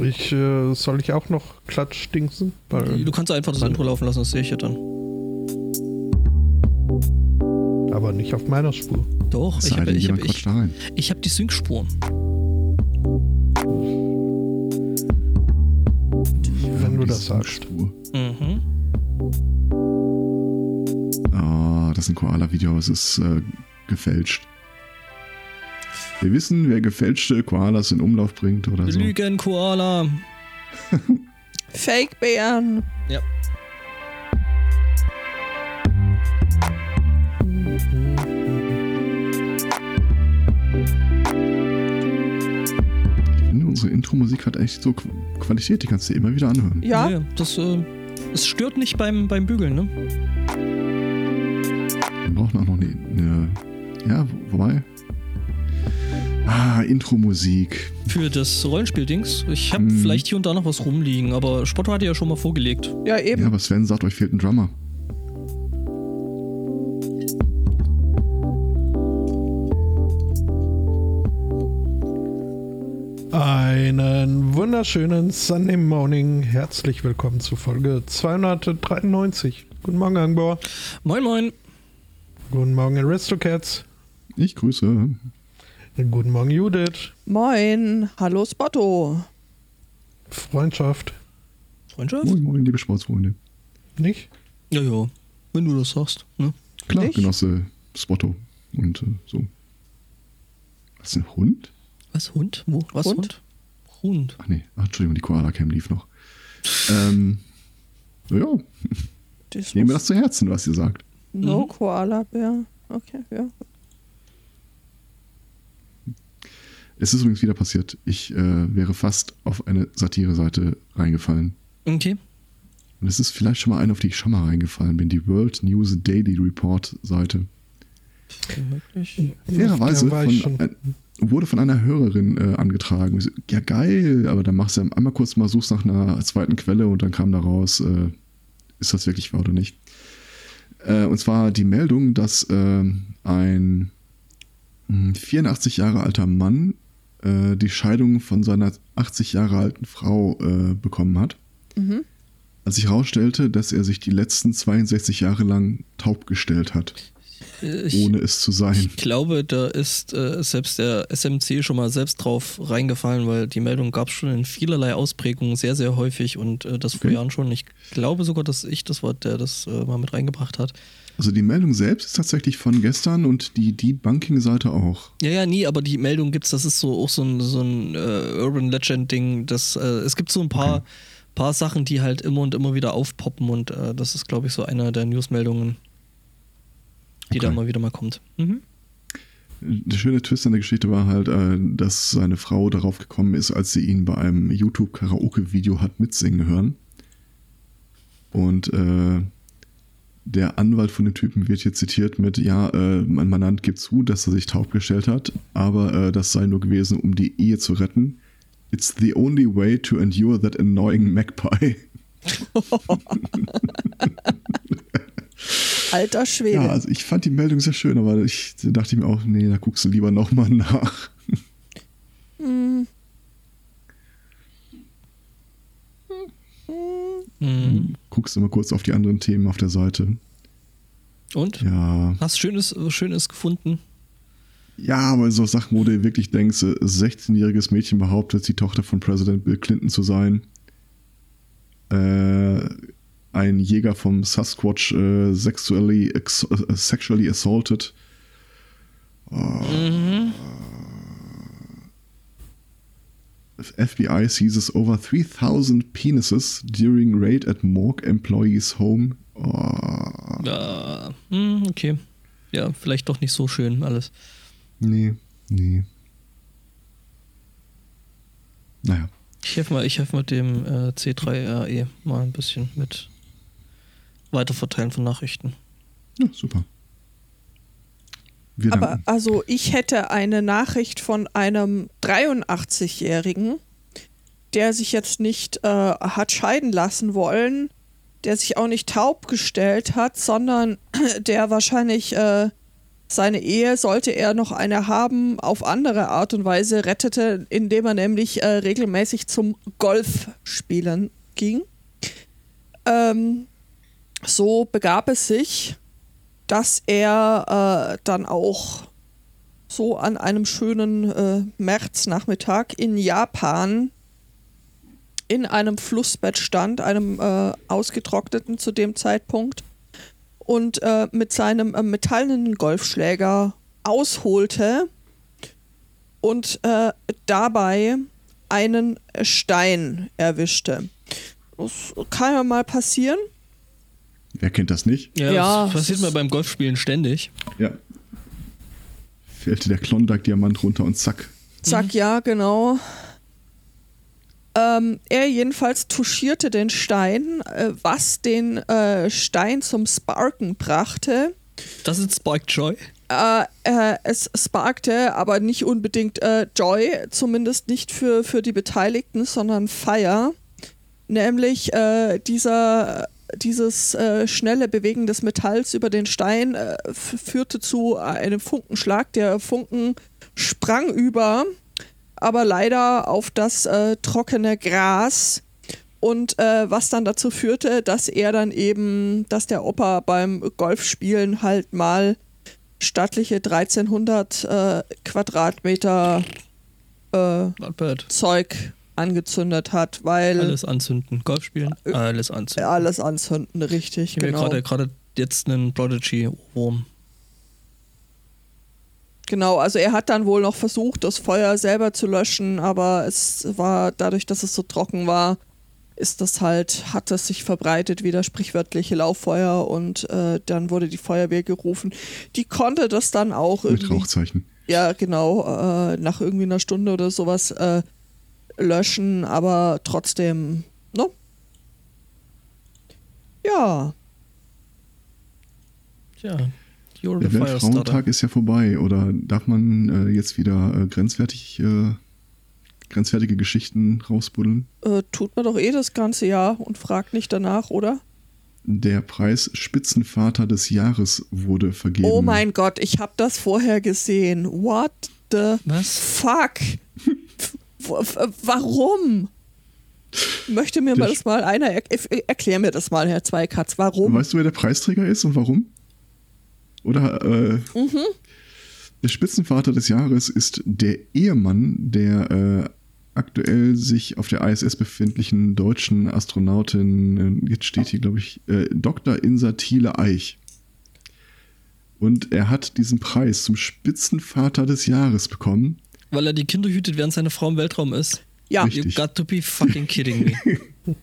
Ich, äh, soll ich auch noch Klatsch? Weil, Du kannst einfach das Intro laufen lassen, das sehe ich ja dann. aber nicht auf meiner Spur. Doch, ich habe ich hab, ich, ich hab die Sync-Spuren. Wenn du das sagst. Mhm. Ah, das ist ein Koala-Video, es ist äh, gefälscht. Wir wissen, wer gefälschte Koalas in Umlauf bringt oder so. Lügen, Koala. Fake-Bären. Ja. Ich finde, unsere Intro-Musik hat echt so Qu Qualität, die kannst du dir immer wieder anhören. Ja, Nee, das, äh, es stört nicht beim, beim Bügeln, ne? Wir brauchen auch noch eine. eine ja, wo- wobei. Ah, Intro-Musik. Für das Rollenspiel-Dings. Ich habe Mhm. vielleicht hier und da noch was rumliegen, aber Spotto hatte ja schon mal vorgelegt. ja eben. Ja, aber Sven sagt, euch fehlt ein Drummer. Einen wunderschönen Sunday Morning. Herzlich willkommen zu Folge 293. Guten Morgen, Angbor. Moin, moin. Guten Morgen, Aristocats. Ich grüße. Guten Morgen, Judith. Moin. Hallo Spotto. Freundschaft. Freundschaft? Moin, moin, liebe Sportsfreunde. Nicht? Ja, ja. Wenn du das sagst, ne? Klar, Nicht? Genosse Spotto. Und äh, so. Was ist ein Hund? Was? Hund? Wo? Was? Hund? Hund? Hund. Ach nee, Ach, Entschuldigung, die Koala-Cam lief noch. ähm, na ja, Das nehmen wir das zu Herzen, was ihr sagt. No Mhm. Koala-Bär. Okay, ja. Es ist übrigens wieder passiert. Ich äh, wäre fast auf eine Satire-Seite reingefallen. Okay. Und es ist vielleicht schon mal eine, auf die ich schon mal reingefallen bin. Die World News Daily Report Seite. Möglich. Fairerweise von, schon. ein, wurde von einer Hörerin äh, angetragen. So, ja, geil, aber dann machst du einmal kurz mal, suchst nach einer zweiten Quelle und dann kam da raus, äh, ist das wirklich wahr oder nicht. Äh, und zwar die Meldung, dass ähm, ein mh, 84 Jahre alter Mann äh, die Scheidung von seiner 80 Jahre alten Frau äh, bekommen hat. Mhm. Als sich herausstellte, dass er sich die letzten 62 Jahre lang taub gestellt hat, Ich, ohne es zu sein. ich glaube, da ist äh, selbst der SMC schon mal selbst drauf reingefallen, weil die Meldung gab es schon in vielerlei Ausprägungen sehr, sehr häufig und äh, das vor Okay. Jahren schon. Ich glaube sogar, dass ich das war, der das äh, mal mit reingebracht hat. Also die Meldung selbst ist tatsächlich von gestern und die Debunking-Seite auch. Ja, ja, nie, aber die Meldung gibt's, das ist so auch so ein, so ein äh, Urban Legend-Ding. Das, äh, es gibt so ein paar, paar Sachen, die halt immer und immer wieder aufpoppen und äh, das ist, glaube ich, so einer der Newsmeldungen, die da Okay. mal wieder mal kommt. Mhm. Der schöne Twist an der Geschichte war halt, äh, dass seine Frau darauf gekommen ist, als sie ihn bei einem YouTube-Karaoke-Video hat mitsingen hören. Und äh, der Anwalt von dem Typen wird hier zitiert mit, ja, äh, mein Mandant gibt zu, dass er sich taub gestellt hat, aber äh, das sei nur gewesen, um die Ehe zu retten. It's the only way to endure that annoying magpie. Alter Schwede. Ja, also ich fand die Meldung sehr schön, aber ich da dachte mir auch, nee, da guckst du lieber nochmal nach. Hm. Mhm. Guckst mal kurz auf die anderen Themen auf der Seite. Und? Ja, Hast Schönes, Schönes gefunden? ja, aber so Sachen, wo du wirklich denkst, äh, 16-jähriges Mädchen behauptet, die Tochter von Präsident Bill Clinton zu sein. Äh, ein Jäger vom Sasquatch äh, sexually, ex äh, sexually assaulted. Mhm. FBI seizes over 3000 penises during raid at morgue employees home. Oh, Ja, hm, okay. Ja, vielleicht doch nicht so schön alles. nee, nee. Naja. Ich helfe mal, ich helfe mit dem äh, C3RE mal ein bisschen mit Weiterverteilen von Nachrichten. Ja, super. Wir Aber danken. also ich hätte eine Nachricht von einem 83-Jährigen, der sich jetzt nicht äh, hat scheiden lassen wollen, der sich auch nicht taub gestellt hat, sondern der wahrscheinlich äh, seine Ehe, sollte er noch eine haben, auf andere Art und Weise rettete, indem er nämlich äh, regelmäßig zum Golfspielen ging. Ähm, so begab es sich, dass er äh, dann auch so an einem schönen äh, Märznachmittag in Japan in einem Flussbett stand, einem äh, ausgetrockneten zu dem Zeitpunkt, und äh, mit seinem äh, metallenen Golfschläger ausholte und äh, dabei einen Stein erwischte. Das kann ja mal passieren. Wer kennt das nicht? Ja, Ja, das passiert ist- beim Golfspielen ständig. Ja. Fällt der Klondike-Diamant runter und zack. Zack, ja, genau. Ähm, er jedenfalls touchierte den Stein, äh, was den äh, Stein zum Sparken brachte. Das ist Spike Joy. Äh, äh, es sparkte aber nicht unbedingt äh, Joy, zumindest nicht für, für die Beteiligten, sondern Fire. Nämlich äh, dieser, dieses äh, schnelle Bewegen des Metalls über den Stein äh, führte zu einem Funkenschlag. Der Funken sprang über, aber leider auf das äh, trockene Gras. Und äh, was dann dazu führte, dass er dann eben, dass der Opa beim Golfspielen halt mal stattliche 1300 äh, Quadratmeter äh. Zeug angezündet hat, weil Alles anzünden. Golfspielen, alles anzünden. alles anzünden, richtig, Ich habe genau. gerade gerade jetzt einen Prodigy-Wurm. Genau, also er hat dann wohl noch versucht, das Feuer selber zu löschen, aber es war dadurch, dass es so trocken war, ist das halt, hat es sich verbreitet wie das sprichwörtliche Lauffeuer und äh, dann wurde die Feuerwehr gerufen. Die konnte das dann auch Mit irgendwie, Rauchzeichen. ja genau, äh, nach irgendwie einer Stunde oder sowas äh, löschen, aber trotzdem, ne? Ja, Tja, you're Der. Weltfrauentag ist ja vorbei. Oder darf man äh, jetzt wieder äh, grenzwertig, äh, grenzwertige Geschichten rausbuddeln? äh, tut man doch eh das ganze Jahr und fragt nicht danach, oder? Der Preis Spitzenvater des Jahres wurde vergeben. Oh mein Gott, ich habe das vorher gesehen. What the Was? fuck? Warum? Möchte mir mal das mal einer er erklär mir das mal, Herr Zweikatz. Warum? Weißt du, wer der Preisträger ist und warum? Oder äh, Mhm. der Spitzenvater des Jahres ist der Ehemann der äh, aktuell sich auf der ISS befindlichen deutschen Astronautin, äh, jetzt steht hier, glaube ich, äh, Dr. Insa Thiele Eich. Und er hat diesen Preis zum Spitzenvater des Jahres bekommen. Weil er die Kinder hütet, während seine Frau im Weltraum ist. Ja, Richtig. You got to be fucking kidding me.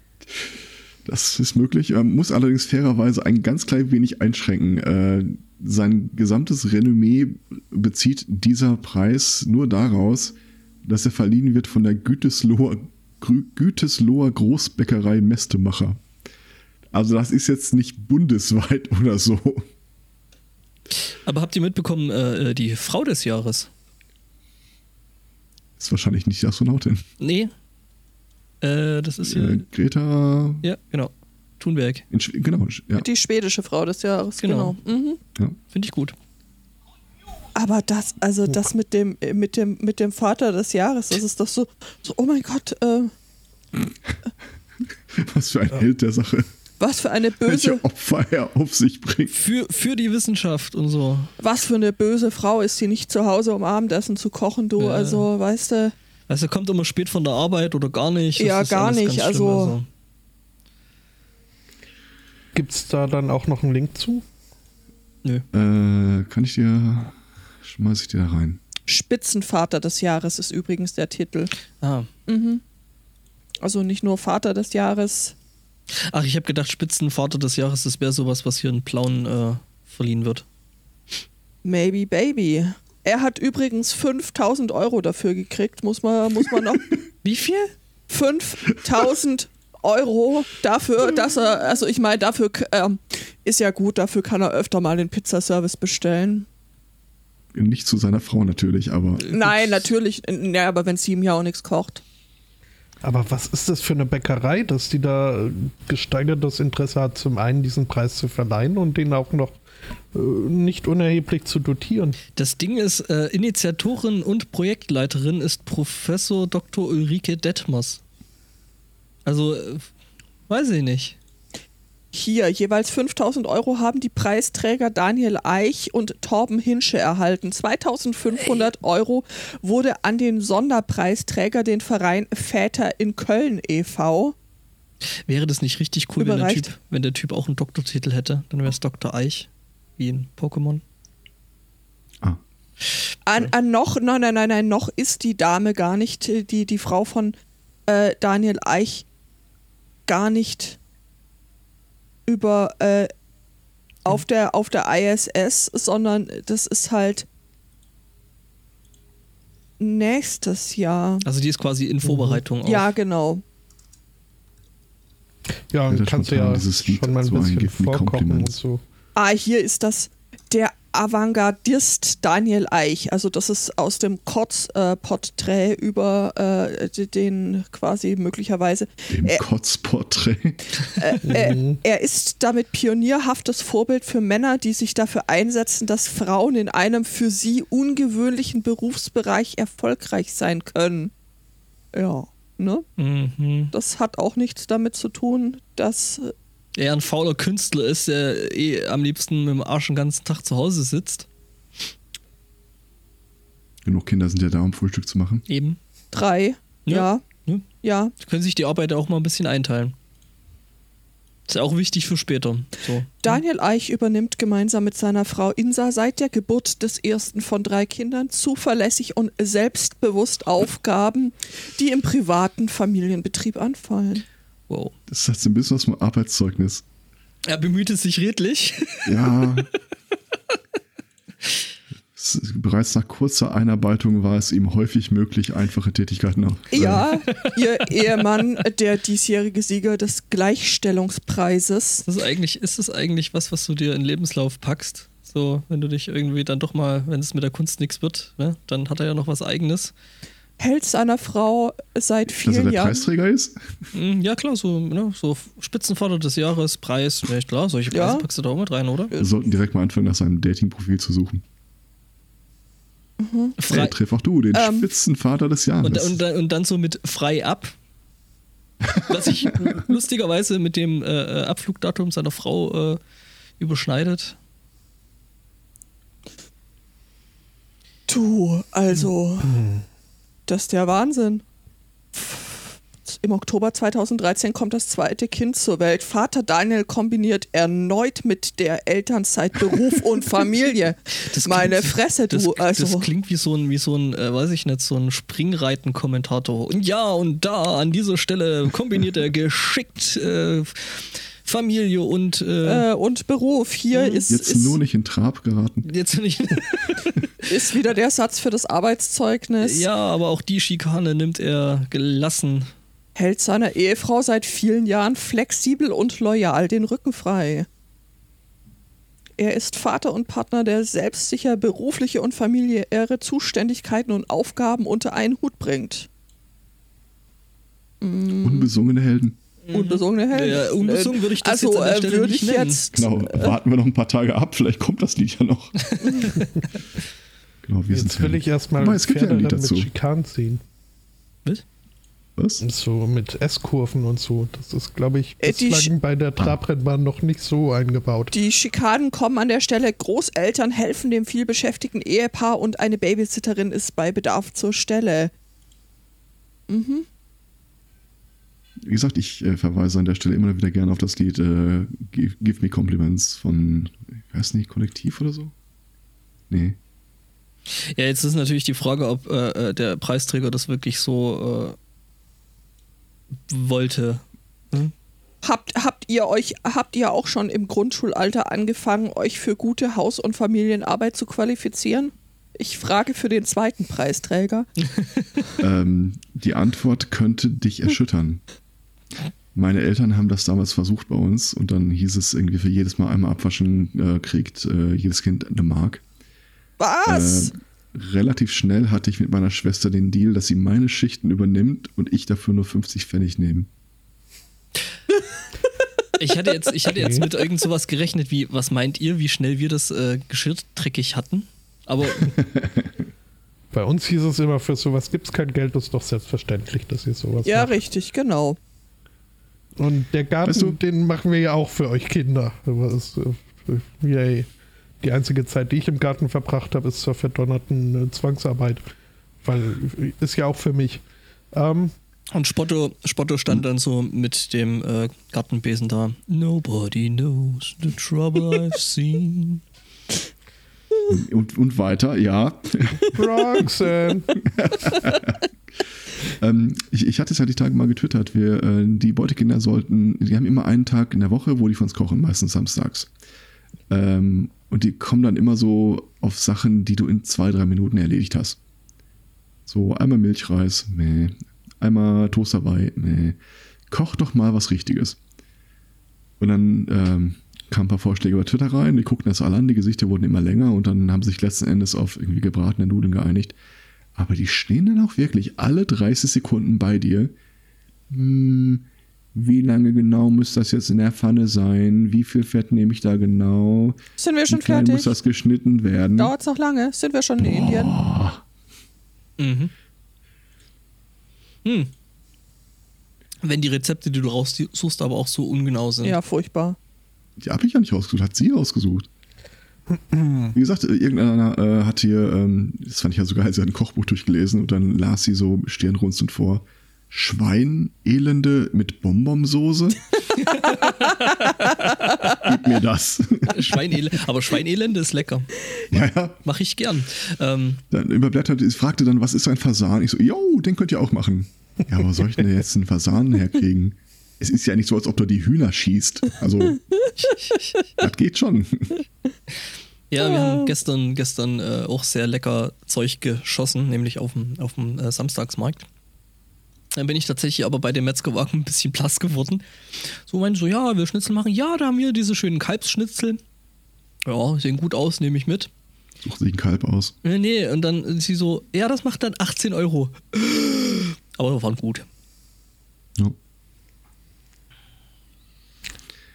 Das ist möglich, äh, muss allerdings fairerweise ein ganz klein wenig einschränken. Äh, sein gesamtes Renommee bezieht dieser Preis nur daraus, dass er verliehen wird von der Gütesloher, Gütesloher Großbäckerei Mestemacher. Also das ist jetzt nicht bundesweit oder so. Aber habt ihr mitbekommen, äh, äh, die Frau des Jahres? Ist wahrscheinlich nicht die Astronautin. Nee. Äh, das ist hier. Äh, Greta, ja, genau. Thunberg. genau, ja, die schwedische Frau des Jahres, Genau. genau. Mhm. ja. Finde ich gut. Aber das, also das mit dem, mit dem, mit dem Vater des Jahres, das ist doch so, so oh mein Gott, äh, Was für ein Held der Sache. Was für eine Welche böse, Opfer er auf sich bringt. Für, für die Wissenschaft und so. was für eine böse Frau ist sie nicht zu Hause, um Abendessen zu kochen, du, Ja. also, weißt du, Also er kommt immer spät von der Arbeit oder gar nicht. Das Ja, ist gar nicht, ganz schlimm, also- Gibt es da dann auch noch einen Link zu? Nö. Äh, kann ich dir, schmeiß ich dir da rein. Spitzenvater des Jahres ist übrigens der Titel. Ah. Mhm. Also nicht nur Vater des Jahres. Ach, ich habe gedacht, Spitzenvater des Jahres, das wäre sowas, was hier in Plauen äh, verliehen wird. Maybe Baby. Er hat übrigens 5000 Euro dafür gekriegt, muss man, muss man noch. Wie viel? 5000 Euro dafür, dass er, also ich meine, dafür ähm, ist ja gut, dafür kann er öfter mal den Pizzaservice bestellen. Nicht zu seiner Frau natürlich, aber Nein, natürlich, ja, aber wenn sie ihm ja auch nichts kocht. Aber was ist das für eine Bäckerei, dass die da äh, gesteigertes Interesse hat, zum einen diesen Preis zu verleihen und den auch noch äh, nicht unerheblich zu dotieren. Das Ding ist, äh, Initiatorin und Projektleiterin ist Professor Dr. Ulrike Detmers. Also, äh, weiß ich nicht. Hier, jeweils 5000 Euro haben die Preisträger Daniel Eich und Torben Hinsche erhalten. 2500 Euro wurde an den Sonderpreisträger, den Verein Väter in Köln e.V. Wäre das nicht richtig cool, wenn der, typ, wenn der Typ auch einen Doktortitel hätte? Dann wäre es Dr. Eich, wie in Pokémon. Ah, An, an noch, nein, nein, nein, nein, noch ist die Dame gar nicht, äh, die, die Frau von äh, Daniel Eich, gar nicht über äh, auf der auf der ISS, sondern das ist halt nächstes Jahr. Also die ist quasi in Vorbereitung auf. Ja, genau. Ja, Ja, kannst du ja schon mal ein so ein bisschen vorkochen und so. Ah, hier ist das der Avantgardist Daniel Eich. Also das ist aus dem Kotz-Porträt über äh, den quasi möglicherweise. Im Äh, Kotzporträt. Äh, Mhm. er ist damit pionierhaftes Vorbild für Männer, die sich dafür einsetzen, dass Frauen in einem für sie ungewöhnlichen Berufsbereich erfolgreich sein können. Ja, ne? Mhm. Das hat auch nichts damit zu tun, dass äh, Er ein fauler Künstler ist, der eh am liebsten mit dem Arsch den ganzen Tag zu Hause sitzt. Genug Kinder sind ja da, um Frühstück zu machen. Eben. drei, Ja. ja, Ja. ja, Sie können sich die Arbeit auch mal ein bisschen einteilen. Ist ja auch wichtig für später. So. Daniel Eich übernimmt gemeinsam mit seiner Frau Insa seit der Geburt des ersten von drei Kindern zuverlässig und selbstbewusst Aufgaben, die im privaten Familienbetrieb anfallen. Wow. Das ist ein bisschen was vom Arbeitszeugnis. Er bemüht es sich redlich. Ja. Bereits nach kurzer Einarbeitung war es ihm häufig möglich, einfache Tätigkeiten auf. Ja, ihr Ehemann, der diesjährige Sieger des Gleichstellungspreises. Das ist eigentlich, ist das eigentlich was, was du dir in den Lebenslauf packst? So, wenn du dich irgendwie dann doch mal, wenn es mit der Kunst nichts wird, ne, dann hat er ja noch was eigenes. Hält seiner Frau seit Dass er vielen der Jahren. Preisträger ist? Hm, Ja, klar, so, ne, so Spitzenvater des Jahres, Preis, ja, klar, solche Preise Ja. packst du da auch mit rein, oder? Wir sollten direkt mal anfangen, nach seinem Dating-Profil zu suchen. Frei, Hey, treff auch du, den Ähm. Spitzenvater des Jahres. und, und, dann- und dann so mit frei ab. Was sich lustigerweise mit dem äh, äh, Abflugdatum seiner Frau äh, überschneidet. Du, also, das ist der Wahnsinn. Im Oktober 2013 kommt das zweite Kind zur Welt. Vater Daniel kombiniert erneut mit der Elternzeit Beruf und Familie. Das Meine klingt- Fresse, Das, du. Also, das klingt wie so ein, wie so ein, äh, weiß ich nicht, so ein Springreiten-Kommentator. Und ja, und da an dieser Stelle kombiniert er geschickt äh, Familie und äh, äh, und Beruf. Hier ist, Jetzt ist, nur nicht in Trab geraten. jetzt nicht. ist wieder der Satz für das Arbeitszeugnis. ja, aber auch die Schikane nimmt er gelassen. Hält seiner Ehefrau seit vielen Jahren flexibel und loyal den Rücken frei. Er ist Vater und Partner, der selbstsicher berufliche und familiäre Zuständigkeiten und Aufgaben unter einen Hut bringt. Unbesungene Helden. Unbesungene Helden. Ja, unbesungen würde ich das also, jetzt an der äh, Stelle würde nicht ich nennen. jetzt. Genau, warten wir noch ein paar Tage ab, vielleicht kommt das Lied ja noch. genau, wir Jetzt will ich erstmal es gibt ja ein Lied dazu. mit Schikanen ziehen. Was? Was? So mit S-Kurven und so. Das ist, glaube ich, Äh, die bislang bei der Trabrennbahn noch nicht so eingebaut. Die Schikanen kommen an der Stelle. Großeltern helfen dem vielbeschäftigten Ehepaar und eine Babysitterin ist bei Bedarf zur Stelle. Wie gesagt, ich äh, verweise an der Stelle immer wieder gerne auf das Lied äh, Give, Give Me Compliments von, ich weiß nicht, Kollektiv oder so? Nee. Ja, jetzt ist natürlich die Frage, ob äh, äh, der Preisträger das wirklich so äh, wollte. Habt, habt ihr euch, habt ihr auch schon im Grundschulalter angefangen, euch für gute Haus- und Familienarbeit zu qualifizieren? Ich frage für den zweiten Preisträger. ähm, die Antwort könnte dich erschüttern. Meine Eltern haben das damals versucht bei uns und dann hieß es irgendwie für jedes Mal einmal abwaschen, äh, kriegt äh, jedes Kind eine Mark. Was? Äh, relativ schnell hatte ich mit meiner Schwester den Deal, dass sie meine Schichten übernimmt und ich dafür nur 50 Pfennig nehme. Ich hatte jetzt, ich hatte jetzt mit irgend sowas gerechnet, wie, was meint ihr, wie schnell wir das äh, Geschirr dreckig hatten? Aber Bei uns hieß es immer, für sowas gibt es kein Geld, das ist doch selbstverständlich, dass ihr sowas Ja, macht. richtig, genau. Und der Garten, Weißt du- den machen wir ja auch für euch Kinder. Aber es, äh, yay. Die einzige Zeit, die ich im Garten verbracht habe, ist zur verdonnerten äh, Zwangsarbeit. Weil äh, ist ja auch für mich. Ähm, und Spotto, Spotto stand dann so mit dem äh, Gartenbesen da. Nobody knows the trouble I've seen. Und, und weiter, ja. Roxanne. Ähm, ich, ich hatte es ja die Tage mal getwittert. Wir, äh, die Beutekinder sollten, die haben immer einen Tag in der Woche, wo die für uns kochen, meistens samstags. Ähm, und die kommen dann immer so auf Sachen, die du in zwei, drei Minuten erledigt hast. So einmal Milchreis, meh. Einmal Toast dabei, meh. Koch doch mal was Richtiges. Und dann ähm, kamen ein paar Vorschläge über Twitter rein, die guckten das alle an, die Gesichter wurden immer länger und dann haben sich letzten Endes auf irgendwie gebratene Nudeln geeinigt. Aber die stehen dann auch wirklich alle 30 Sekunden bei dir. Hm, wie lange genau muss das jetzt in der Pfanne sein? Wie viel Fett nehme ich da genau? Sind wir schon wie fertig? muss das geschnitten werden? Dauert's noch lange? Sind wir schon in Indien? Mhm. Hm. Wenn die Rezepte, die du raussuchst, aber auch so ungenau sind. Ja, furchtbar. Die habe ich ja nicht ausgesucht, hat sie ausgesucht. Wie gesagt, äh, irgendeiner äh, hat hier, ähm, das fand ich ja so geil, sie hat ein Kochbuch durchgelesen und dann las sie so stirnrunzelnd vor. Schweinelende mit Bonbonsoße? Gib mir das. Schweinelende. Aber Schweinelende ist lecker. ja, ja. Mache ich gern. Ähm, Dann überblättert, ich fragte dann, was ist ein Fasan? Ich so, yo, den könnt ihr auch machen. Ja, aber soll ich denn jetzt einen Fasan herkriegen? Es ist ja nicht so, als ob du die Hühner schießt. Also, das geht schon. ja, wir haben gestern, gestern äh, auch sehr lecker Zeug geschossen, nämlich auf dem, auf dem äh, Samstagsmarkt. Dann bin ich tatsächlich aber bei dem Metzgerwagen ein bisschen blass geworden. So meinte so, ja, wir Schnitzel machen. Ja, da haben wir diese schönen Kalbsschnitzel. Ja, sehen gut aus, nehme ich mit. Such sich ein Kalb aus. Nee, nee, und dann sie so, ja, das macht dann 18 Euro. Aber waren gut. Ja.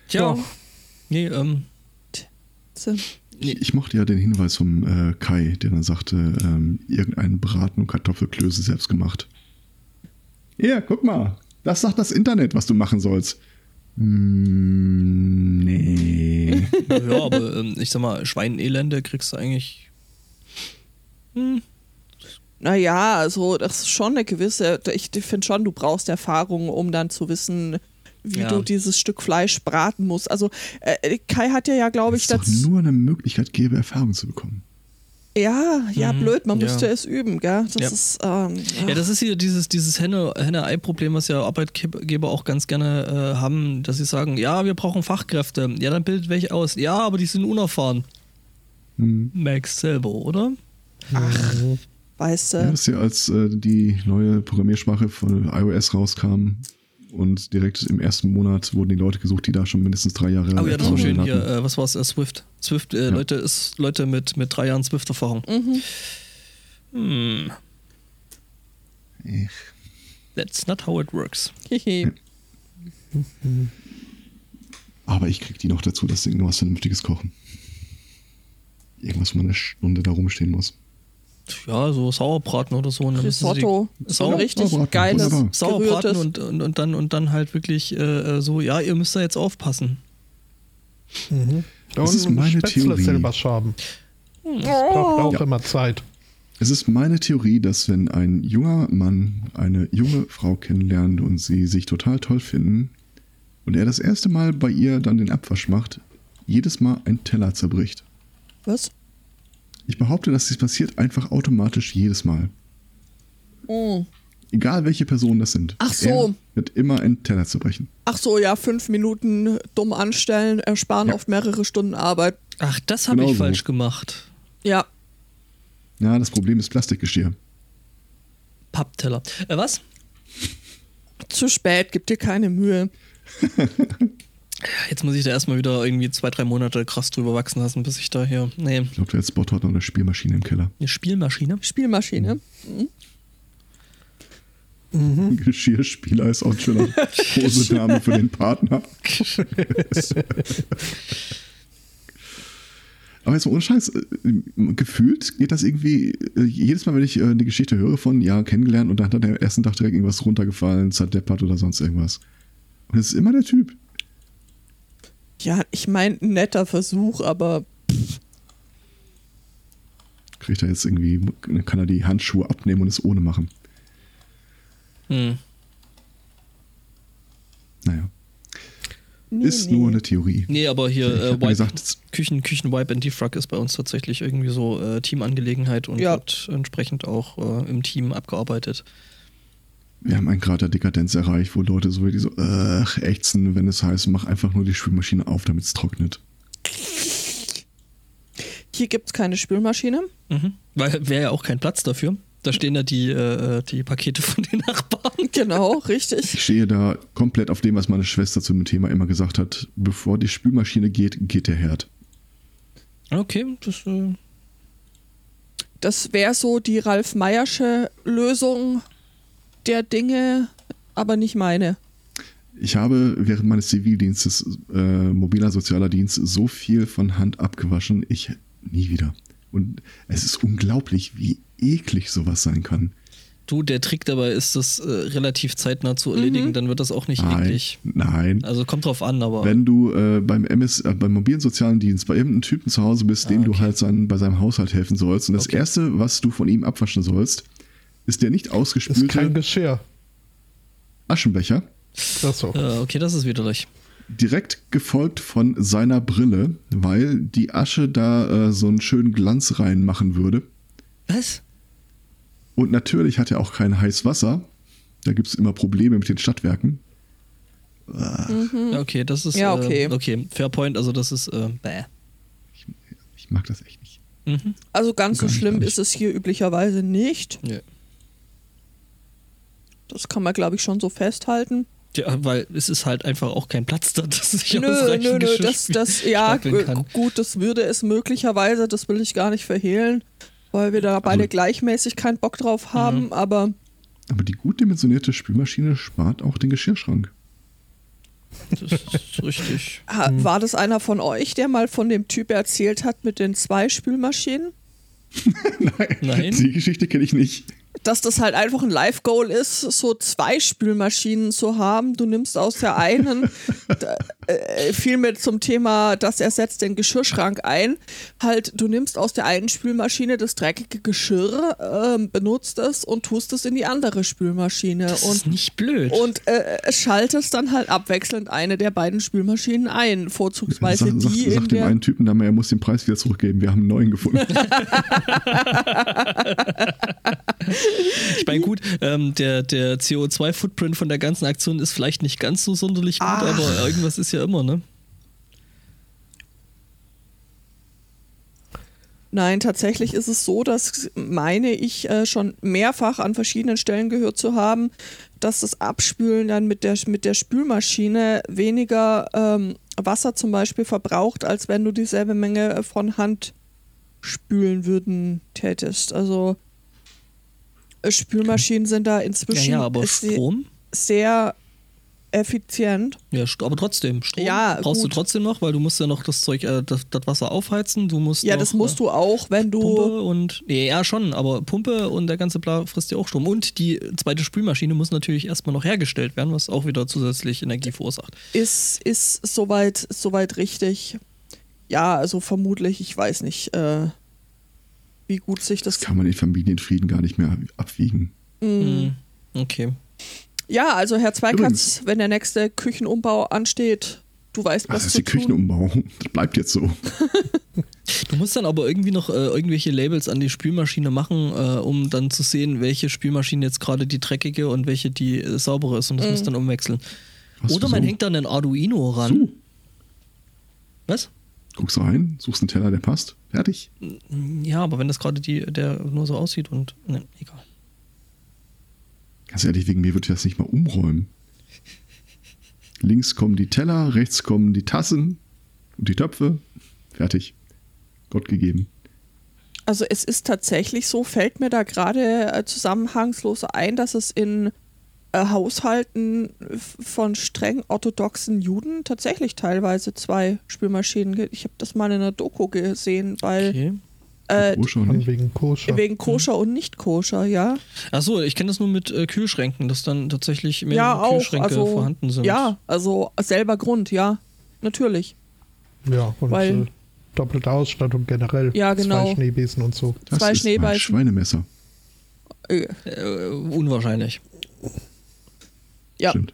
Tja. Ja. Nee, ähm, So. nee. Ich mochte ja den Hinweis vom äh, Kai, der dann sagte, ähm, irgendeinen Braten und Kartoffelklöße selbst gemacht. Ja, guck mal. Das sagt das Internet, was du machen sollst. Mm, nee. ja, aber ähm, ich sag mal, Schweinelende kriegst du eigentlich. Hm, Naja, also das ist schon eine gewisse, ich finde schon, du brauchst Erfahrung, um dann zu wissen, wie Ja. du dieses Stück Fleisch braten musst. Also äh, Kai hat ja, ja glaube Dass ich, das. nur eine Möglichkeit gäbe, Erfahrung zu bekommen. Ja, ja, Mhm, blöd, man ja. müsste es üben, gell? Das Ja. ist. Ähm, Ja, das ist hier dieses, dieses Henne- Henne-Ei-Problem, was ja Arbeitgeber auch ganz gerne äh, haben, dass sie sagen, ja, wir brauchen Fachkräfte. Ja, dann bildet welche aus. Ja, aber die sind unerfahren. Hm. Max selber, oder? weißt du. Ja, das ist ja, als äh, die neue Programmiersprache von iOS rauskam und direkt im ersten Monat wurden die Leute gesucht, die da schon mindestens drei Jahre Oh ja, das war schön hatten. hier. Äh, was war es? Äh, Swift. Swift, äh, Ja. Leute, ist Leute mit, mit drei Jahren Swift-Erfahrung. Mhm. Hm, Ich- that's not how it works. Aber ich krieg die noch dazu, dass irgendwas Vernünftiges kochen. Irgendwas, wo man eine Stunde da rumstehen muss. Ja, so Sauerbraten oder so. und Risotto. So ein Sauer- richtig Sauerbraten, geiles, wunderbar. Sauerbraten und, und, und, dann, und dann halt wirklich äh, so, ja, ihr müsst da jetzt aufpassen. Mhm. Das ist meine Spätzle Theorie. selber schaben. Oh. Das braucht auch Ja. immer Zeit. Es ist meine Theorie, dass wenn ein junger Mann eine junge Frau kennenlernt und sie sich total toll finden und er das erste Mal bei ihr dann den Abwasch macht, jedes Mal ein Teller zerbricht. Was? Ich behaupte, dass dies passiert einfach automatisch jedes Mal. Oh. Egal welche Personen das sind. Ach so. Er wird immer ein Teller zerbrechen. Ach so, ja, fünf Minuten dumm anstellen, ersparen Ja. oft mehrere Stunden Arbeit. Ach, das habe Genau ich so. falsch gemacht. Ja, Ja, das Problem ist Plastikgeschirr. Pappteller. Äh, was? zu spät, gib dir keine Mühe. Jetzt muss ich da erstmal wieder irgendwie zwei, drei Monate krass drüber wachsen lassen, bis ich da hier. Nee, Ich glaube, der Spot hat noch eine Spielmaschine im Keller. eine Spielmaschine. Spielmaschine. Geschirrspieler ist auch ein schöner Kosename für den Partner. Aber jetzt mal ohne Scheiß, äh, gefühlt geht das irgendwie, äh, jedes Mal, wenn ich äh, eine Geschichte höre von, ja, kennengelernt und dann hat er am ersten Tag direkt irgendwas runtergefallen, zerdeppert oder sonst irgendwas. Und es ist immer der Typ. Ja, ich meine, netter Versuch, aber Kriegt er jetzt irgendwie, kann er die Handschuhe abnehmen und es ohne machen. Hm. Naja, nee, ist nee. nur eine Theorie. Nee, aber hier äh, Wipe, gesagt, Küchen, Küchen-Wipe and Defrag ist bei uns tatsächlich irgendwie so äh, Teamangelegenheit und Ja. wird entsprechend auch äh, im Team abgearbeitet. Wir haben einen Grad der Dekadenz erreicht, wo Leute so wirklich so, ach, ächzen, wenn es heißt, mach einfach nur die Spülmaschine auf, damit es trocknet. Hier gibt es keine Spülmaschine. Mhm. Weil wäre ja auch kein Platz dafür. Da stehen ja die, äh, die Pakete von den Nachbarn. Genau, richtig. Ich stehe da komplett auf dem, was meine Schwester zu dem Thema immer gesagt hat. Bevor die Spülmaschine geht, geht der Herd. Okay, das äh, Das wäre so die Ralf Meiersche Lösung der Dinge, aber nicht meine. Ich habe während meines Zivildienstes, äh, mobiler sozialer Dienst, so viel von Hand abgewaschen, ich nie wieder. Und es ist unglaublich, wie eklig sowas sein kann. Du, der Trick dabei ist, das äh, relativ zeitnah zu erledigen, dann wird das auch nicht Nein, eklig. nein. Also kommt drauf an, aber. Wenn du äh, beim MS, äh, beim mobilen sozialen Dienst bei irgendeinem Typen zu Hause bist, dem Ah, du okay. halt sein, bei seinem Haushalt helfen sollst, und das Okay. erste, was du von ihm abwaschen sollst, ist der nicht Ist kein ausgespülte Geschirr. Aschenbecher, Achso. äh, okay, das ist widerlich. direkt gefolgt von seiner Brille, weil die Asche da äh, so einen schönen Glanz reinmachen würde. Was? Und natürlich hat er auch kein heißes Wasser. Da gibt es immer Probleme mit den Stadtwerken. Ja, okay, das ist. Ja, okay. Äh, okay, fair point, also das ist. Äh, bäh. Ich mag das echt nicht. Mhm. Also ganz so schlimm ist es hier üblicherweise nicht. Ja. Das kann man, glaube ich, schon so festhalten. ja, weil es ist halt einfach auch kein Platz da, dass ich Nö, ausreichend nö, nö, das, das, ja, kann. gut, das würde es möglicherweise, das will ich gar nicht verhehlen, weil wir da beide Also- gleichmäßig keinen Bock drauf haben, Mhm. aber Aber die gut dimensionierte Spülmaschine spart auch den Geschirrschrank. Das ist richtig. ha, war das einer von euch, der mal von dem Typ erzählt hat mit den zwei Spülmaschinen? Nein, Nein. die Geschichte kenne ich nicht. Dass das halt einfach ein Live-Goal ist, so zwei Spülmaschinen zu haben. Du nimmst aus der einen, äh, mir zum Thema, das ersetzt den Geschirrschrank ein. Halt, du nimmst aus der einen Spülmaschine das dreckige Geschirr, ähm, benutzt es und tust es in die andere Spülmaschine. Das und ist nicht blöd. und äh, schaltest dann halt abwechselnd eine der beiden Spülmaschinen ein, vorzugsweise Sag, sag, die sag in dem der. einen Typen dann mal, er muss den Preis wieder zurückgeben. Wir haben einen neuen gefunden. Ich meine, gut, ähm, der, der CO2-Footprint von der ganzen Aktion ist vielleicht nicht ganz so sonderlich gut, Ach. aber irgendwas ist ja immer, ne? Nein, tatsächlich ist es so, dass meine ich äh, schon mehrfach an verschiedenen Stellen gehört zu haben, dass das Abspülen dann mit der, mit der Spülmaschine weniger ähm, Wasser zum Beispiel verbraucht, als wenn du dieselbe Menge von Hand spülen würden tätest. Also äh, Spülmaschinen sind da Ja, inzwischen ja, aber se- Strom? sehr effizient. Ja, aber trotzdem, Strom Ja, brauchst gut. du trotzdem noch, weil du musst ja noch das Zeug, äh, das, das Wasser aufheizen, du musst Ja, noch, das musst äh, du auch, wenn du Pumpe und, nee, ja schon, aber Pumpe und der ganze Bla frisst ja auch Strom. Und die zweite Spülmaschine muss natürlich erstmal noch hergestellt werden, was auch wieder zusätzlich Energie verursacht. ist, ist soweit, soweit richtig. Ja, also vermutlich, ich weiß nicht, äh, wie gut sich das. Das kann man den Familienfrieden gar nicht mehr abwiegen. Mhm. Okay. Ja, also Herr Zweikatz, Übrigens. wenn der nächste Küchenumbau ansteht, du weißt, Das was ist zu die tun. Küchenumbau. Das bleibt jetzt so. Du musst dann aber irgendwie noch äh, irgendwelche Labels an die Spülmaschine machen, äh, um dann zu sehen, welche Spülmaschine jetzt gerade die dreckige und welche die äh, saubere ist und das Mhm. muss dann umwechseln. Was, Oder man wieso? hängt dann ein Arduino ran. So, Was? Guckst rein, suchst einen Teller, der passt. Fertig. Ja, aber wenn das gerade die, der nur so aussieht und. Ne, egal. Ganz ehrlich, wegen mir würde ich das nicht mal umräumen. Links kommen die Teller, rechts kommen die Tassen und die Töpfe. Fertig. Gott gegeben. Also es ist tatsächlich so, fällt mir da gerade äh, zusammenhangslos ein, dass es in äh, Haushalten von streng orthodoxen Juden tatsächlich teilweise zwei Spülmaschinen gibt. Ich habe das mal in einer Doku gesehen, weil Okay. äh, Koscher Von nicht. wegen Koscher. wegen koscher und nicht koscher, ja. Achso, ich kenne das nur mit äh, Kühlschränken, dass dann tatsächlich mehr ja, auch. Kühlschränke Also, vorhanden sind. ja, also selber Grund, ja. Natürlich. Ja, und Weil- äh, doppelte Ausstattung generell. Ja, genau. Zwei Schneebesen und so. Das zwei Schneebeißen. Schweinemesser. Äh, Äh, unwahrscheinlich. Ja, Stimmt.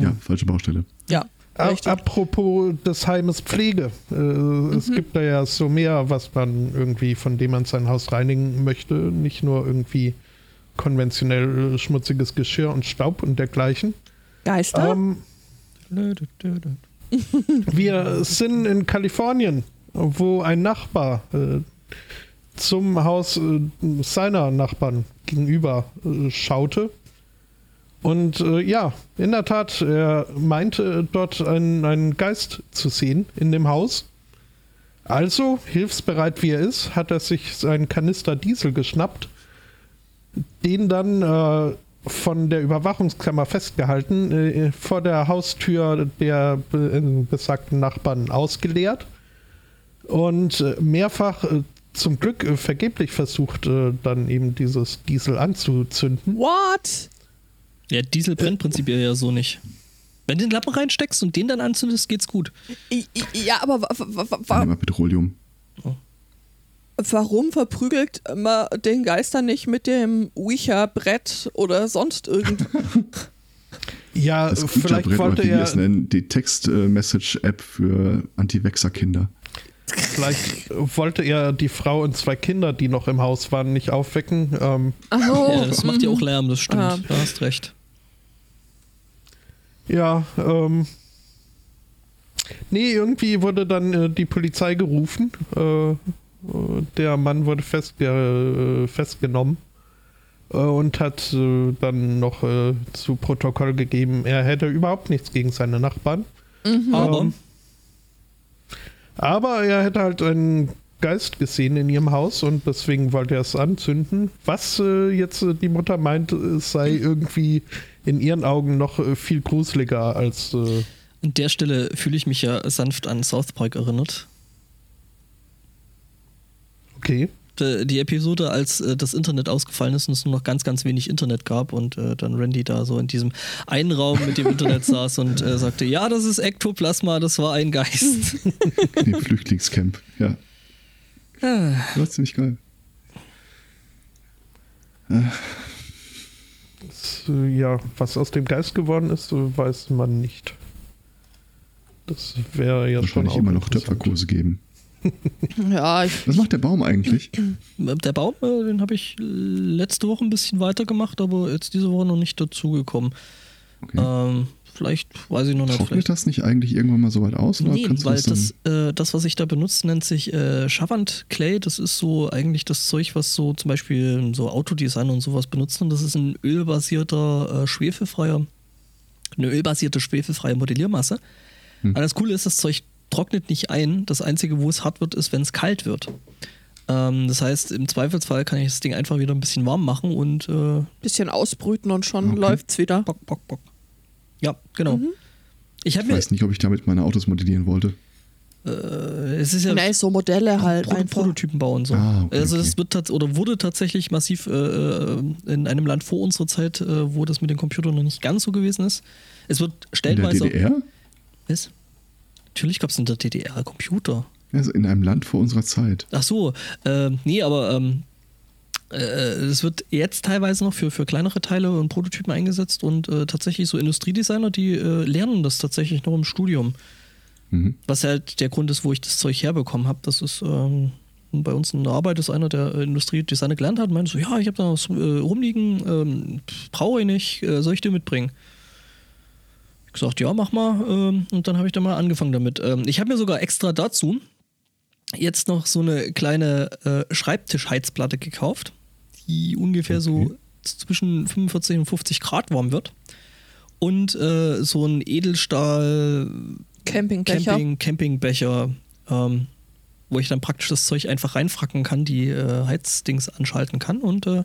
Ja, falsche Baustelle. ja. Richtig. Apropos des Heimes Pflege. Äh, Es Mhm. gibt da ja so mehr, was man irgendwie, von dem man sein Haus reinigen möchte. Nicht nur irgendwie konventionell schmutziges Geschirr und Staub und dergleichen. Geister? Ähm, wir sind in Kalifornien, wo ein Nachbar äh, zum Haus äh, seiner Nachbarn gegenüber äh, schaute. Und äh, ja, in der Tat, er meinte dort einen, einen Geist zu sehen in dem Haus. Also, hilfsbereit wie er ist, hat er sich seinen Kanister Diesel geschnappt, den dann äh, von der Überwachungskammer festgehalten, äh, vor der Haustür der äh, besagten Nachbarn ausgeleert und äh, mehrfach äh, zum Glück vergeblich versucht, dann eben dieses Diesel anzuzünden. What? Ja, Diesel brennt prinzipiell ja so nicht. Wenn du den Lappen reinsteckst und den dann anzündest, geht's gut. Ja, aber wa wa wa wa Einmal Petroleum. warum verprügelt man den Geister nicht mit dem Ouija-Brett oder sonst irgend? Ja, Das vielleicht wollte er, es nennen, die Text-Message-App für Anti-Vexer-Kinder. vielleicht wollte er die Frau und zwei Kinder, die noch im Haus waren, nicht aufwecken. Ähm, Ach so. ja, das macht ja auch Lärm, das stimmt. Ah. Du hast recht. Ja, ähm. Nee, irgendwie wurde dann äh, die Polizei gerufen. Äh, äh, der Mann wurde festge äh, festgenommen äh, und hat äh, dann noch äh, zu Protokoll gegeben, er hätte überhaupt nichts gegen seine Nachbarn. Aber Ähm, aber er hätte halt einen Geist gesehen in ihrem Haus und deswegen wollte er es anzünden. Was äh, jetzt äh, die Mutter meint, es sei irgendwie in ihren Augen noch äh, viel gruseliger als. Äh, an der Stelle fühle ich mich ja sanft an South Park erinnert. okay. Die die Episode, als äh, das Internet ausgefallen ist und es nur noch ganz, ganz wenig Internet gab und äh, dann Randy da so in diesem einen Raum mit dem Internet saß und äh, sagte, ja, das ist Ektoplasma, das war ein Geist. Dem Flüchtlingscamp. Ja, Ah, das war ziemlich geil. Das, äh, ja, was aus dem Geist geworden ist, äh, weiß man nicht. Das wäre ja schon. Wahrscheinlich immer noch. Töpferkurse geben. Ja, ich, Was macht der Baum eigentlich? Der Baum, äh, den habe ich letzte Woche ein bisschen weitergemacht, aber jetzt diese Woche noch nicht dazugekommen. Okay. Ähm, vielleicht, weiß ich noch nicht. Trocknet Vielleicht. das nicht eigentlich irgendwann mal so weit aus? Oder Nee, weil das äh, das, was ich da benutze, nennt sich äh, Chavant Clay. Das ist so eigentlich das Zeug, was so zum Beispiel so Autodesign und sowas benutzen. Und das ist ein ölbasierter, äh, schwefelfreier, eine ölbasierte schwefelfreie Modelliermasse. Hm. Aber das Coole ist, das Zeug trocknet nicht ein. Das Einzige, wo es hart wird, ist, wenn es kalt wird. Ähm, das heißt, im Zweifelsfall kann ich das Ding einfach wieder ein bisschen warm machen und äh, bisschen ausbrüten und schon Okay. läuft's wieder. bock, bock, bock. Ja, genau. Mhm. Ich ich mir, weiß nicht, ob ich damit meine Autos modellieren wollte. äh, es ist ja Nee, so Modelle halt Proto einfach. Prototypen bauen so. Ah, okay, also das okay. wird oder wurde tatsächlich massiv äh, äh, in einem Land vor unserer Zeit, äh, wo das mit den Computern noch nicht ganz so gewesen ist. Es wird In der stellenweise. DDR? Was? Natürlich gab es in der DDR Computer. Also in einem Land vor unserer Zeit. Ach so, äh, nee, aber ähm, äh, es wird jetzt teilweise noch für, für kleinere Teile und Prototypen eingesetzt und äh, tatsächlich so Industriedesigner, die äh, lernen das tatsächlich noch im Studium. Mhm. Was halt der Grund ist, wo ich das Zeug herbekommen habe. Das ist ähm, bei uns in der Arbeit ist einer, der äh, Industriedesigner gelernt hat, meinte so, ja, ich habe da was äh, rumliegen, ähm, brauche ich nicht, äh, soll ich dir mitbringen? Ich gesagt, ja, mach mal. Ähm, und dann habe ich da mal angefangen damit. Ähm, ich habe mir sogar extra dazu jetzt noch so eine kleine äh, Schreibtischheizplatte gekauft, die ungefähr so Okay. zwischen 45 und 50 Grad warm wird. Und äh, so ein Edelstahl Campingbecher. Camping, Campingbecher, ähm, wo ich dann praktisch das Zeug einfach reinfracken kann, die äh, Heizdings anschalten kann und äh,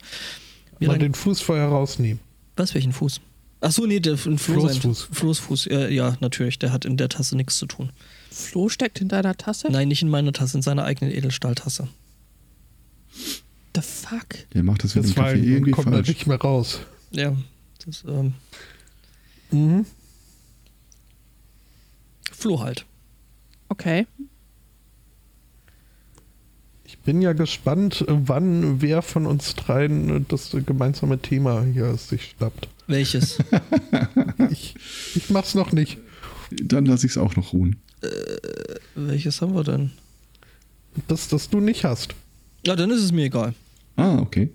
mir Mal dann, den Fuß vorher rausnehmen. Was, welchen Fuß? Ach so, nee, der Flo Floßfuß. Floßfuß, äh, ja, natürlich. Der hat in der Tasse nichts zu tun. Flo steckt in deiner Tasse? Nein, nicht in meiner Tasse, in seiner eigenen Edelstahltasse. The fuck? Der macht das mit Das Kaffee irgendwie kommt falsch. nicht mehr raus. Ja, das, ähm, Mhm. Flo halt. Okay. Ich bin ja gespannt, wann wer von uns dreien das gemeinsame Thema hier sich schnappt. Welches? Ich, ich mach's noch nicht. Dann lasse ich es auch noch ruhen. Welches haben wir denn? Das, das du nicht hast. Ja, dann ist es mir egal. Ah, okay.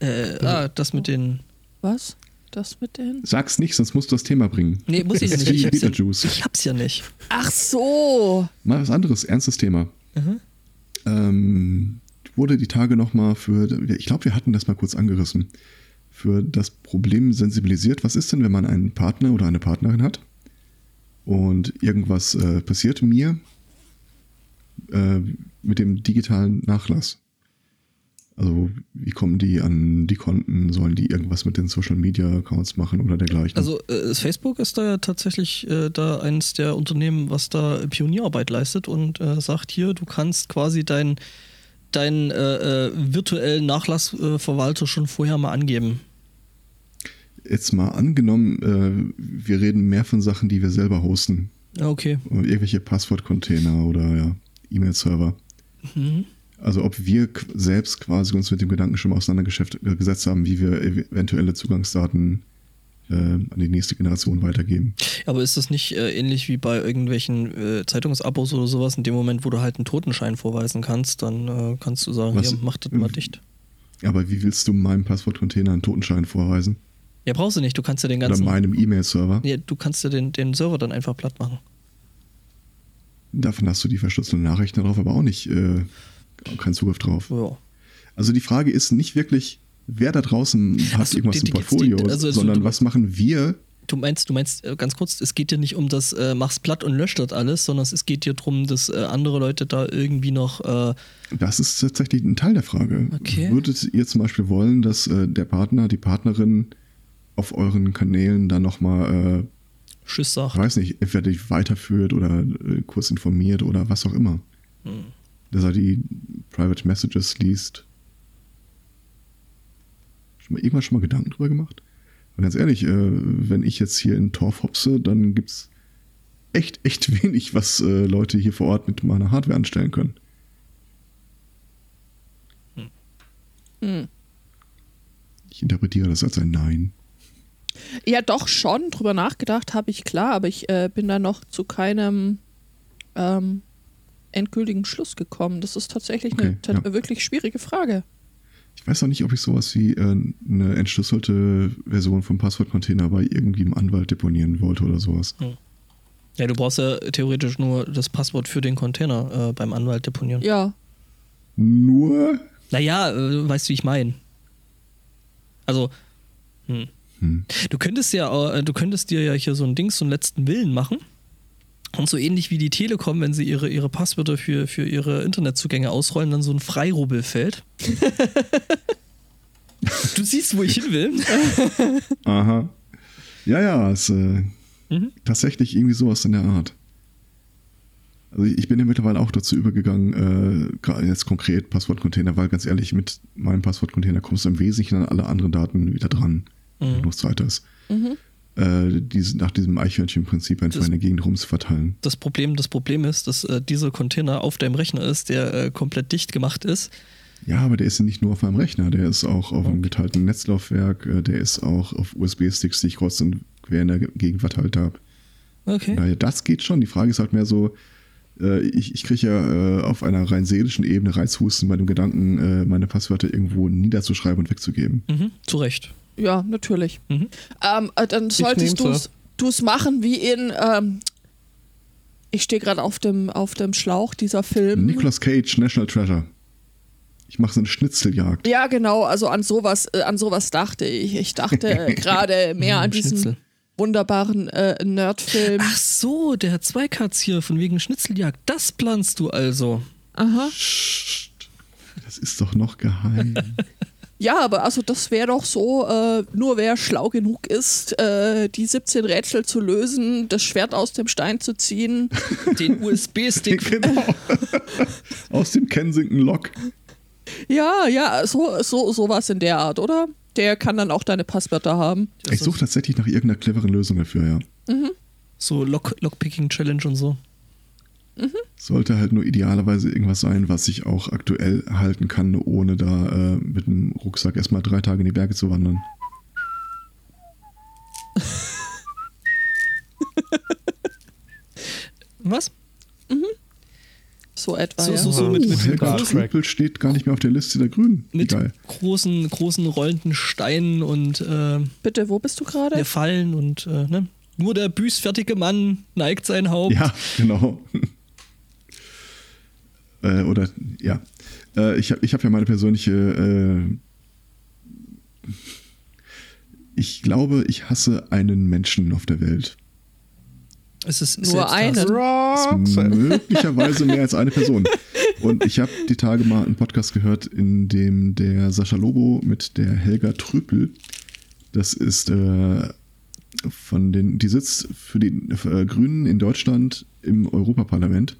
Äh, ah, das mit den. Was? Das mit den. Sag's nicht, sonst musst du das Thema bringen. Nee, muss ich nicht. Ich hab's ja, ich hab's ja nicht. Ach so! Mal was anderes, ernstes Thema. Mhm. Ähm, wurde die Tage nochmal für, ich glaube, wir hatten das mal kurz angerissen, für das Problem sensibilisiert. Was ist denn, wenn man einen Partner oder eine Partnerin hat und irgendwas äh, passiert mir äh, mit dem digitalen Nachlass? Also, wie kommen die an die Konten? Sollen die irgendwas mit den Social Media Accounts machen oder dergleichen? Also äh, Facebook ist da ja tatsächlich äh, da eines der Unternehmen, was da Pionierarbeit leistet und äh, sagt hier, du kannst quasi deinen dein, äh, äh, virtuellen Nachlassverwalter schon vorher mal angeben. Jetzt mal angenommen, äh, wir reden mehr von Sachen, die wir selber hosten. Ja, okay. Irgendwelche Passwortcontainer oder ja, E-Mail-Server. Mhm. Also ob wir selbst quasi uns mit dem Gedanken schon mal auseinandergesetzt haben, wie wir eventuelle Zugangsdaten äh, an die nächste Generation weitergeben. Aber ist das nicht äh, ähnlich wie bei irgendwelchen äh, Zeitungsabos oder sowas? In dem Moment, wo du halt einen Totenschein vorweisen kannst, dann äh, kannst du sagen, Was- hier, mach das mal dicht. Aber wie willst du meinem Passwortcontainer einen Totenschein vorweisen? Ja, brauchst du nicht. Du kannst ja den Oder ganzen. meinem E-Mail-Server? Ja, du kannst ja den, den Server dann einfach platt machen. Davon hast du die verschlüsselten Nachrichten darauf aber auch nicht, äh, keinen Zugriff drauf. Ja. Also die Frage ist nicht wirklich, wer da draußen hat Ach so, irgendwas die- im Portfolio, die- also- also sondern du- was machen wir Du meinst, du meinst äh, ganz kurz, es geht dir nicht um das äh, mach's platt und löscht das alles, sondern es geht dir darum, dass äh, andere Leute da irgendwie noch äh, Das ist tatsächlich ein Teil der Frage. Okay. Würdet ihr zum Beispiel wollen, dass äh, der Partner, die Partnerin auf euren Kanälen dann nochmal, Tschüss äh, sagt. weiß nicht, entweder dich weiterführt oder äh, kurz informiert oder was auch immer? Hm. Dass er die Private Messages liest. Schon mal irgendwann schon mal Gedanken drüber gemacht? Und ganz ehrlich, äh, wenn ich jetzt hier in Torf hopse, dann gibt's echt, echt wenig, was äh, Leute hier vor Ort mit meiner Hardware anstellen können. Hm. Ich interpretiere das als ein Nein. Ja, doch schon. Drüber nachgedacht habe ich klar, aber ich äh, bin da noch zu keinem ähm, endgültigen Schluss gekommen. Das ist tatsächlich eine Okay, ta- ja. wirklich schwierige Frage. Ich weiß auch nicht, ob ich sowas wie äh, eine entschlüsselte Version vom Passwortcontainer bei irgendwie im Anwalt deponieren wollte oder sowas. Ja, du brauchst ja theoretisch nur das Passwort für den Container äh, beim Anwalt deponieren. Ja, Nur? Naja, äh, weißt du, wie ich meine. Also, hm. Hm. du könntest ja, äh, du könntest dir ja hier so ein Ding, so einen letzten Willen machen. Und so ähnlich wie die Telekom, wenn sie ihre, ihre Passwörter für, für ihre Internetzugänge ausrollen, dann so ein Freirubbelfeld. du siehst, wo ich hin will. Aha. Ja, ja, ist äh, Mhm. tatsächlich irgendwie sowas in der Art. Also ich bin ja mittlerweile auch dazu übergegangen, äh, jetzt konkret Passwortcontainer, weil ganz ehrlich, mit meinem Passwortcontainer kommst du im Wesentlichen an alle anderen Daten wieder dran, wenn Mhm. genug Zeit ist. Mhm. Äh, diese, nach diesem Eichhörnchen-Prinzip einfach Das- in der Gegend rumzuverteilen. Das Problem, das Problem ist, dass äh, dieser Container auf deinem Rechner ist, der äh, komplett dicht gemacht ist. Ja, aber der ist ja nicht nur auf meinem Rechner, der ist auch auf einem geteilten Netzlaufwerk, äh, der ist auch auf USB-Sticks, die ich kreuz und quer in der Ge- Gegend verteilt habe. Okay. Naja, das geht schon. Die Frage ist halt mehr so, äh, ich, ich kriege ja äh, auf einer rein seelischen Ebene Reizhusten bei dem Gedanken, meine Passwörter irgendwo niederzuschreiben und wegzugeben. Mhm, zu Recht. Ja, natürlich. Mhm. Ähm, äh, dann solltest du es machen wie in. Ähm, ich stehe gerade auf dem, auf dem Schlauch dieser Film. Nicolas Cage, National Treasure. Ich mache so eine Schnitzeljagd. Ja, genau, also an sowas, äh, an sowas dachte ich. Ich dachte gerade mehr an diesen Schnitzel. wunderbaren äh, Nerdfilm. Ach so, der hat zwei Cuts hier von wegen Schnitzeljagd. Das planst du also. Aha. Psst. Das ist doch noch geheim. Ja, aber also das wäre doch so, äh, nur wer schlau genug ist, äh, die 17 Rätsel zu lösen, das Schwert aus dem Stein zu ziehen. Den USB-Stick. genau. Aus dem Kensington Lock. Ja, ja, so, so, sowas in der Art, oder? Der kann dann auch deine Passwörter haben. Ich suche tatsächlich nach irgendeiner cleveren Lösung dafür, ja. So Lock Lockpicking-Challenge und so. Sollte halt nur idealerweise irgendwas sein, was ich auch aktuell halten kann, ohne da äh, mit dem Rucksack erstmal drei Tage in die Berge zu wandern. Was? So etwa, So, ja. so, so mit, mit, oh, Helga großen, Trüppel steht gar nicht mehr auf der Liste der Grünen. Mit geil. großen, großen rollenden Steinen und äh, Bitte, wo bist du gerade? der Fallen und äh, ne? nur der büßfertige Mann neigt sein Haupt. Ja, genau. Äh, oder, ja. Äh, ich habe ich hab ja meine persönliche. Äh, ich glaube, ich hasse einen Menschen auf der Welt. Es ist Nur Roxanne. möglicherweise mehr als eine Person. Und ich habe die Tage mal einen Podcast gehört, in dem der Sascha Lobo mit der Helga Trüpel, das ist äh, von den, die sitzt für die äh, Grünen in Deutschland im Europaparlament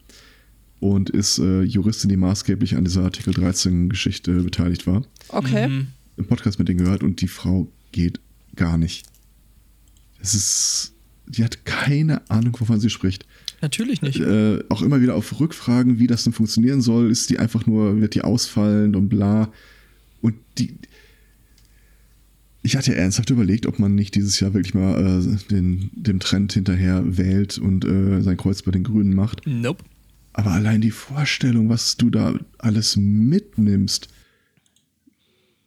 und ist äh, Juristin, die maßgeblich an dieser Artikel 13 Geschichte beteiligt war. Okay. Mhm. Im Podcast mit denen gehört und die Frau geht gar nicht. Es ist, die hat keine Ahnung, wovon sie spricht Natürlich nicht. äh, auch immer wieder auf Rückfragen, wie das denn funktionieren soll. Ist die einfach nur, wird die ausfallen und bla. Und die. Ich hatte ernsthaft überlegt, ob man nicht dieses Jahr wirklich mal äh, den, dem Trend hinterher wählt und äh, sein Kreuz bei den Grünen macht. Nope. Aber allein die Vorstellung, was du da alles mitnimmst.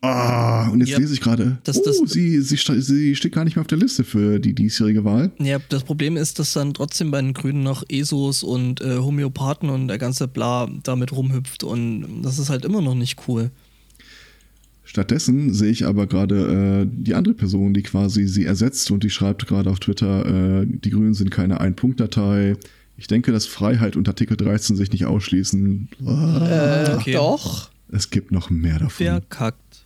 Ah, und jetzt Ja, lese ich gerade, das- oh, das- sie, sie, sta- sie steht gar nicht mehr auf der Liste für die diesjährige Wahl. Ja, das Problem ist, dass dann trotzdem bei den Grünen noch ESOs und äh, Homöopathen und der ganze Bla damit rumhüpft und das ist halt immer noch nicht cool. Stattdessen sehe ich aber gerade äh, die andere Person, die quasi sie ersetzt und die schreibt gerade auf Twitter, äh, die Grünen sind keine Ein-Punkt-Datei. Ich denke, dass Freiheit und Artikel 13 sich nicht ausschließen. Äh, Okay. Doch. es gibt noch mehr davon. Verkackt.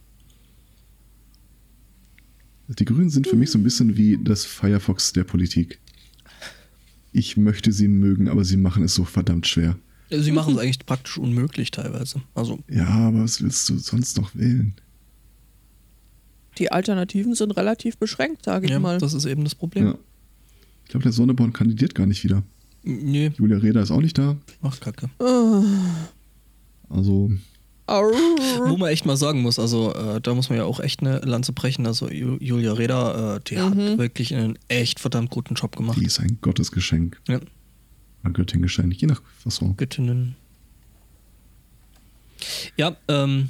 Die Grünen sind für mich so ein bisschen wie das Firefox der Politik. Ich möchte sie mögen, aber sie machen es so verdammt schwer. Also sie machen es eigentlich praktisch unmöglich teilweise. Also Ja, aber was willst du sonst noch wählen? Die Alternativen sind relativ beschränkt, sage ich ja, mal. das ist eben das Problem. Ja. Ich glaube, der Sonneborn kandidiert gar nicht wieder. Nee, Julia Reda ist auch nicht da. ach Kacke. Also, Arr. Wo man echt mal sagen muss, also äh, da muss man ja auch echt eine Lanze brechen. Also Ju- Julia Reda, äh, die hat wirklich einen echt verdammt guten Job gemacht. die ist ein Gottesgeschenk. Ja, Ein Göttinggeschenk, je nach Fasson. Göttinnen. Ja, ähm.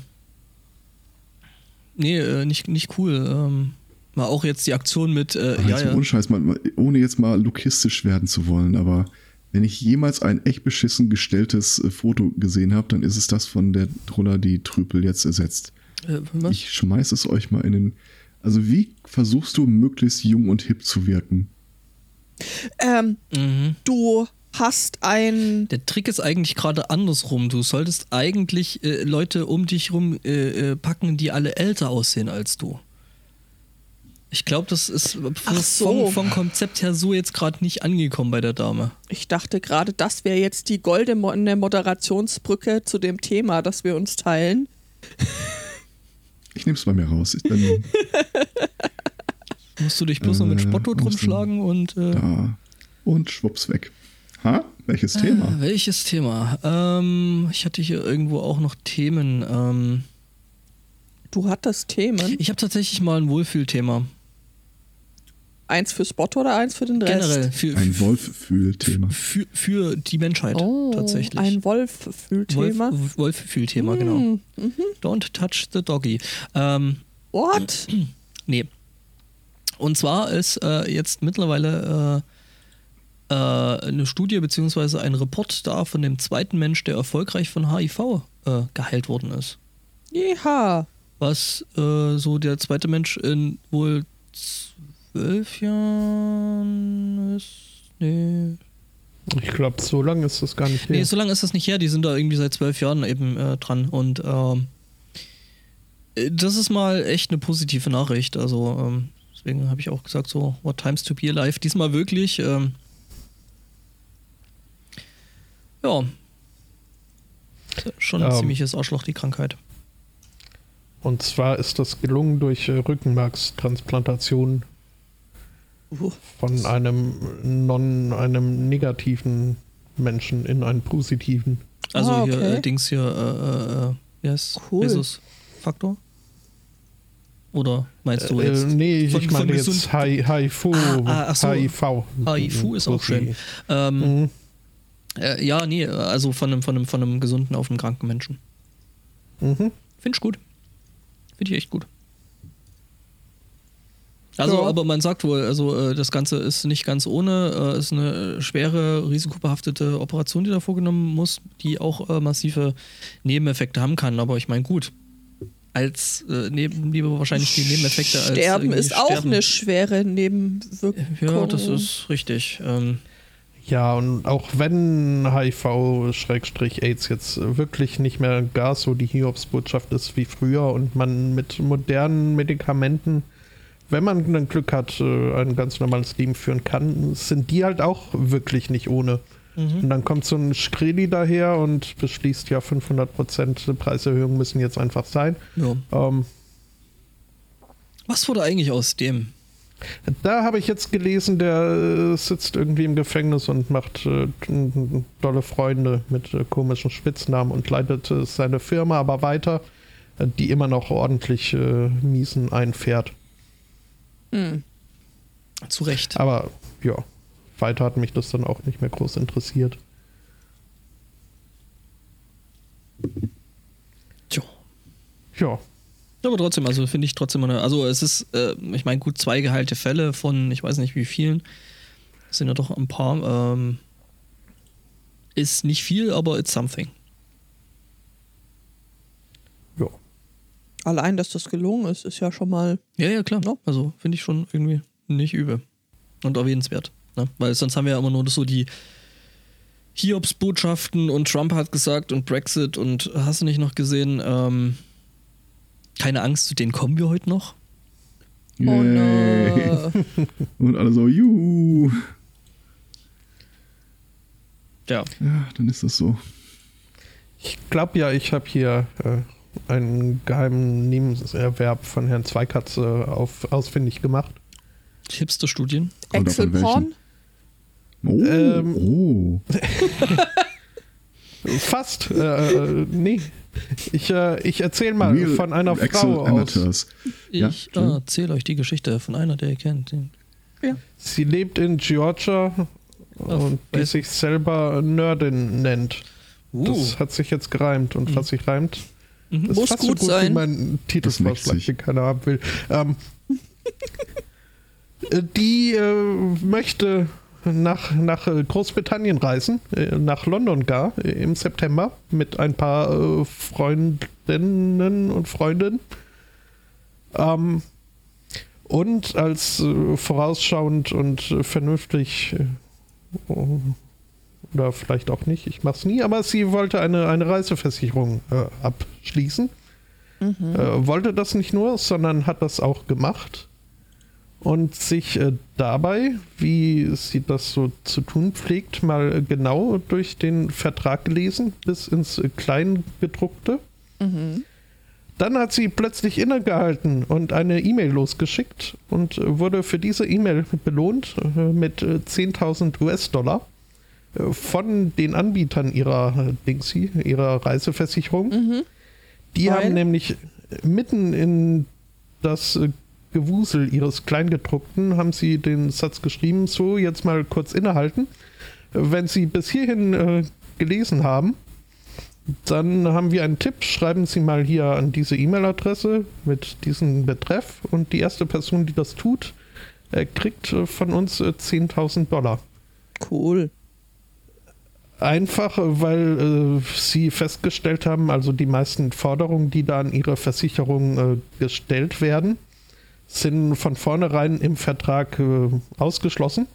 Nee, äh, nicht, nicht cool. Ähm, war auch jetzt die Aktion mit, äh, Aber ja, jetzt mal ja. ohne Scheiß, mal, mal- ohne jetzt mal lukistisch werden zu wollen, aber wenn ich jemals ein echt beschissen gestelltes äh, Foto gesehen habe, dann ist es das von der Troller, die Trüpel jetzt ersetzt. Äh? Ich schmeiß es euch mal in den. Also, wie versuchst du möglichst jung und hip zu wirken? Ähm, Mhm. du hast ein. Der Trick ist eigentlich gerade andersrum. Du solltest eigentlich äh, Leute um dich rum äh, äh, packen, die alle älter aussehen als du. Ich glaube, das ist Ach so. vom, vom Konzept her so jetzt gerade nicht angekommen bei der Dame. Ich dachte gerade, das wäre jetzt die goldene Moderationsbrücke zu dem Thema, das wir uns teilen. Ich nehme es bei mir raus. Ich bin Musst du dich bloß noch mit Äh, Spotto drum musst du- schlagen und. Äh, da. Und schwupps weg. Ha? Welches Thema? Äh, welches Thema? Ähm, ich hatte hier irgendwo auch noch Themen. Ähm, Du hattest Themen. ich habe tatsächlich mal ein Wohlfühlthema. Eins für Spot oder eins für den Rest? Generell. Für, Ein Wolf-Fühl-Thema. für, für die Menschheit. Oh, tatsächlich. ein Wolf-Fühlthema. Wolf, Wolf-Fühlthema, genau. Hm, mhm. Don't touch the doggy. Ähm, What? nee. Und zwar ist äh, jetzt mittlerweile äh, äh, eine Studie bzw. ein Report da von dem zweiten Mensch, der erfolgreich von HIV äh, geheilt worden ist. Ja. Was äh, so der zweite Mensch in wohl zwölf Jahren ist. Nee. Ich glaube, so lange ist das gar nicht her. Nee, so lange ist das nicht her. Die sind da irgendwie seit zwölf Jahren eben äh, dran. Und ähm, Äh, das ist mal echt eine positive Nachricht. Also ähm, deswegen habe ich auch gesagt, so, what times to be alive. Diesmal wirklich. Ähm, ja. Schon ein Ähm. ziemliches Arschloch, die Krankheit. Und zwar ist das gelungen durch äh, Rückenmarkstransplantation von einem non, einem negativen Menschen in einen positiven. Also Ah, hier, okay. äh, Dings hier, äh, äh, äh, yes, Cool. Faktor? Oder meinst du Äh, jetzt? nee, von- ich von meine jetzt Hi- HIV. Ah, ah, so. HIV. HIV ist auch schön. Ähm, Mhm. äh, ja, nee, also von einem, von, einem, von einem gesunden auf einen kranken Menschen. Mhm. Finde ich gut. Finde ich echt gut. Also, Ja. aber man sagt wohl, also äh, das Ganze ist nicht ganz ohne, äh, ist eine schwere, risikobehaftete Operation, die da vorgenommen muss, die auch äh, massive Nebeneffekte haben kann. Aber ich meine, gut, als äh, neben, lieber wahrscheinlich die Nebeneffekte als Sterben ist auch Sterben. eine schwere Nebenwirkung. Ja, das ist richtig. Ähm, Ja, und auch wenn HIV-AIDS jetzt wirklich nicht mehr gar so die Hiobsbotschaft ist wie früher und man mit modernen Medikamenten, wenn man dann Glück hat, äh, ein ganz normales Leben führen kann, sind die halt auch wirklich nicht ohne. Und dann kommt so ein Skreli daher und beschließt ja 500% Preiserhöhungen müssen jetzt einfach sein. ja. Ähm, Was wurde eigentlich aus dem? Da habe ich jetzt gelesen, der äh, sitzt irgendwie im Gefängnis und macht äh, tolle Freunde mit äh, komischen Spitznamen und leitet äh, seine Firma aber weiter, die immer noch ordentlich äh, Miesen einfährt. Hm. Zu Recht. Aber ja, weiter hat mich das dann auch nicht mehr groß interessiert. Tja. Ja, Aber trotzdem, also finde ich trotzdem eine, also es ist, äh, ich meine, gut, zwei geheilte Fälle von, ich weiß nicht wie vielen, es sind ja doch ein paar, ähm, ist nicht viel, aber it's something. ja. Allein, dass das gelungen ist, ist ja schon mal. Ja, ja, klar. Ja. Also finde ich schon irgendwie nicht übel und erwähnenswert. Ne? Weil sonst haben wir ja immer nur so die Hiobs-Botschaften und Trump hat gesagt und Brexit und hast du nicht noch gesehen, ähm, keine Angst, zu denen kommen wir heute noch. Oh Yay. no. Und alle so, juhu. Ja. Ja, dann ist das so. Ich glaube ja, ich habe hier äh, einen geheimen Nebenerwerb von Herrn Zweikatz äh, auf, ausfindig gemacht. Hipster-Studien. Oder Excel von welchen? Porn? Oh, Ähm, oh. Fast. Äh, äh, nee. Ich, äh, ich erzähle mal Real von einer Excel Frau aus. Amateurs. Ja, Ich schön. erzähle euch die Geschichte von einer, der ihr kennt. Sie lebt in Georgia und die sich selber Nerdin nennt. Uh, Das hat sich jetzt gereimt und was sich reimt, Mhm. ist Muss fast gut so gut sein. wie mein Titelvorschlag, sich. den keiner haben will. Ähm, äh, die äh, möchte nach, nach Großbritannien reisen, äh, nach London gar, äh, im September mit ein paar äh, Freundinnen und Freunden. Ähm, und als äh, vorausschauend und äh, vernünftig äh, oder vielleicht auch nicht, ich mach's nie, aber sie wollte eine, eine Reiseversicherung äh, abschließen. Äh, wollte das nicht nur, sondern hat das auch gemacht. Und sich äh, dabei, wie sie das so zu tun pflegt, mal äh, genau durch den Vertrag gelesen, bis ins äh, Kleingedruckte. Dann hat sie plötzlich innegehalten und eine E-Mail losgeschickt und äh, wurde für diese E-Mail belohnt mit äh, 10.000 US-Dollar von den Anbietern ihrer äh, Dingsy, ihrer Reiseversicherung. Die Weil? haben nämlich mitten in das äh, Gewusel ihres Kleingedruckten haben sie den Satz geschrieben, so jetzt mal kurz innehalten. Äh, Wenn Sie bis hierhin äh, gelesen haben, dann haben wir einen Tipp. Schreiben Sie mal hier an diese E-Mail-Adresse mit diesem Betreff und die erste Person, die das tut, äh, kriegt äh, von uns äh, 10.000 Dollar. Cool. Einfach, weil äh, sie festgestellt haben, also die meisten Forderungen, die da an ihre Versicherung äh, gestellt werden, sind von vornherein im Vertrag äh, ausgeschlossen.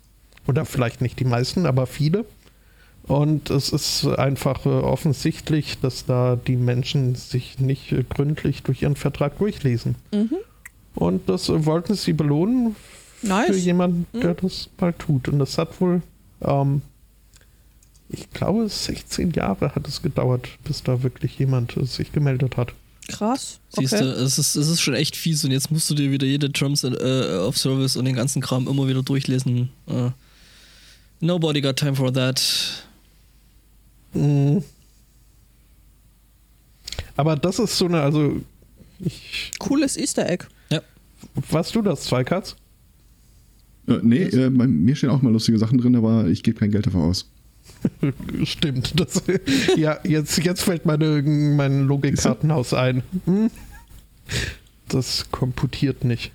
Oder vielleicht nicht die meisten, aber viele. Und es ist einfach äh, offensichtlich, dass da die Menschen sich nicht gründlich durch ihren Vertrag durchlesen. Mhm. Und das wollten sie belohnen Nice. für jemanden, der Mhm. das mal tut. Und das hat wohl, ähm, ich glaube, 16 Jahre hat es gedauert, bis da wirklich jemand äh, sich gemeldet hat. Krass. Siehst okay. du, es ist, es ist schon echt fies und jetzt musst du dir wieder jede Terms äh, of Service und den ganzen Kram immer wieder durchlesen. Äh, nobody got time for that. Mhm. Aber das ist so eine, also, ich, Cooles Easter Egg. warst du das, Zweikatz? Äh, nee, äh, bei mir stehen auch mal lustige Sachen drin, aber ich gebe kein Geld dafür aus. Stimmt. Das, ja, jetzt, jetzt fällt meine, mein Logikkartenhaus ein. Hm? Das komputiert nicht.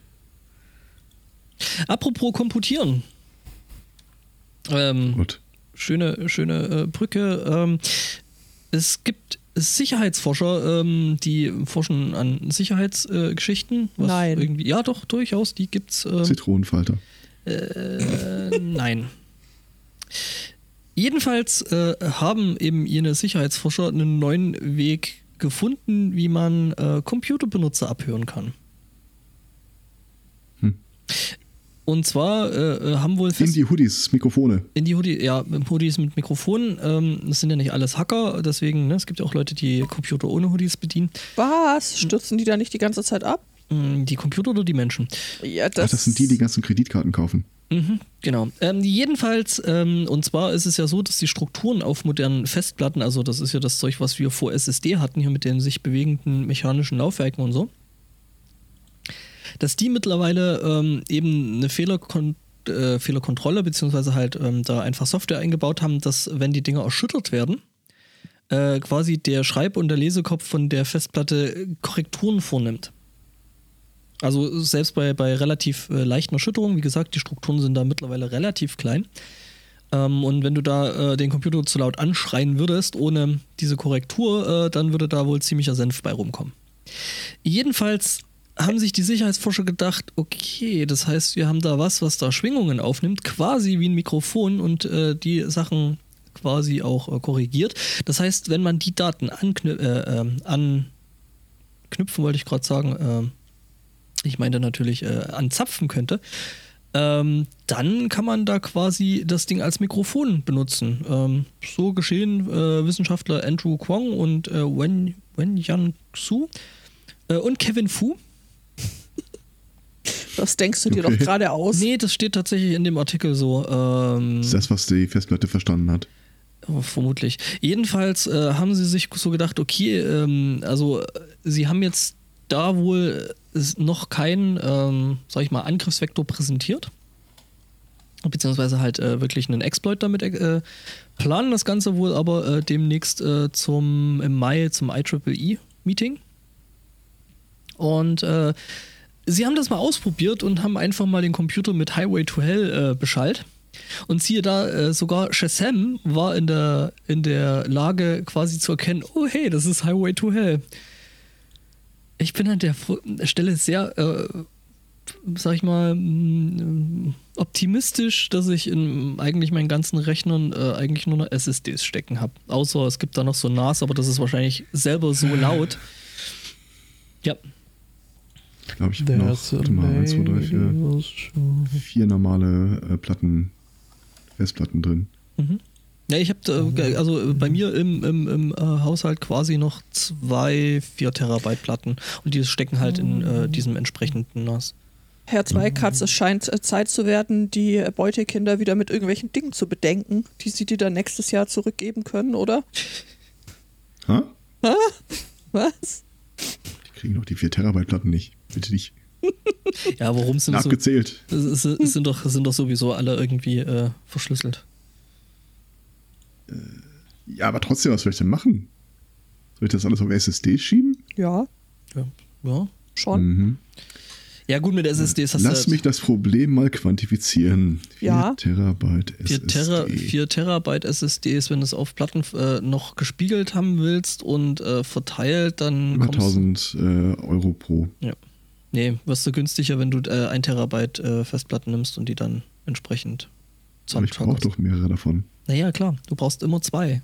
Apropos Komputieren. Ähm, Gut. schöne, schöne äh, Brücke. Ähm, es gibt Sicherheitsforscher, ähm, die forschen an Sicherheitsgeschichten. Äh, Nein. Irgendwie, ja, doch, durchaus. Die gibt's. Ähm, Zitronenfalter. Äh, nein. Jedenfalls äh, haben eben jene Sicherheitsforscher einen neuen Weg gefunden, wie man äh, Computerbenutzer abhören kann. Hm. Und zwar äh, äh, haben wohl In die Hoodies, Mikrofone. in die Hoodie, ja, Hoodies mit Mikrofonen. Ähm, das sind ja nicht alles Hacker, deswegen, ne, es gibt ja auch Leute, die Computer ohne Hoodies bedienen. Was? Stürzen die da nicht die ganze Zeit ab? Mm, Die Computer oder die Menschen? Ja, Ach, das, das sind die, die ganzen Kreditkarten kaufen. Mhm, genau. Ähm, jedenfalls, ähm, und zwar ist es ja so, dass die Strukturen auf modernen Festplatten, also das ist ja das Zeug, was wir vor SSD hatten, hier mit den sich bewegenden mechanischen Laufwerken und so, dass die mittlerweile ähm, eben eine Fehlerkon äh, Fehlerkontrolle, beziehungsweise halt ähm, da einfach Software eingebaut haben, dass wenn die Dinger erschüttert werden, äh, quasi der Schreib- und der Lesekopf von der Festplatte äh, Korrekturen vornimmt. Also selbst bei, bei relativ äh, leichten Erschütterungen, wie gesagt, die Strukturen sind da mittlerweile relativ klein. Ähm, und wenn du da äh, den Computer zu laut anschreien würdest, ohne diese Korrektur, äh, dann würde da wohl ziemlicher Senf bei rumkommen. Jedenfalls haben sich die Sicherheitsforscher gedacht, okay, das heißt, wir haben da was, was da Schwingungen aufnimmt, quasi wie ein Mikrofon und äh, die Sachen quasi auch äh, korrigiert. Das heißt, wenn man die Daten äh, ähm, anknüpfen, wollte ich gerade sagen, ich meine natürlich äh, anzapfen könnte, ähm, dann kann man da quasi das Ding als Mikrofon benutzen. Ähm, so geschehen äh, Wissenschaftler Andrew Kwong und äh, Wen, Wen Yan Xu äh, und Kevin Fu. das denkst du dir Okay. doch gerade aus. Nee, das steht tatsächlich in dem Artikel so. Ähm, Das ist das, was die Festplatte verstanden hat. Oh, Vermutlich. Jedenfalls äh, haben sie sich so gedacht, okay, ähm, also äh, sie haben jetzt da wohl äh, noch keinen, ähm, sag ich mal, Angriffsvektor präsentiert. Beziehungsweise halt äh, wirklich einen Exploit damit äh, planen das Ganze wohl aber äh, demnächst äh, zum im Mai zum IEEE-Meeting. Und äh, sie haben das mal ausprobiert und haben einfach mal den Computer mit Highway to Hell beschallt. Und siehe da, äh, sogar Shazam war in der, in der Lage quasi zu erkennen, oh hey, das ist Highway to Hell. Ich bin an der Stelle sehr, äh, sag ich mal, mh, optimistisch, dass ich in eigentlich meinen ganzen Rechnern äh, eigentlich nur noch SSDs stecken habe. Außer es gibt da noch so NAS, aber das ist wahrscheinlich selber so laut. Ja, Ich glaube, ich habe noch, warte mal, eins, zwei, drei, vier, vier normale äh, Platten, Festplatten drin. Mhm. Ja, ich habe also äh, bei mir im, im, im äh, Haushalt quasi noch zwei 4 Terabyte Platten und die stecken halt in äh, diesem entsprechenden NAS. Herr Zweikatz, es scheint äh, Zeit zu werden, die äh, Beutekinder wieder mit irgendwelchen Dingen zu bedenken, die sie dir dann nächstes Jahr zurückgeben können, oder? Ha? Was? Die kriegen doch die 4 Terabyte Platten nicht. Bitte nicht. Ja, warum sind so, Abgezählt. es, es, es sind doch sind doch sowieso alle irgendwie äh, verschlüsselt. Ja, aber trotzdem, was soll ich denn machen? Soll ich das alles auf SSD schieben? Ja, Ja, ja. schon. Mhm. Ja, gut, mit SSDs hast Lass du mich das Problem mal quantifizieren. 4 Ja. Terabyte 4, SSD. Tera, 4 Terabyte SSDs, wenn du es auf Platten äh, noch gespiegelt haben willst und äh, verteilt, dann Über kommst 1000 äh, Euro pro. Nee, wirst du günstiger, wenn du äh, 1 Terabyte äh, Festplatten nimmst und die dann entsprechend Aber ich brauche doch mehrere davon. Naja, klar, du brauchst immer zwei.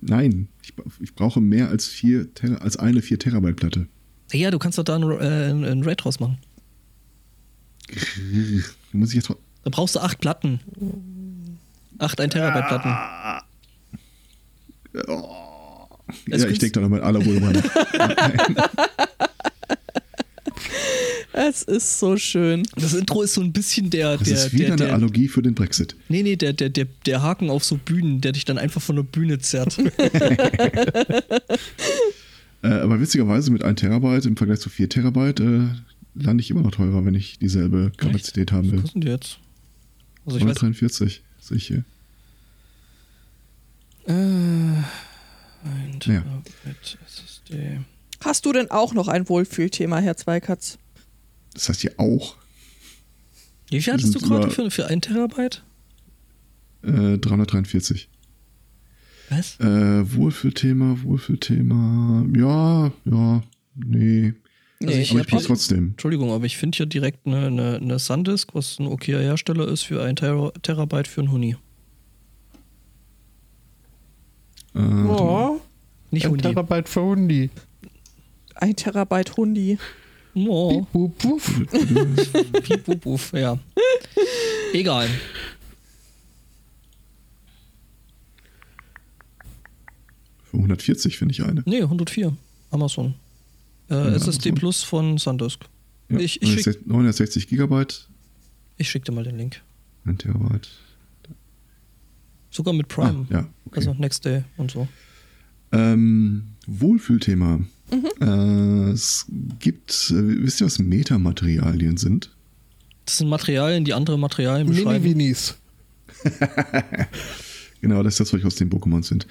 Nein, ich, ich brauche mehr als, vier als eine 4 Terabyte Platte. Ja, du kannst doch da ein, äh, ein, RAID draus machen. Muss ich jetzt. Da brauchst du acht Platten. Acht 1 Terabyte Platten. Oh. Es Ja, ich denke da nochmal aller Ruhe drüber nach. Es ist so schön. Das Intro ist so ein bisschen der, Das der, ist wieder der, eine der, Analogie für den Brexit. nee, nee, der, der, der, der Haken auf so Bühnen, der dich dann einfach von der Bühne zerrt. Äh, aber witzigerweise mit 1 Terabyte im Vergleich zu 4 Terabyte äh, lande ich immer noch teurer, wenn ich dieselbe Kapazität haben will. Was sind die jetzt? Also ich weiß, 143 sehe ich hier. äh, ein Ja. Terabyte SSD. Hast du denn auch noch ein Wohlfühlthema, Herr Zweikatz? Das heißt hier auch Wie viel hattest du gerade für, für ein Terabyte? äh, 343. Was? Äh, Wohlfühlthema, Wohlfühlthema. Ja, ja, nee. Also Nee, ich aber ich hier- trotzdem. Entschuldigung, aber ich finde hier direkt eine, eine, eine Sandisk, was ein okayer Hersteller ist, für ein Ter Terabyte für ein Huni. Äh, Oh, Nicht Ein Huni. Terabyte für Hundi. ein Terabyte Hundi. Oh, Wupp, wupp. piep, wup, wup, ja. Egal. Für 140 finde ich eine. Nee, 104. Amazon. Äh, Ja, SSD Amazon. Plus von Sandisk. Ja, Ich- ich schick- 960 Gigabyte, Ich schicke dir mal den Link. 1 Terabyte. Sogar mit Prime. Ah, ja, okay. Also Next Day und so. Ähm, Wohlfühlthema. Äh, es gibt, äh, wisst ihr, was Metamaterialien sind? Das sind Materialien, die andere Materialien beschreiben. Mini-Winis. Genau, das ist das, was ich aus den Pokémon sind.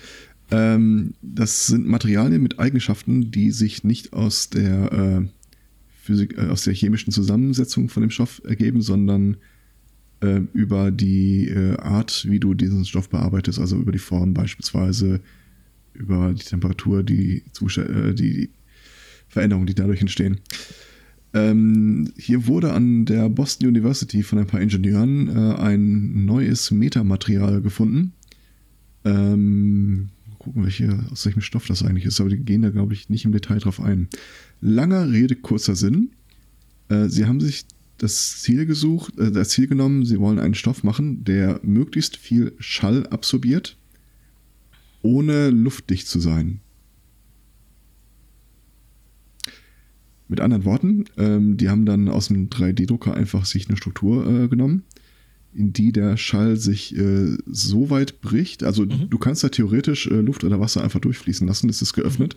Ähm, das sind Materialien mit Eigenschaften, die sich nicht aus der äh, Physik, äh, aus der chemischen Zusammensetzung von dem Stoff ergeben, sondern äh, über die äh, Art, wie du diesen Stoff bearbeitest, also über die Form beispielsweise, über die Temperatur, die, Zustä äh, die Veränderungen, die dadurch entstehen. Ähm, hier wurde an der Boston University von ein paar Ingenieuren äh, ein neues Metamaterial gefunden. Ähm, gucken, welche, aus welchem Stoff das eigentlich ist, aber die gehen da, glaube ich, nicht im Detail drauf ein. Langer Rede, kurzer Sinn. Äh, sie haben sich das Ziel gesucht, äh, das Ziel genommen, sie wollen einen Stoff machen, der möglichst viel Schall absorbiert, ohne luftdicht zu sein. Mit anderen Worten, ähm, die haben dann aus dem 3D-Drucker einfach sich eine Struktur äh, genommen, in die der Schall sich äh, so weit bricht. Also Mhm. du kannst da theoretisch äh, Luft oder Wasser einfach durchfließen lassen, das ist geöffnet.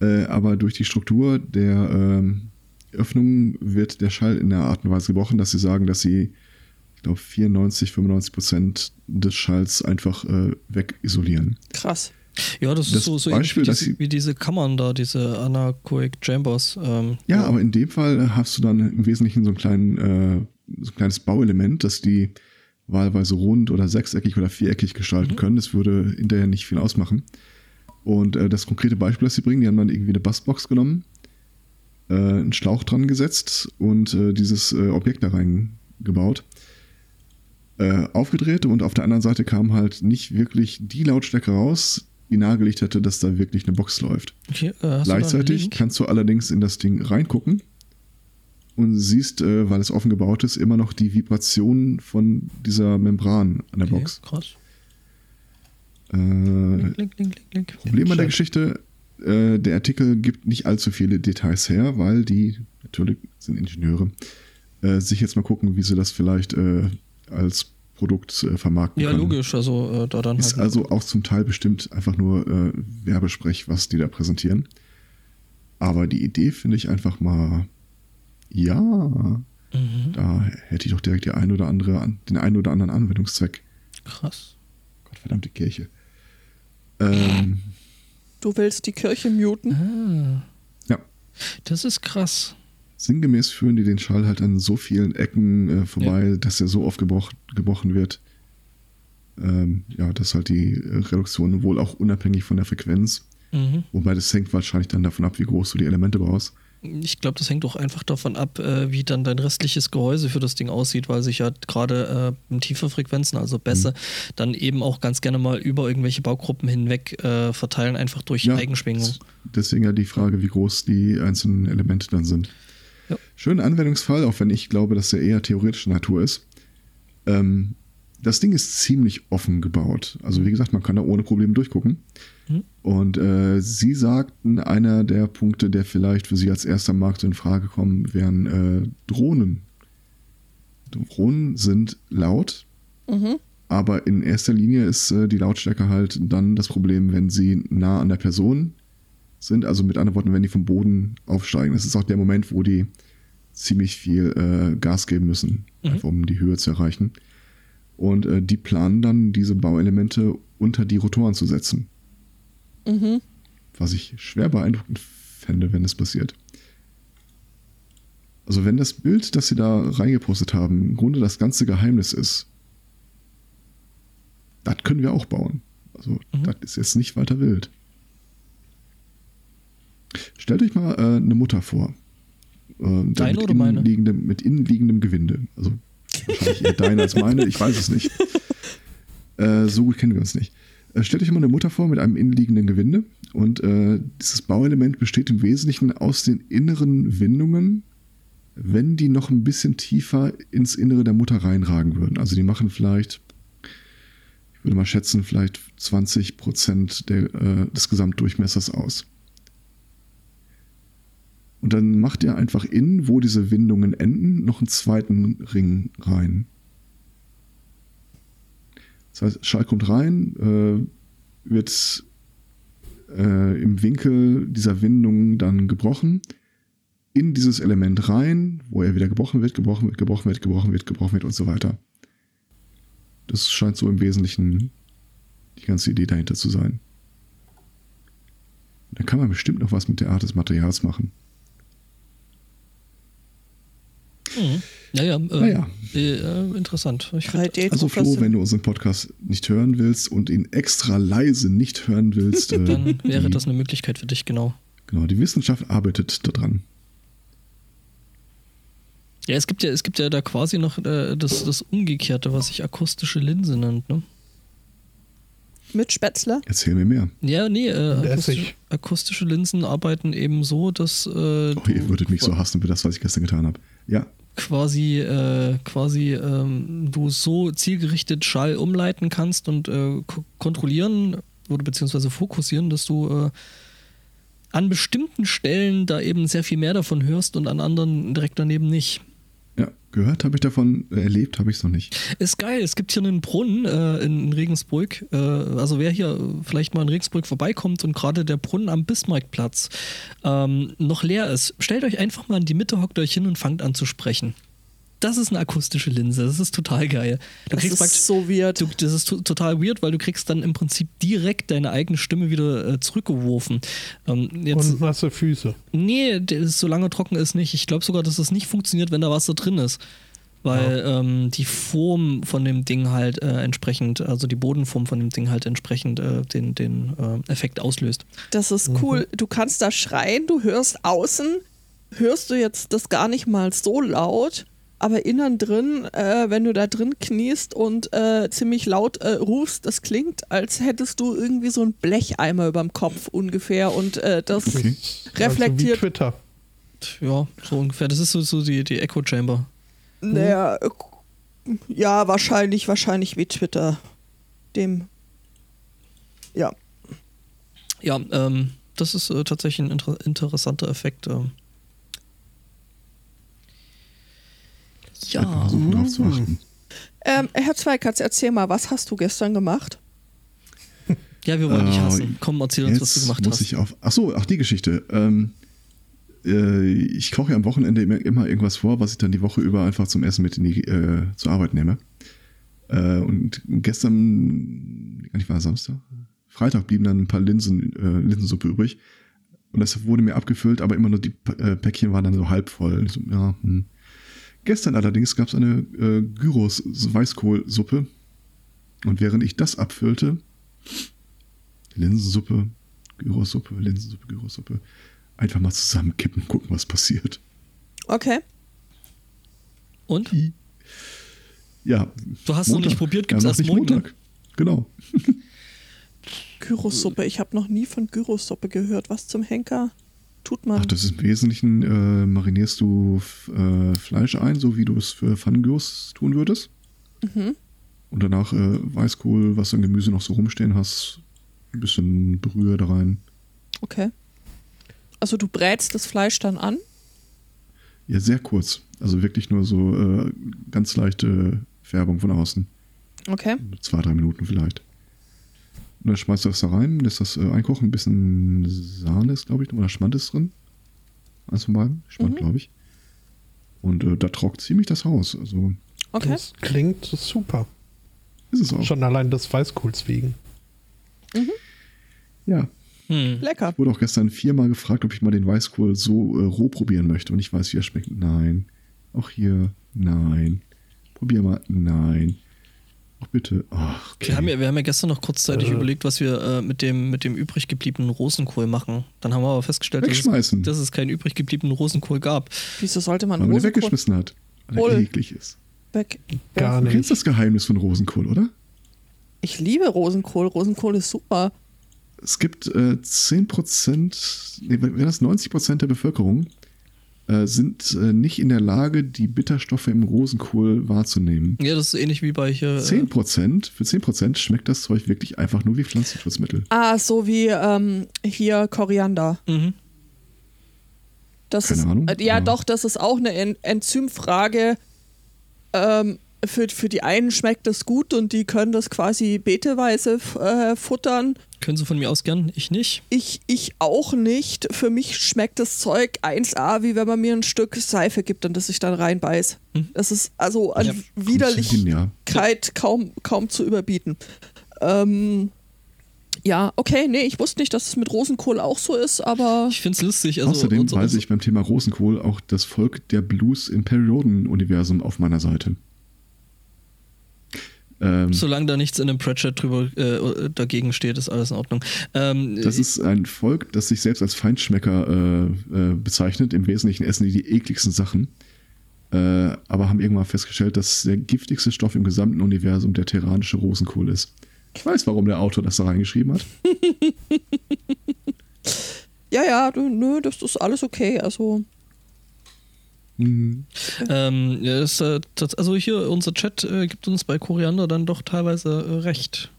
Äh, aber durch die Struktur der ähm, Öffnung wird der Schall in der Art und Weise gebrochen, dass sie sagen, dass sie, ich glaube, 94, 95 Prozent des Schalls einfach äh, wegisolieren. Krass. Ja, das, Das ist so, so Beispiel, ähnlich wie, diese, sie- wie diese Kammern da, diese Anechoic Chambers. Ähm, Ja, wo- aber in dem Fall hast du dann im Wesentlichen so, einen kleinen, äh, so ein kleines Bauelement, das die wahlweise rund oder sechseckig oder viereckig gestalten Mhm. können. Das würde hinterher nicht viel ausmachen. Und äh, das konkrete Beispiel, das sie bringen, die haben dann irgendwie eine Bassbox genommen, äh, einen Schlauch dran gesetzt und äh, dieses äh, Objekt da reingebaut. Äh, aufgedreht und auf der anderen Seite kam halt nicht wirklich die Lautstärke raus, die nahegelegt hätte, dass da wirklich eine Box läuft. Okay, äh, du Gleichzeitig Link? kannst du allerdings in das Ding reingucken und siehst, äh, weil es offen gebaut ist, immer noch die Vibration von dieser Membran an der okay, Box. Krass. Äh, Link, link, link. Problem an der. Geschichte, äh, der Artikel gibt nicht allzu viele Details her, weil die, natürlich sind Ingenieure, äh, sich jetzt mal gucken, wie sie das vielleicht äh, als Produkt äh, vermarkten Ja, können. logisch. Also äh, da dann Ist halt. also auch zum Teil bestimmt einfach nur äh, Werbesprech, was die da präsentieren. Aber die Idee finde ich einfach mal, ja, Mhm, da hätte ich doch direkt die ein oder andere, an- den einen oder anderen Anwendungszweck. krass. Gottverdammte Kirche. Ähm, Du willst die Kirche muten? Ah, ja, das ist krass. Sinngemäß führen die den Schall halt an so vielen Ecken äh, vorbei, dass er so oft gebroch, gebrochen wird. Ähm, ja, dass halt die Reduktion wohl auch unabhängig von der Frequenz Mhm. Wobei das hängt wahrscheinlich dann davon ab, wie groß du die Elemente brauchst. Ich glaube, das hängt auch einfach davon ab, äh, wie dann dein restliches Gehäuse für das Ding aussieht, weil sich ja gerade äh, tiefe Frequenzen, also Bässe, mhm. dann eben auch ganz gerne mal über irgendwelche Baugruppen hinweg äh, verteilen, einfach durch ja, Eigenschwingung. Deswegen ja die Frage, wie groß die einzelnen Elemente dann sind. Ja. Schöner Anwendungsfall, auch wenn ich glaube, dass der eher theoretischer Natur ist. Ähm, das Ding ist ziemlich offen gebaut. Also wie gesagt, man kann da ohne Probleme durchgucken. Mhm. Und äh, Sie sagten, einer der Punkte, der vielleicht für Sie als erster Markt in Frage kommen, wären äh, Drohnen. Drohnen sind laut, mhm. aber in erster Linie ist äh, die Lautstärke halt dann das Problem, wenn sie nah an der Person sind. Also mit anderen Worten, wenn die vom Boden aufsteigen. Das ist auch der Moment, wo die ziemlich viel äh, Gas geben müssen, mhm. einfach um die Höhe zu erreichen. Und äh, die planen dann, diese Bauelemente unter die Rotoren zu setzen. Mhm. Was ich schwer beeindruckend fände, wenn das passiert. Also wenn das Bild, das sie da reingepostet haben, im Grunde das ganze Geheimnis ist, das können wir auch bauen. Also mhm. das ist jetzt nicht weiter wild. Stellt euch mal äh, eine Mutter vor. Äh, Deine oder meine? Mit innenliegendem Gewinde. Also Wahrscheinlich eher deine als meine, ich weiß es nicht. Äh, so gut kennen wir uns nicht. Äh, stellt euch mal eine Mutter vor mit einem innenliegenden Gewinde und äh, dieses Bauelement besteht im Wesentlichen aus den inneren Windungen, wenn die noch ein bisschen tiefer ins Innere der Mutter reinragen würden. Also die machen vielleicht, ich würde mal schätzen, vielleicht 20 Prozent der, äh, des Gesamtdurchmessers aus. Und dann macht er einfach innen, wo diese Windungen enden, noch einen zweiten Ring rein. Das heißt, Schall kommt rein, äh, wird äh, im Winkel dieser Windung dann gebrochen, in dieses Element rein, wo er wieder gebrochen wird, gebrochen wird, gebrochen wird, gebrochen wird, gebrochen wird und so weiter. Das scheint so im Wesentlichen die ganze Idee dahinter zu sein. Da kann man bestimmt noch was mit der Art des Materials machen. Mhm. Ja, ja, äh, naja. Äh, interessant. Ich also Flo, wenn du unseren Podcast nicht hören willst und ihn extra leise nicht hören willst, äh, dann wäre die, das eine Möglichkeit für dich, genau. Genau, die Wissenschaft arbeitet daran. Ja, es gibt ja, es gibt ja da quasi noch äh, das, das Umgekehrte, was sich akustische Linse nennt, ne? Mit Spätzle? Erzähl mir mehr. Ja, nee, äh, akustische, akustische, Linsen arbeiten eben so, dass. Äh, oh, ihr würdet mich so hassen für das, was ich gestern getan habe. Ja quasi, äh, quasi ähm, du so zielgerichtet Schall umleiten kannst und äh, kontrollieren oder beziehungsweise fokussieren, dass du äh, an bestimmten Stellen da eben sehr viel mehr davon hörst und an anderen direkt daneben nicht. Ja, gehört habe ich davon, erlebt habe ich es noch nicht. Ist geil. Es gibt hier einen Brunnen äh, in Regensburg. Äh, also wer hier vielleicht mal in Regensburg vorbeikommt und gerade der Brunnen am Bismarckplatz ähm, noch leer ist, stellt euch einfach mal in die Mitte, hockt euch hin und fangt an zu sprechen das ist eine akustische Linse. Das ist total geil. Du das kriegst ist so weird. Du, das ist total weird, weil du kriegst dann im Prinzip direkt deine eigene Stimme wieder äh, zurückgeworfen. Ähm, jetzt, Und nasse Füße. Nee, solange trocken ist nicht. Ich glaube sogar, dass das nicht funktioniert, wenn da Wasser drin ist. Weil ja. ähm, die Form von dem Ding halt äh, entsprechend, also die Bodenform von dem Ding halt entsprechend äh, den, den äh, Effekt auslöst. Das ist cool. Mhm. Du kannst da schreien, du hörst außen, hörst du jetzt das gar nicht mal so laut aber innen drin, äh, wenn du da drin kniest und äh, ziemlich laut äh, rufst, das klingt, als hättest du irgendwie so ein Blecheimer über dem Kopf ungefähr und äh, das okay. reflektiert. Also wie Twitter. Ja, so ungefähr. Das ist so, so die, die Echo Chamber. Naja, ja, wahrscheinlich, wahrscheinlich wie Twitter. Dem. Ja. Ja, ähm, das ist äh, tatsächlich ein inter interessanter Effekt. Ähm. Ja. Versuchen darauf zu achten. Ähm, Herr Zweikatz, erzähl mal, was hast du gestern gemacht? Ja, wir wollen dich äh, hassen. Komm, erzähl uns, was du gemacht muss hast. Ich auf, achso, ach, die Geschichte. Ähm, äh, ich koche ja am Wochenende immer, immer, irgendwas vor, was ich dann die Woche über einfach zum Essen mit in die, äh, zur Arbeit nehme. Äh, und gestern, nicht war Samstag, Freitag blieben dann ein paar Linsen, äh, Linsensuppe übrig. Und das wurde mir abgefüllt, aber immer nur die äh, Päckchen waren dann so halb voll. So, ja, hm. Gestern allerdings gab es eine äh, Gyros Weißkohlsuppe. Und während ich das abfüllte, Linsensuppe, Gyrossuppe, Linsensuppe, Gyrossuppe, Einfach mal zusammenkippen, gucken, was passiert. Okay. Und? Ja. Du hast noch nicht probiert, gibt's ja, erst ne? Montag. Genau. Gyrosuppe. Ich habe noch nie von Gyrosuppe gehört. Was zum Henker tut man? Ach, das ist im Wesentlichen, äh, marinierst du äh, Fleisch ein, so wie du es für Pfannengyros tun würdest. Mhm. Und danach äh, Weißkohl, was du an Gemüse noch so rumstehen hast, ein bisschen Brühe da rein. Okay. Also du brätst das Fleisch dann an? Ja, sehr kurz. Also wirklich nur so äh, ganz leichte Färbung von außen. Okay. Zwei, drei Minuten vielleicht. Und dann schmeißt du das da rein, lässt das äh, einkochen. Ein bisschen Sahne ist, glaube ich, oder Schmand ist drin. Eins von beiden. Schmand, Mhm. glaube ich. Und äh, da trockt ziemlich das Haus. Also Okay. Das klingt super. ist es auch. Schon allein des Weißkohls wegen. Ja. Hm. Lecker. Ich wurde auch gestern viermal gefragt, ob ich mal den Weißkohl so äh, roh probieren möchte. Und ich weiß, wie er schmeckt. Nein. Auch hier. Nein. Probier mal. Nein. Auch bitte. Ach, okay. Wir haben, ja, wir haben ja gestern noch kurzzeitig Äh. überlegt, was wir äh, mit, dem, mit dem übrig gebliebenen Rosenkohl machen. Dann haben wir aber festgestellt, dass es, dass es keinen übrig gebliebenen Rosenkohl gab. Wieso sollte man Weil man den Rosenkohl weggeschmissen hat. Weil er eklig ist. weg? Gar Du kennst nicht. das Geheimnis von Rosenkohl, oder? Ich liebe Rosenkohl. Rosenkohl ist super. Es gibt äh, 10%, nee, wenn das 90% der Bevölkerung äh, sind äh, nicht in der Lage, die Bitterstoffe im Rosenkohl wahrzunehmen. Ja, das ist ähnlich wie bei hier. Äh, 10%, für 10% schmeckt das Zeug wirklich einfach nur wie Pflanzenschutzmittel. Ah, so wie ähm, hier Koriander. mhm. Das Keine ist, Ahnung, äh, ja, doch, das ist auch eine En Enzymfrage. Ähm, für, für die einen schmeckt das gut und die können das quasi beteweise äh, futtern. Können Sie von mir aus gern, ich nicht. Ich, ich auch nicht. Für mich schmeckt das Zeug 1A, wie wenn man mir ein Stück Seife gibt und das ich dann reinbeiß. Mhm. Das ist also an Ja. Widerlichkeit Hin, ja. kaum, kaum zu überbieten. Ähm, ja, okay, nee, ich wusste nicht, dass es mit Rosenkohl auch so ist, aber Ich finde es lustig. Also Außerdem unser- weise ich beim Thema Rosenkohl auch das Volk der Blues im Periodenuniversum auf meiner Seite. Ähm, Solange da nichts in dem Pratchett drüber äh, dagegen steht, ist alles in Ordnung. Ähm, das ist ein Volk, das sich selbst als Feinschmecker äh, äh, bezeichnet. Im Wesentlichen essen die die ekligsten Sachen. Äh, aber haben irgendwann festgestellt, dass der giftigste Stoff im gesamten Universum der terranische Rosenkohl ist. Ich weiß, warum der Autor das da reingeschrieben hat. ja, ja, du- nö, das ist alles okay. Also, Hm. ähm, das, äh, das, also hier, unser Chat äh, gibt uns bei Koriander dann doch teilweise äh, recht.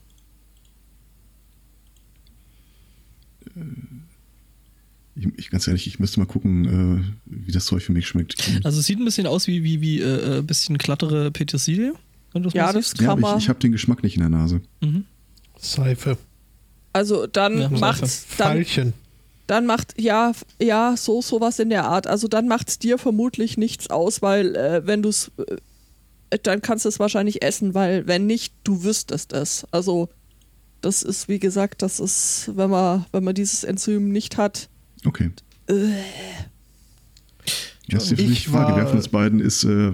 Ich, ich, ganz ehrlich, ich müsste mal gucken, äh, wie das Zeug für mich schmeckt. Also es sieht ein bisschen aus wie, wie, wie äh, äh, bisschen glattere Petersilie. Wenn du ja, mal das siehst. kann ja, man. ich, ich habe den Geschmack nicht in der Nase. Mhm. Seife. also, dann Ja, macht's, dann, Pfeilchen. Dann macht, ja, ja, so, sowas in der Art. Also, dann macht's dir vermutlich nichts aus, weil, äh, wenn du's, äh, dann kannst du es wahrscheinlich essen, weil, wenn nicht, du wüsstest es. Also, das ist, wie gesagt, das ist, wenn man, wenn man dieses Enzym nicht hat, Okay. äh, Das ist die Ich ich Frage. war- Wer von uns beiden ist äh,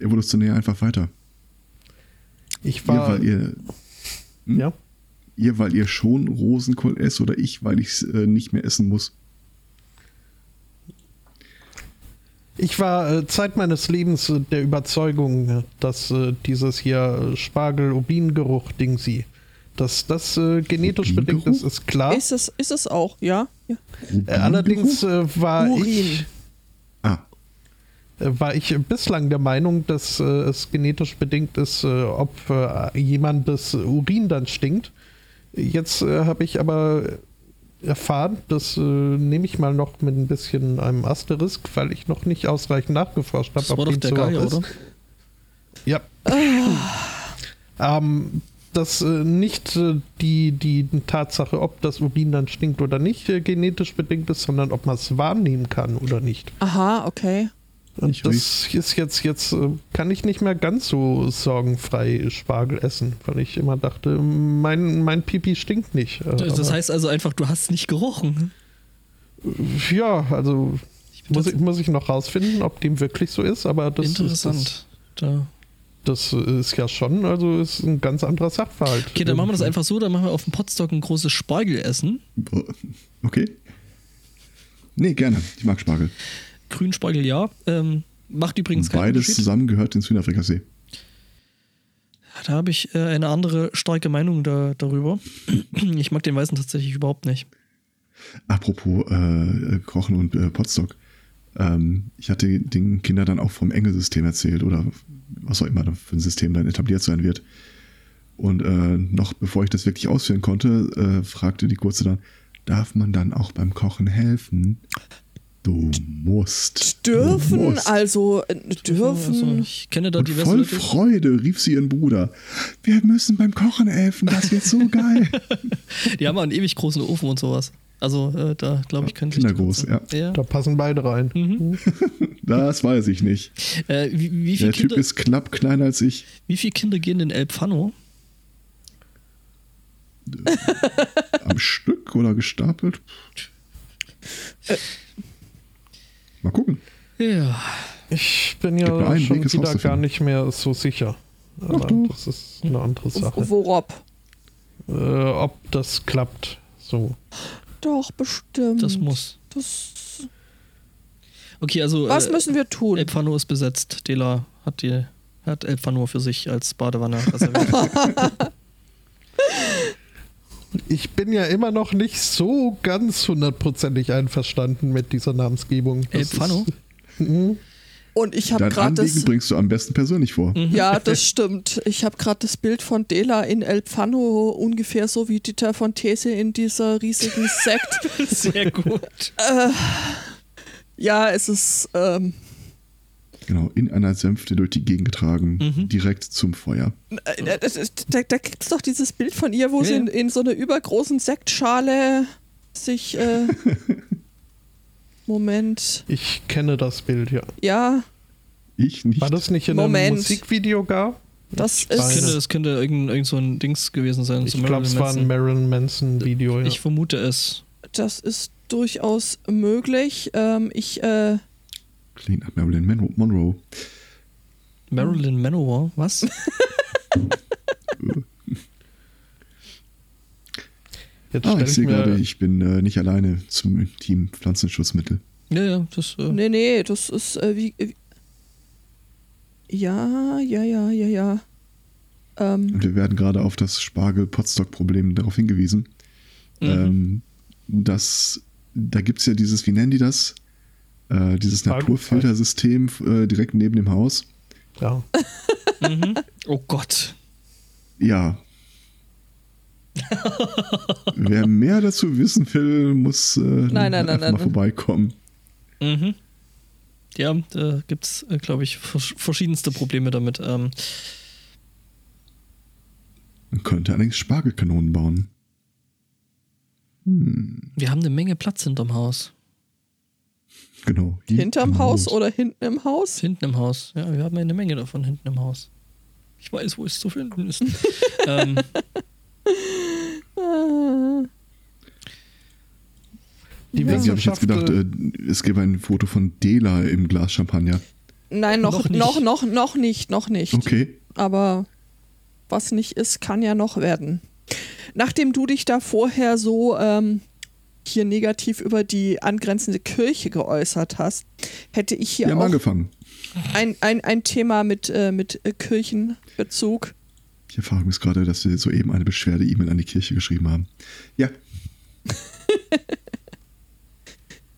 evolutionär einfach weiter? Ich Ihr, war. weil ihr, hm? ja. Ihr, weil ihr schon Rosenkohl esst oder ich, weil ich es äh, nicht mehr essen muss? Ich war äh, Zeit meines Lebens äh, der Überzeugung, äh, dass äh, dieses hier äh, Spargel-Urin-Geruch-Ding sie, dass das äh, genetisch bedingt ist, ist klar. ist, es, ist es auch, ja? ja. Allerdings äh, war Urin. ich Ah, war ich bislang der Meinung, dass äh, es genetisch bedingt ist, äh, ob äh, jemandes Urin dann stinkt. Jetzt äh, habe ich aber erfahren, das äh, nehme ich mal noch mit ein bisschen einem Asterisk, weil ich noch nicht ausreichend nachgeforscht habe, Das war doch dem der so auch Geier, ist. oder? Ja. ähm, dass äh, nicht äh, die, die Tatsache, ob das Urin dann stinkt oder nicht, äh, genetisch bedingt ist, sondern ob man es wahrnehmen kann oder nicht. Aha, okay. Und Ich das ist jetzt, jetzt äh, kann ich nicht mehr ganz so sorgenfrei Spargel essen, weil ich immer dachte, mein, mein Pipi stinkt nicht. Äh, Das heißt also einfach, du hast nicht gerochen. ja, also find muss ich, muss ich noch rausfinden, ob dem wirklich so ist, aber das ist, das, Interessant. Da. das ist ja schon, also ist ein ganz anderer Sachverhalt. Okay, dann machen wir das einfach so, dann machen wir auf dem Potstock ein großes Spargelessen. okay. Nee, gerne. Ich mag Spargel. Grünspargel ja. Ähm, macht übrigens keinen Beides zusammen gehört ins Hühnerfrikassee. Da habe ich äh, eine andere starke Meinung da, darüber. Ich mag den Weißen tatsächlich überhaupt nicht. Apropos äh, Kochen und äh, Potstock. Ähm, ich hatte den Kindern dann auch vom Engelsystem erzählt oder was auch immer für ein System dann etabliert sein wird. Und äh, noch bevor ich das wirklich ausführen konnte, äh, fragte die Kurze dann, darf man dann auch beim Kochen helfen? Du musst. Dürfen, du musst. also äh, Also, dürfen. ich kenne da Und diverse voll Leute. Freude rief sie ihren Bruder. Wir müssen beim Kochen helfen, das wird so geil. Die haben auch einen ewig großen Ofen und sowas. Also äh, da glaube ich, die Kindergroß, Katze- ja. Da passen beide rein. Mhm. Das weiß ich nicht. Äh, wie, wie, Der viele Typ Kinder, ist knapp kleiner als ich. wie viele Kinder gehen in El Pfano? Am Stück oder gestapelt? Mal gucken. Ja. Ich bin ja einen schon Weg, wieder gar nicht mehr so sicher. Aber das ist eine andere Sache. Worob? Äh, ob das klappt. So. Doch, bestimmt. Das muss. Das, Okay, also was äh, müssen wir tun? El Pfano ist besetzt. Dela hat die hat El Pfano für sich als Badewanne reserviert. Ich bin ja immer noch nicht so ganz hundertprozentig einverstanden mit dieser Namensgebung. El Das Pfano? Mhm. Und ich habe gerade das. bringst du am besten persönlich vor. Mhm. Ja, das stimmt. Ich habe gerade das Bild von Dela in El Pfano ungefähr so wie Dieter von These in dieser riesigen Sekt. Sehr gut. ja, es ist. Ähm, Genau, in einer Sänfte durch die Gegend getragen, Mhm. direkt zum Feuer. äh, ist- da da gibt es doch dieses Bild von ihr, wo Ja, sie in, in so einer übergroßen Sektschale sich. Äh, Moment. Ich kenne das Bild, ja. Ja, Ich nicht. War das nicht in Moment. einem Musikvideo gar? das Das Meine- könnte, ist. das könnte irgendein, irgend so ein Dings gewesen sein. Ich so glaube, es war ein Marilyn Marilyn Manson-Video, ja. Ich vermute es. Das ist durchaus möglich. Ähm, ich. Äh, Klingt nach Marilyn Monroe. Monroe. Marilyn Manowar? Was? Jetzt Ah, ich sehe gerade, ich bin äh, nicht alleine zum Team Pflanzenschutzmittel. ja, ja, das. Äh, Nee, nee, das ist äh, wie, wie. Ja, ja, ja, ja, ja. Ähm, Und wir werden gerade auf das Spargel-Potstock-Problem darauf hingewiesen. mhm. Ähm, dass, da gibt es ja dieses, wie nennen die das? Äh, dieses. Naturfiltersystem äh, direkt neben dem Haus. ja. mhm. Oh Gott. Ja. Wer mehr dazu wissen will, muss äh, nein, nein, einfach nein, mal vorbeikommen. Mhm. Ja, da gibt es, äh, glaube ich, vers verschiedenste Probleme damit. Ähm, Man könnte allerdings Spargelkanonen bauen. Hm, wir haben eine Menge Platz hinterm Haus. Genau. Hinterm am Haus oder hinten im Haus? Hinten im Haus. Ja, wir haben eine Menge davon hinten im Haus. Ich weiß, wo es zu finden ist. ähm, Äh, Die Irgendwie habe ich jetzt gedacht, äh, es gäbe ein Foto von Dela im Glas Champagner. Nein, noch, Noch nicht. noch, noch, noch nicht, noch nicht. Okay. Aber was nicht ist, kann ja noch werden. Nachdem du dich da vorher so ähm, hier negativ über die angrenzende Kirche geäußert hast, hätte ich hier Wir haben auch angefangen. ein, ein, ein Thema mit, äh, mit äh, Kirchenbezug. Ich erfahre übrigens gerade, dass wir soeben eine Beschwerde-E-Mail an die Kirche geschrieben haben. Ja,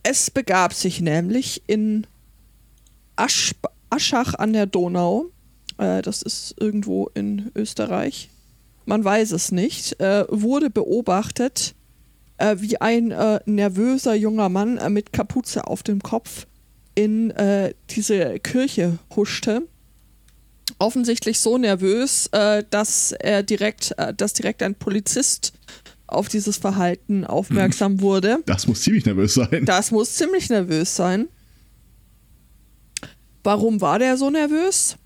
Es begab sich nämlich in Asch, Aschach an der Donau. Äh, das ist irgendwo in Österreich. Man weiß es nicht. Äh, wurde beobachtet, äh, wie ein äh, nervöser junger Mann äh, mit Kapuze auf dem Kopf in äh, diese Kirche huschte. Offensichtlich so nervös, äh, dass er direkt, äh, dass direkt ein Polizist auf dieses Verhalten aufmerksam wurde. das muss ziemlich nervös sein. Das muss ziemlich nervös sein. Warum war der so nervös?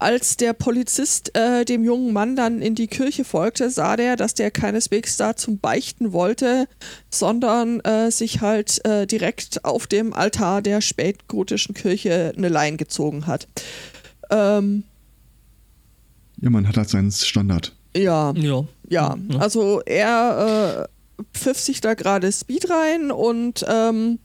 Als der Polizist äh, dem jungen Mann dann in die Kirche folgte, sah der, dass der keineswegs da zum Beichten wollte, sondern äh, sich halt äh, direkt auf dem Altar der spätgotischen Kirche eine Lein gezogen hat. Ähm, Ja, man hat halt seinen Standard. ja. ja. Ja, also er äh, pfiff sich da gerade Speed rein und ähm,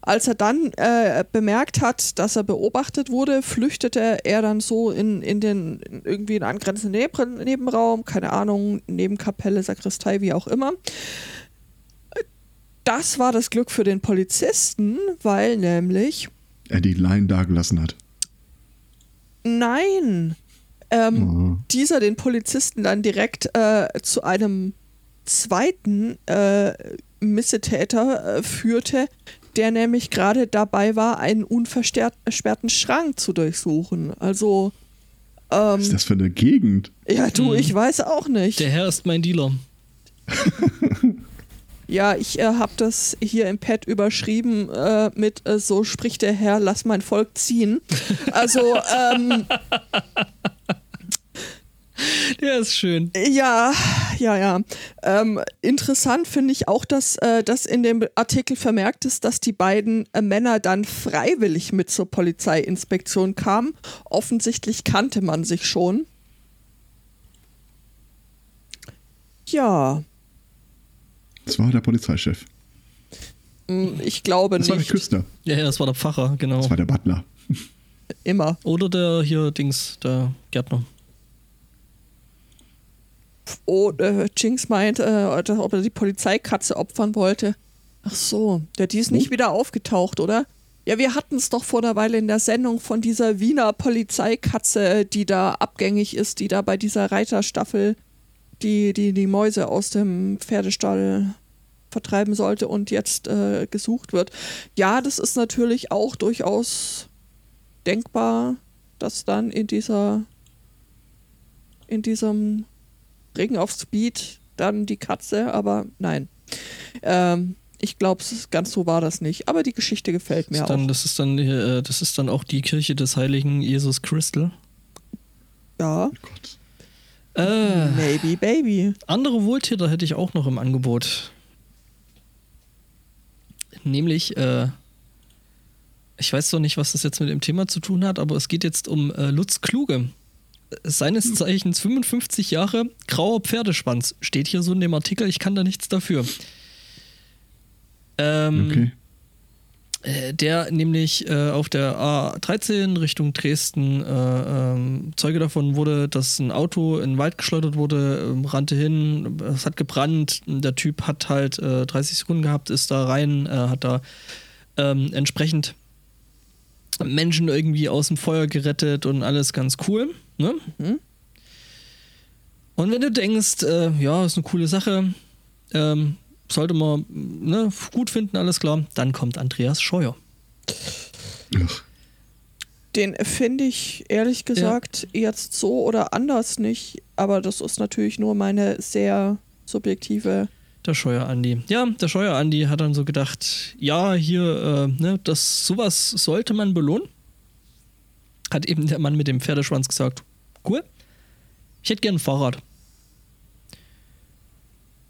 Als er dann äh, bemerkt hat, dass er beobachtet wurde, flüchtete er dann so in, in den in irgendwie in angrenzenden Neben Nebenraum, keine Ahnung, Nebenkapelle, Sakristei, wie auch immer. Das war das Glück für den Polizisten, weil nämlich Er die Line dagelassen hat. nein, ähm, Oh. dieser den Polizisten dann direkt äh, zu einem zweiten äh, Missetäter äh, führte, der nämlich gerade dabei war, einen unversperrten Schrank zu durchsuchen. Also, Was ist ähm, das für eine Gegend? ja, du, Mhm. ich weiß auch nicht. Der Herr ist mein Dealer. Ja, ich äh, habe das hier im Pad überschrieben äh, mit äh, so spricht der Herr, lass mein Volk ziehen. Also, ähm, Der ist schön. Ja, ja, ja. Ähm, interessant finde ich auch, dass, äh, dass in dem Artikel vermerkt ist, dass die beiden äh, Männer dann freiwillig mit zur Polizeiinspektion kamen. Offensichtlich kannte man sich schon. Ja, Das war der Polizeichef. mh, ich glaube Das war der nicht. Küster. Ja, ja, das war der Pfarrer, genau. Das war der Butler. Immer. Oder der hier Dings, der Gärtner. Oh, äh, Jinx meint, äh, ob er die Polizeikatze opfern wollte. Ach so, der die ist nicht wieder aufgetaucht, oder? Ja, wir hatten es doch vor einer Weile in der Sendung von dieser Wiener Polizeikatze, die da abgängig ist, die da bei dieser Reiterstaffel die, die, die Mäuse aus dem Pferdestall vertreiben sollte und jetzt äh, gesucht wird. Ja, das ist natürlich auch durchaus denkbar, dass dann in dieser in diesem Ring of Speed dann die Katze, aber nein. Ähm, ich glaube, ganz so war das nicht. Aber die Geschichte gefällt mir Das ist dann, auch. das, ist dann, äh, das ist dann auch die Kirche des heiligen Jesus Crystal. Ja, Oh Gott. Äh, maybe baby. andere Wohltäter hätte ich auch noch im Angebot. Nämlich, äh, ich weiß doch nicht, was das jetzt mit dem Thema zu tun hat, aber es geht jetzt um äh, Lutz Kluge. Seines Zeichens 55 Jahre, grauer Pferdeschwanz. Steht hier so in dem Artikel, ich kann da nichts dafür. Ähm, Okay. äh, der nämlich äh, auf der A13 Richtung Dresden äh, ähm, Zeuge davon wurde, dass ein Auto in den Wald geschleudert wurde, ähm, rannte hin, es hat gebrannt, der Typ hat halt äh, 30 Sekunden gehabt, ist da rein, äh, hat da ähm, entsprechend Menschen irgendwie aus dem Feuer gerettet und alles ganz cool. Ne? Mhm. Und wenn du denkst, äh, ja, ist eine coole Sache, ähm, sollte man ne, gut finden, alles klar, dann kommt Andreas Scheuer. Den finde ich ehrlich gesagt jetzt so oder anders nicht. Aber das ist natürlich nur meine sehr subjektive. Der Scheuer Andi. Ja, der Scheuer Andi hat dann so gedacht, ja, hier, äh, ne, das sowas sollte man belohnen. Hat eben der Mann mit dem Pferdeschwanz gesagt, cool, ich hätte gern ein Fahrrad.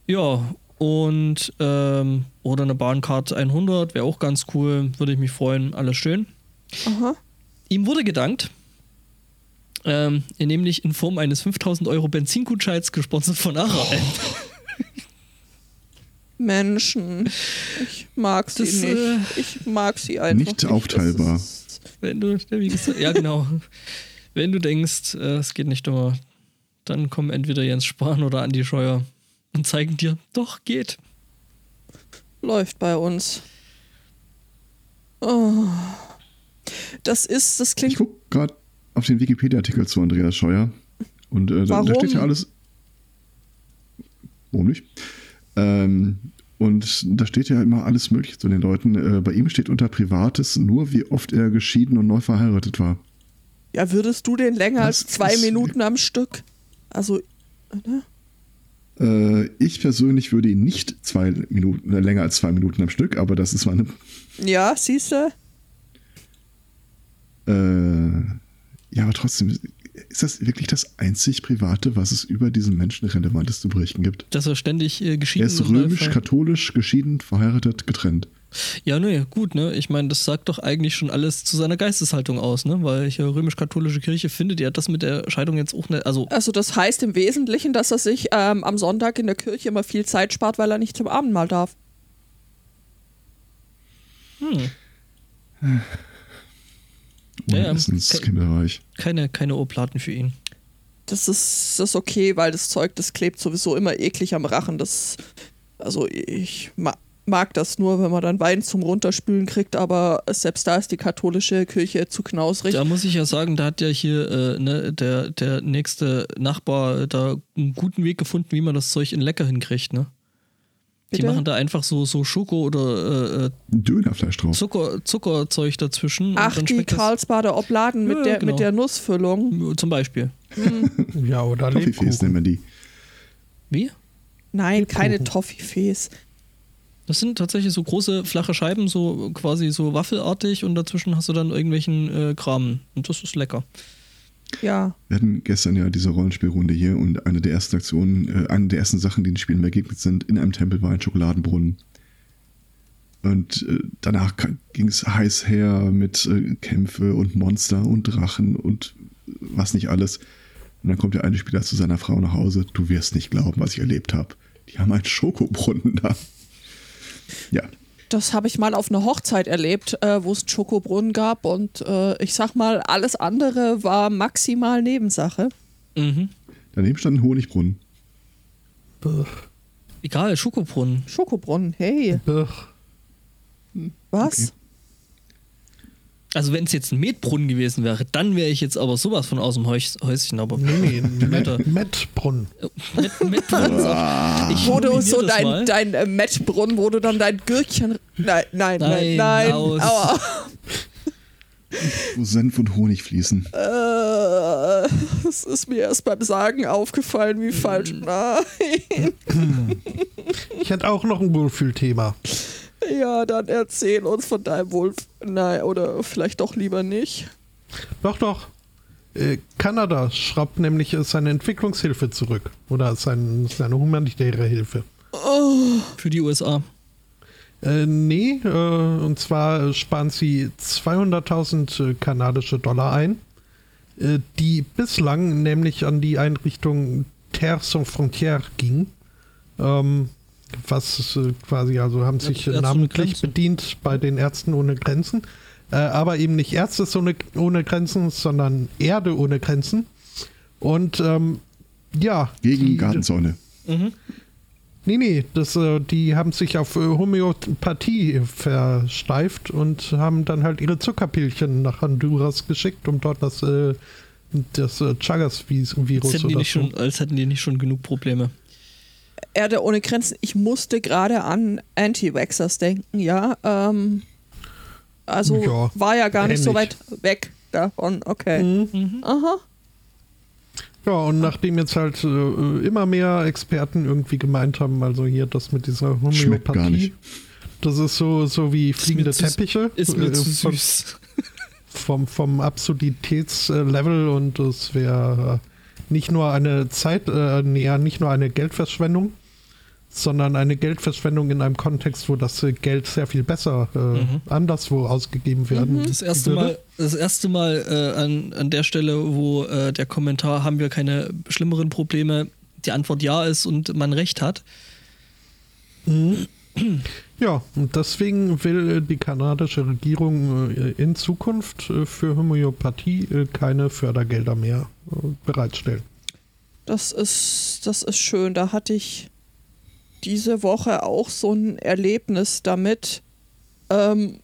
Ja, und ähm, oder eine Bahncard 100 wäre auch ganz cool, würde ich mich freuen, alles schön. Aha. Ihm wurde gedankt, ähm, nämlich in Form eines 5000 Euro Benzingutscheins gesponsert von ARAL. Menschen. Ich mag sie Das, nicht. äh, ich mag sie einfach Nicht nicht. aufteilbar. Ist- Wenn du, wie gesagt, ja genau. Wenn du denkst, äh, es geht nicht immer, dann kommen entweder Jens Spahn oder Andi Scheuer und zeigen dir, doch, geht. läuft bei uns. Oh. Das ist, das Ich klingt. gucke gerade auf den Wikipedia-Artikel zu Andreas Scheuer. Und äh, da, da steht ja alles. Warum nicht? Ähm, und da steht ja immer alles Mögliche zu den Leuten. Äh, bei ihm steht unter Privates nur, wie oft er geschieden und neu verheiratet war. Ja, würdest du den länger Das als zwei ist- Minuten am Stück? Also, ne? Äh, ich persönlich würde ihn nicht zwei Minuten, äh, länger als zwei Minuten am Stück, aber das ist meine. Ja, siehst du? Äh, ja, aber trotzdem, ist das wirklich das einzig Private, was es über diesen Menschen Relevantes zu berichten gibt? Dass er ständig äh, Er geschieden ist und neu römisch, ver- katholisch, geschieden, verheiratet, getrennt. Ja, ne, gut, ne? Ich meine, das sagt doch eigentlich schon alles zu seiner Geisteshaltung aus, ne? Weil hier römisch-katholische Kirche findet ja das mit der Scheidung jetzt auch nicht. Also, Also, das heißt im Wesentlichen, dass er sich ähm, am Sonntag in der Kirche immer viel Zeit spart, weil er nicht zum Abendmahl darf. hm, Ja, ja. Essenskinderreich. Keine, keine Ohrplaten für ihn. Das ist, das ist okay, weil das Zeug, das klebt sowieso immer eklig am Rachen. Das, also ich mag das nur, wenn man dann Wein zum Runterspülen kriegt, aber selbst da ist die katholische Kirche zu knausrig. Da muss ich ja sagen, da hat ja hier äh, ne, der, der nächste Nachbar da einen guten Weg gefunden, wie man das Zeug in lecker hinkriegt, ne? Die Bitte? machen da einfach so, so Schoko oder äh, Dönerfleisch drauf. Zucker, Zuckerzeug dazwischen. und Ach, dann die Karlsbader Obladen mit, Ja, der, genau. mit der Nussfüllung. Zum Beispiel. Ja, oder Toffifees nennen Lebkuchen. wir die. Wie? Nein, keine Lebkuchen. Toffifees. Das sind tatsächlich so große, flache Scheiben, so quasi so waffelartig und dazwischen hast du dann irgendwelchen äh, Kram. Und das ist lecker. Ja. Wir hatten gestern ja diese Rollenspielrunde hier und eine der ersten Aktionen, äh, eine der ersten Sachen, die den Spielen begegnet sind, in einem Tempel war ein Schokoladenbrunnen. Und äh, danach ging es heiß her mit äh, Kämpfe und Monster und Drachen und was nicht alles. Und dann kommt der eine Spieler zu seiner Frau nach Hause. Du wirst nicht glauben, was ich erlebt habe. Die haben einen Schokobrunnen da. Ja, Das habe ich mal auf einer Hochzeit erlebt, äh, wo es einen Schokobrunnen gab und äh, ich sag mal, alles andere war maximal Nebensache. Mhm. daneben stand ein Honigbrunnen. Buh, Egal, Schokobrunnen. Schokobrunnen, hey, buh. was? Okay. Also wenn es jetzt ein Metbrunnen gewesen wäre, dann wäre ich jetzt aber sowas von aus dem Häus Häuschen. Aber Nee, nee. Met, Mettbrunnen. Met, Metbrunnen sagt, ich Wo du so das dein, mal. dein äh, Mettbrunnen, wo du dann dein Gürkchen. Nein, nein, nein, Nein, nein. Aua. Wo Senf und Honig fließen. Äh, es ist mir erst beim Sagen aufgefallen, wie falsch. Nein. Ich hätte auch noch ein Wohlfühlthema. Ja, dann erzähl uns von deinem Wolf. Nein, oder vielleicht doch lieber nicht. Doch, doch. Äh, Kanada schraubt nämlich seine Entwicklungshilfe zurück. Oder sein, seine humanitäre Hilfe. Für die USA. Äh, nee, äh, und zwar sparen sie 200.000 äh, kanadische Dollar ein, äh, die bislang nämlich an die Einrichtung Terre sans Frontières ging. Ähm, was äh, quasi, also haben sich Ärzte ohne namentlich bedient bei den Ärzten ohne Grenzen. Äh, aber eben nicht Ärzte ohne, ohne Grenzen, sondern Erde ohne Grenzen. Und ähm, ja. Gegen die-. Mhm. Nee, nee, das, äh, die haben sich auf äh, Homöopathie versteift und haben dann halt ihre Zuckerpilchen nach Honduras geschickt, um dort das, äh, das Chagas-Virus schon, als hätten die nicht schon genug Probleme. Erde ohne Grenzen. Ich musste gerade an Anti-Vaxxers denken, ja. Ähm, also Ja, war ja gar nicht so ähnlich. weit weg davon. Okay. Mhm. Mhm. Aha. Ja, und nachdem jetzt halt äh, immer mehr Experten irgendwie gemeint haben, also hier das mit dieser Homöopathie, nicht. das ist so, so wie fliegende zu- Teppiche. Ist mir äh, zu süß. vom, vom Absurditätslevel und es wäre nicht nur eine Zeit, äh, ja, nicht nur eine Geldverschwendung, sondern eine Geldverschwendung in einem Kontext, wo das äh, Geld sehr viel besser äh, Mhm. anderswo ausgegeben werden Das erste würde. Mal, das erste Mal äh, an, an der Stelle, wo äh, der Kommentar, haben wir keine schlimmeren Probleme, die Antwort ja ist und man recht hat. Mhm. Ja, und deswegen will äh, die kanadische Regierung äh, in Zukunft äh, für Homöopathie keine Fördergelder mehr bereitstellen. Das ist, das ist schön. Da hatte ich diese Woche auch so ein Erlebnis damit, ähm,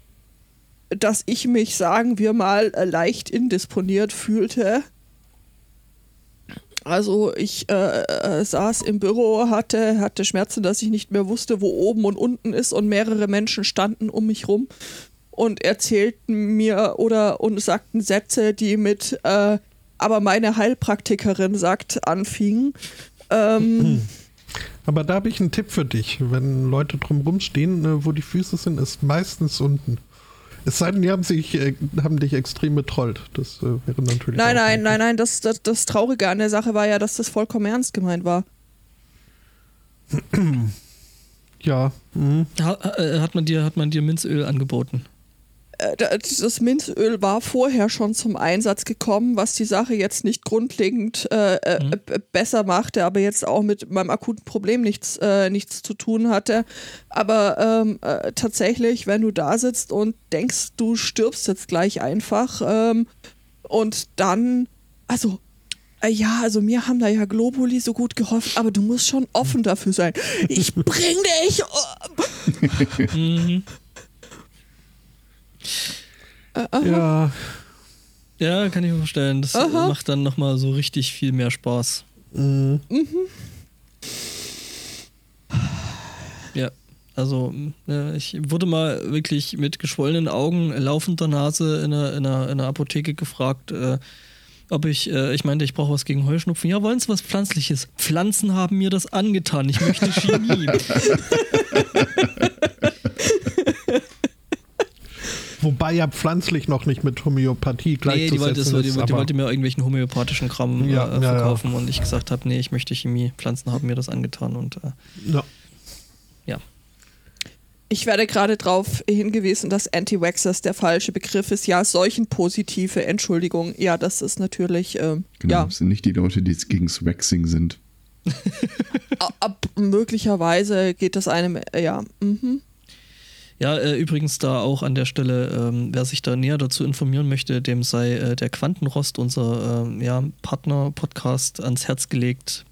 dass ich mich, sagen wir mal, leicht indisponiert fühlte. Also ich äh, äh, saß im Büro, hatte, hatte Schmerzen, dass ich nicht mehr wusste, wo oben und unten ist und mehrere Menschen standen um mich rum und erzählten mir oder und sagten Sätze, die mit äh, aber meine Heilpraktikerin sagt anfingen. Ähm, Aber da habe ich einen Tipp für dich. Wenn Leute drumherum stehen, äh, wo die Füße sind, ist meistens unten. Es sei denn, die haben, sich, äh, haben dich extrem betrollt. Das äh, wäre natürlich. nein, nein, nein, nein, das, das, das Traurige an der Sache war ja, dass das vollkommen ernst gemeint war. Ja. Mhm. Ha, hat, man dir, hat man dir Minzöl angeboten? Äh, das Minzöl war vorher schon zum Einsatz gekommen, was die Sache jetzt nicht grundlegend äh, äh, mhm. besser machte, aber jetzt auch mit meinem akuten Problem nichts, äh, nichts zu tun hatte. Aber ähm, äh, tatsächlich, wenn du da sitzt und denkst, du stirbst jetzt gleich einfach ähm, und dann, also ja, also mir haben da ja Globuli so gut geholfen, aber du musst schon offen dafür sein. Ich bring dich um. Äh, ja. Ja, kann ich mir vorstellen. Das Aha. macht dann nochmal so richtig viel mehr Spaß. Mhm. Ja, also ich wurde mal wirklich mit geschwollenen Augen, laufender Nase in einer, in einer, in einer Apotheke gefragt, äh, ob ich, äh, ich meinte, ich brauche was gegen Heuschnupfen. Ja, wollen Sie was Pflanzliches? Pflanzen haben mir das angetan. Ich möchte Chemie. Wobei ja pflanzlich noch nicht mit Homöopathie gleichzusetzen nee, die wollte, ist. Die, die wollte mir irgendwelchen homöopathischen Kram ja, äh, verkaufen ja, ja. und ich gesagt habe, nee, ich möchte Chemie. Pflanzen haben mir das angetan und äh, ja. ja. Ich werde gerade darauf hingewiesen, dass Anti-Waxers der falsche Begriff ist. Ja, solchen positive Entschuldigung. Ja, das ist natürlich. Äh, genau, ja. das sind nicht die Leute, die jetzt gegen das Waxing sind. Ab, möglicherweise geht das einem, äh, ja. Mhm. Ja, äh, übrigens da auch an der Stelle, ähm, wer sich da näher dazu informieren möchte, dem sei äh, der Quantenrost, unser äh, ja, Partner-Podcast, ans Herz gelegt.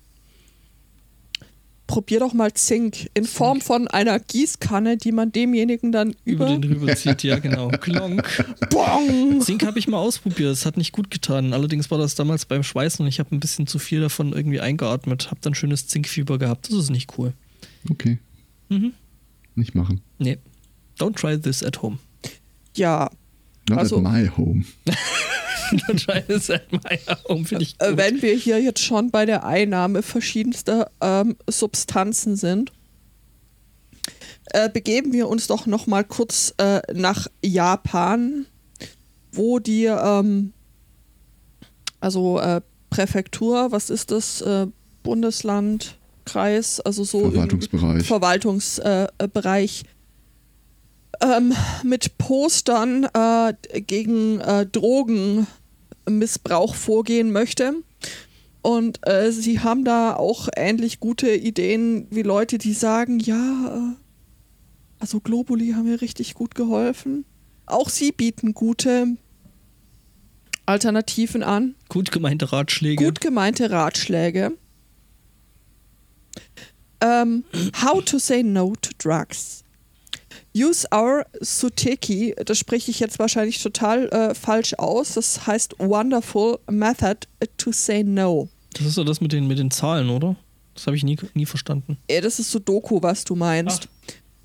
Probier doch mal Zink in Zink. Form von einer Gießkanne, die man demjenigen dann über, über den drüber zieht. Ja, genau. Klonk. Bong. Zink habe ich mal ausprobiert. Es hat nicht gut getan. Allerdings war das damals beim Schweißen und ich habe ein bisschen zu viel davon irgendwie eingeatmet. Habe dann schönes Zinkfieber gehabt. Das ist nicht cool. Okay. Mhm. Nicht machen. Nee. Don't try this at home. Ja. Not also, at my home. Don't try this at my home, finde ich. Äh, gut. Wenn wir hier jetzt schon bei der Einnahme verschiedenster ähm, Substanzen sind, äh, begeben wir uns doch noch mal kurz äh, nach Japan, wo die, ähm, also äh, Präfektur, was ist das? Äh, Bundesland, Kreis, also so Verwaltungsbereich. Verwaltungsbereich ähm, mit Postern äh, gegen äh, Drogenmissbrauch vorgehen möchte. Und äh, sie haben da auch ähnlich gute Ideen wie Leute, die sagen, ja, äh, also Globuli haben mir richtig gut geholfen. Auch sie bieten gute Alternativen an. Gut gemeinte Ratschläge. Gut gemeinte Ratschläge. Ähm, how to say no to drugs. Use our Suteki, das spreche ich jetzt wahrscheinlich total äh, falsch aus. Das heißt Wonderful Method to Say No. Das ist so das mit den, mit den Zahlen, oder? Das habe ich nie, nie verstanden. Ja, das ist Sudoku, was du meinst.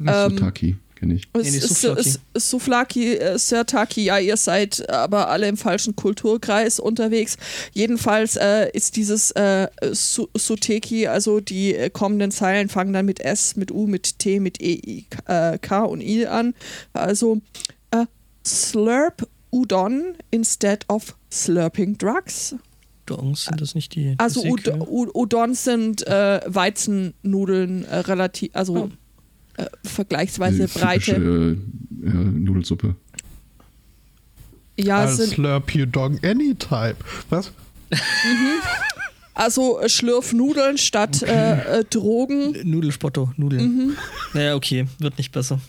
Ach. Ähm, Sutaki kenne ich. Nee, Souflaki. Souflaki, äh, Sirtaki, ja, ihr seid aber alle im falschen Kulturkreis unterwegs. Jedenfalls äh, ist dieses äh, Suteki, also die äh, kommenden Zeilen fangen dann mit S, mit U, mit T, mit E, I, äh, K und I an. Also äh, Slurp Udon instead of slurping drugs. Udons sind das nicht die. Also Ud Udons sind Weizennudeln relativ, also. Oh äh, vergleichsweise breite. Äh, ja, Nudelsuppe. Ja, sind, slurp you dog anytime. Was? Mhm. Also äh, Schlürfnudeln statt okay. äh, äh, Drogen. Nudelspotto, Nudeln. Mhm. Naja, okay, wird nicht besser.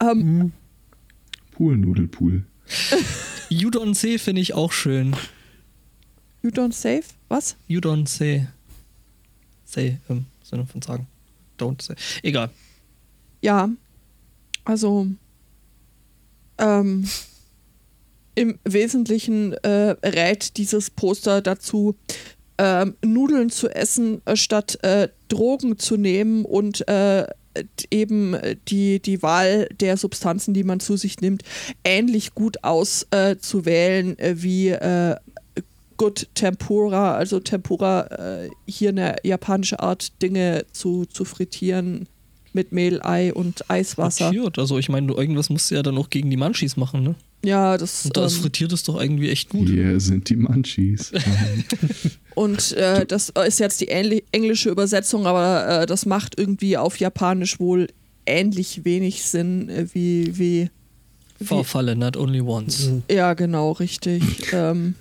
Ähm, mhm. Pool, Nudelpool. you don't say finde ich auch schön. You don't save? Was? You don't say. Say im Sinne von sagen. Don't say. Egal ja, also ähm, im Wesentlichen äh, rät dieses Poster dazu, äh, Nudeln zu essen, äh, statt äh, Drogen zu nehmen und äh, eben die, die Wahl der Substanzen, die man zu sich nimmt, ähnlich gut auszuwählen äh, wie Good Tempura, also Tempura, hier eine japanische Art, Dinge zu, zu frittieren mit Mehl, Ei und Eiswasser. Frittiert. Also ich meine, irgendwas musst du ja dann auch gegen die Munchies machen, ne? Ja, das. Und das ähm, frittiert ist doch irgendwie echt gut. Hier sind die Munchies. und äh, das ist jetzt die englische Übersetzung, aber äh, das macht irgendwie auf Japanisch wohl ähnlich wenig Sinn äh, wie, wie Vorfalle, not only once. Ja, genau, richtig. ähm,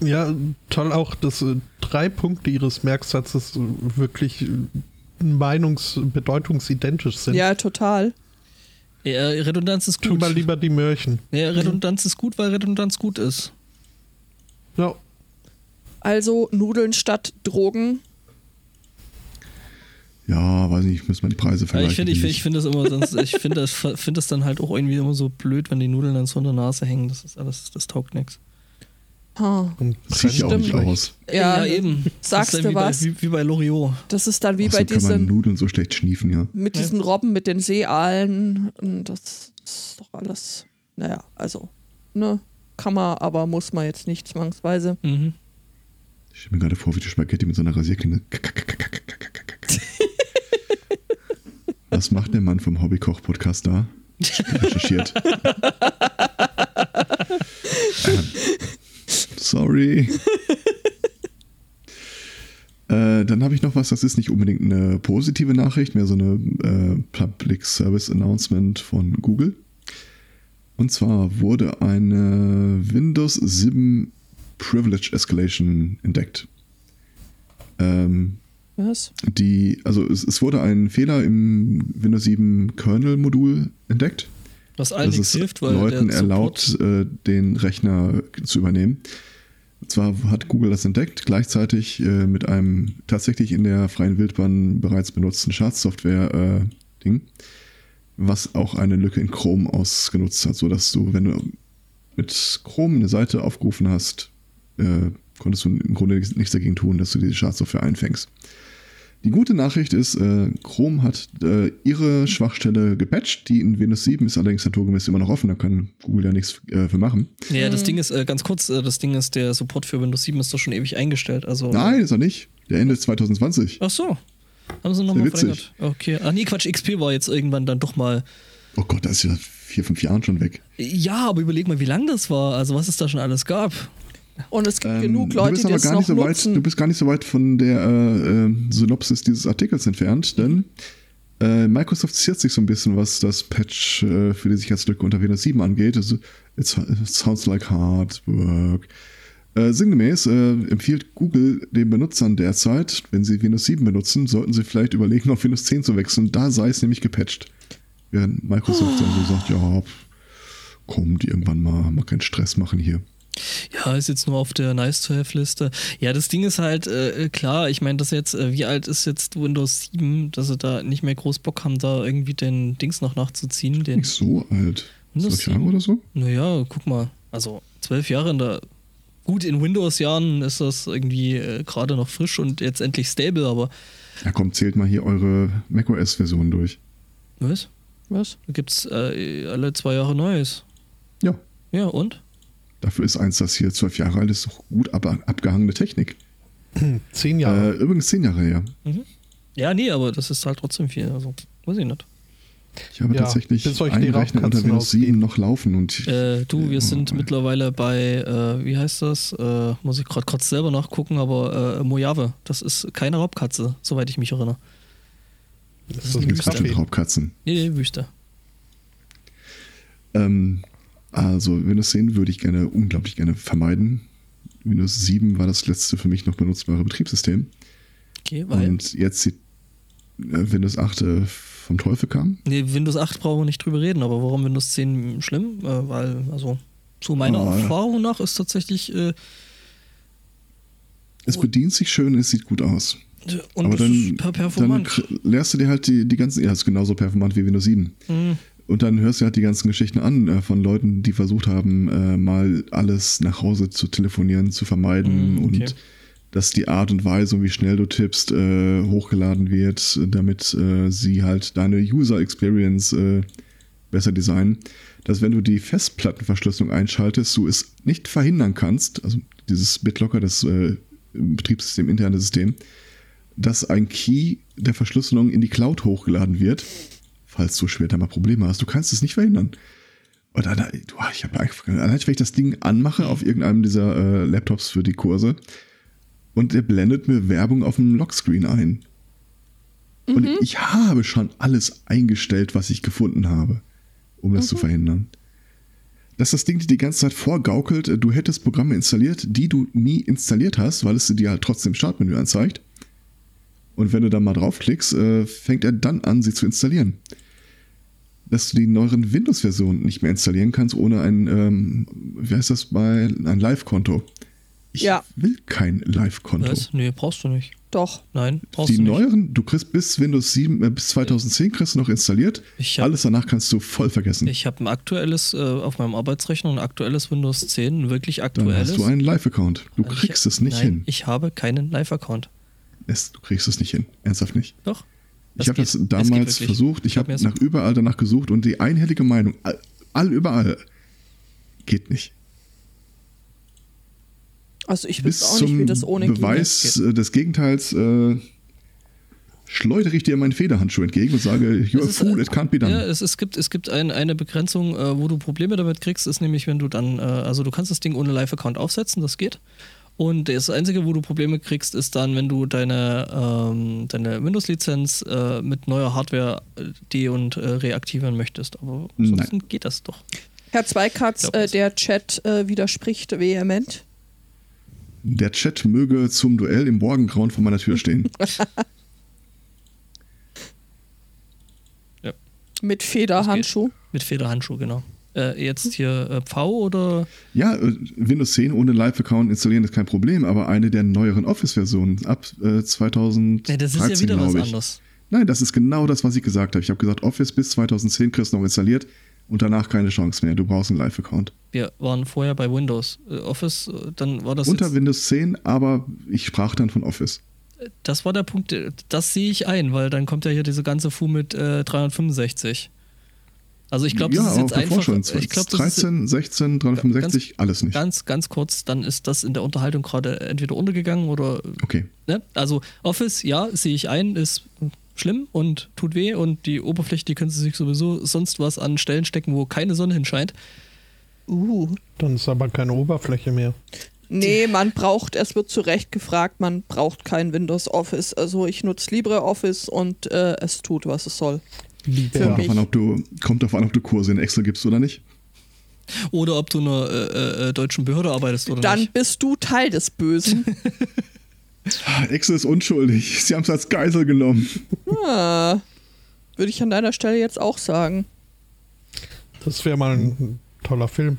Ja, toll auch, dass äh, drei Punkte ihres Merksatzes wirklich äh, meinungs-, bedeutungsidentisch sind. ja, total. Ja, Redundanz ist Tu gut. mal lieber die Mörchen. Ja, Redundanz ist gut, weil Redundanz gut ist. Ja, Also Nudeln statt Drogen. Ja, weiß nicht, müssen wir die Preise Ja, vergleichen. ich finde ich, finde ich find das immer, sonst, ich finde das, find das dann halt auch irgendwie immer so blöd, wenn die Nudeln dann so in der Nase hängen. Das ist alles, das taugt nichts. Das sieht ja auch nicht aus. Ja, eben. sagst du was? Bei, wie, wie bei Loriot. Das ist dann wie Ach, bei so kann man diesen, Nudeln so schlecht schniefen, ja. mit Ja. diesen Robben, mit den Seeaalen. Und Das ist doch alles. Naja, also, ne? Kann man, aber muss man jetzt nicht zwangsweise. Mhm. Ich stelle mir gerade vor, wie die Spaghetti mit so einer Rasierklinge. Was macht der Mann vom Hobbykoch-Podcast da? Recherchiert. ähm, sorry. Äh, dann habe ich noch was, das ist nicht unbedingt eine positive Nachricht, mehr so eine äh, Public Service Announcement von Google. Und zwar wurde eine Windows 7 Privilege Escalation entdeckt. Ähm, Was? die, also es, es wurde ein Fehler im Windows 7 Kernel-Modul entdeckt, Was allen nichts hilft, weil Leuten erlaubt, äh, den Rechner zu übernehmen. Und zwar hat Google das entdeckt, gleichzeitig äh, mit einem tatsächlich in der freien Wildbahn bereits benutzten Schadsoftware-Ding, was auch eine Lücke in Chrome ausgenutzt hat, sodass du, wenn du mit Chrome eine Seite aufgerufen hast, äh, konntest du im Grunde nichts dagegen tun, dass du diese Schadsoftware einfängst. Die gute Nachricht ist, äh, Chrome hat äh, ihre Schwachstelle gepatcht. Die in Windows 7 ist allerdings naturgemäß immer noch offen, da kann Google ja nichts äh, für machen. Ja, das Ding ist, äh, ganz kurz, äh, das Ding ist, der Support für Windows 7 ist doch schon ewig eingestellt. Also, Nein, ist er nicht. Der endet 2020. Ach so. Haben sie nochmal verlängert. Okay. Ach nee, Quatsch, XP war jetzt irgendwann dann doch mal. Oh Gott, das ist ja vier, fünf Jahren schon weg. Ja, aber überleg mal, wie lang das war. Also, was es da schon alles gab. Und es gibt Ähm, genug Leute, du bist die aber das gar noch nicht so weit, nutzen. Du bist gar nicht so weit von der äh, äh, Synopsis dieses Artikels entfernt, denn äh, Microsoft ziert sich so ein bisschen, was das Patch äh, für die Sicherheitslücke unter Windows 7 angeht. Also, it sounds like hard work. Äh, sinngemäß empfiehlt Google den Benutzern derzeit, wenn sie Windows 7 benutzen, sollten sie vielleicht überlegen, auf Windows 10 zu wechseln. Da sei es nämlich gepatcht. Während Microsoft dann so sagt, ja, kommt irgendwann mal, mal keinen Stress machen hier. Ja, ist jetzt nur auf der Nice-to-Have-Liste. Ja, das Ding ist halt, äh, klar, ich meine, das jetzt, äh, wie alt ist jetzt Windows 7, dass sie da nicht mehr groß Bock haben, da irgendwie den Dings noch nachzuziehen. Den, Nicht so alt. Windows Zwölf Jahre 7? oder so? Naja, guck mal, also zwölf Jahre in der. Gut, in Windows-Jahren ist das irgendwie äh, gerade noch frisch und jetzt endlich stable, aber. Ja, komm, zählt mal hier eure macOS-Version durch. Was? Was? Da gibt's äh, alle zwei Jahre Neues. Ja, Ja, und? Dafür ist eins, das hier zwölf Jahre alt ist, doch gut ab, abgehangene Technik. zehn Jahre. Äh, übrigens zehn Jahre her. Ja, nee, aber das ist halt trotzdem viel. Also, weiß ich nicht. Ich habe Ja, tatsächlich einen Rechner unter Windows 7 ausgehen. noch laufen und ich, Äh, du, wir Oh, sind ey. mittlerweile bei, äh, wie heißt das? Äh, muss ich gerade kurz selber nachgucken, aber äh, Mojave. Das ist keine Raubkatze, soweit ich mich erinnere. das ist ist eine Kaffee. Raubkatzen. Nee, nee, Wüste. Ähm, also Windows 10 würde ich gerne, unglaublich gerne vermeiden. Windows 7 war das letzte für mich noch benutzbare Betriebssystem. Okay, weil. Und jetzt die, äh, Windows 8 äh, vom Teufel kam. Nee, Windows 8 brauchen wir nicht drüber reden, aber warum Windows 10 schlimm? Äh, weil, also, zu meiner Ah. Erfahrung nach ist tatsächlich. Äh, Es bedient sich schön, es sieht gut aus. und Aber es dann, ist per dann performant. kr- lehrst du dir halt die, die ganzen, ja, ist genauso performant wie Windows 7. Mhm. Und dann hörst du halt die ganzen Geschichten an äh, von Leuten, die versucht haben, äh, mal alles nach Hause zu telefonieren, zu vermeiden Mm, okay. und dass die Art und Weise, wie schnell du tippst, äh, hochgeladen wird, damit äh, sie halt deine User Experience äh, besser designen. Dass wenn du die Festplattenverschlüsselung einschaltest, du es nicht verhindern kannst, also dieses BitLocker, das äh, Betriebssystem, interne System, dass ein Key der Verschlüsselung in die Cloud hochgeladen wird, falls du später mal Probleme hast. Du kannst es nicht verhindern. Und dann, du, ich habe einfach, allein wenn ich das Ding anmache auf irgendeinem dieser äh, Laptops für die Kurse und der blendet mir Werbung auf dem Lockscreen ein. Und ich habe schon alles eingestellt, was ich gefunden habe, um das zu verhindern. dass das Ding dir die ganze Zeit vorgaukelt, äh, du hättest Programme installiert, die du nie installiert hast, weil es dir halt trotzdem im Startmenü anzeigt. Und wenn du dann mal draufklickst, äh, fängt er dann an, sie zu installieren. Dass du die neueren Windows-Versionen nicht mehr installieren kannst ohne ein, ähm, wie heißt das bei, ein Live-Konto. Ich Ja. will kein Live-Konto. Nee, brauchst du nicht. Doch. Nein, brauchst Die du nicht. neueren, du kriegst bis Windows 7, äh, bis 2010 kriegst du noch installiert. Ich hab- Alles danach kannst du voll vergessen. Ich habe ein aktuelles, äh, auf meinem Arbeitsrechner, ein aktuelles Windows 10, ein wirklich Dann aktuelles. hast du einen Live-Account. Du Ich- kriegst es nicht nein, hin. Ich habe keinen Live-Account. Es, du kriegst es nicht hin. Ernsthaft nicht. Doch. Ich habe geht. das Es geht damals versucht. Ich habe nach überall danach gesucht und die einhellige Meinung, all, all überall, geht nicht. Also ich Bis wüsste auch nicht, zum wie das ohne Beweis äh, des Gegenteils äh, schleudere ich dir meinen Federhandschuh entgegen und sage, you're a fool, äh, it can't be done. Ja, es, es gibt, es gibt ein, eine Begrenzung, äh, wo du Probleme damit kriegst, ist nämlich, wenn du dann, äh, also du kannst das Ding ohne Live-Account aufsetzen, das geht. Und das Einzige, wo du Probleme kriegst, ist dann, wenn du deine, ähm, deine Windows-Lizenz äh, mit neuer Hardware äh, de- und äh, reaktivieren möchtest. Aber ansonsten geht das doch. Herr Zweikatz, Glaub äh, der Chat äh, widerspricht vehement. Der Chat möge zum Duell im Morgengrauen vor meiner Tür stehen. Mit Federhandschuh. Mit Federhandschuh, genau. Äh, jetzt hier äh, V oder Ja, äh, Windows 10 ohne Live-Account installieren ist kein Problem, aber eine der neueren Office-Versionen ab äh, 2013, Nee, das ist ja wieder was ich. anderes. Nein, das ist genau das, was ich gesagt habe. Ich habe gesagt, Office bis 2010 kriegst du noch installiert und danach keine Chance mehr. Du brauchst einen Live-Account. Wir waren vorher bei Windows. Äh, Office, äh, dann war das. Unter Windows 10, aber ich sprach dann von Office. Das war der Punkt, das sehe ich ein, weil dann kommt ja hier diese ganze Fu mit äh, 365. Also ich glaube, ja, das ist jetzt einfach. schon. Ich glaube, das ist 13, 16, 365, alles nicht. ganz, ganz kurz, dann ist das in der Unterhaltung gerade entweder untergegangen oder. Okay. Ne? Also Office, ja, sehe ich ein, ist schlimm und tut weh und die Oberfläche, die können sie sich sowieso sonst was an Stellen stecken, wo keine Sonne hinscheint. Uh. Dann ist aber keine Oberfläche mehr. Nee, man braucht, es wird zu Recht gefragt, man braucht kein Windows Office. Also ich nutze LibreOffice und äh, es tut, was es soll. Lieber. Kommt drauf, an, ob du, kommt drauf an, ob du Kurse in Excel gibst oder nicht. Oder ob du in einer äh, äh, deutschen Behörde arbeitest oder Dann nicht. bist du Teil des Bösen. Excel ist unschuldig. Sie haben es als Geisel genommen. ah, würde ich an deiner Stelle jetzt auch sagen. Das wäre mal ein toller Film.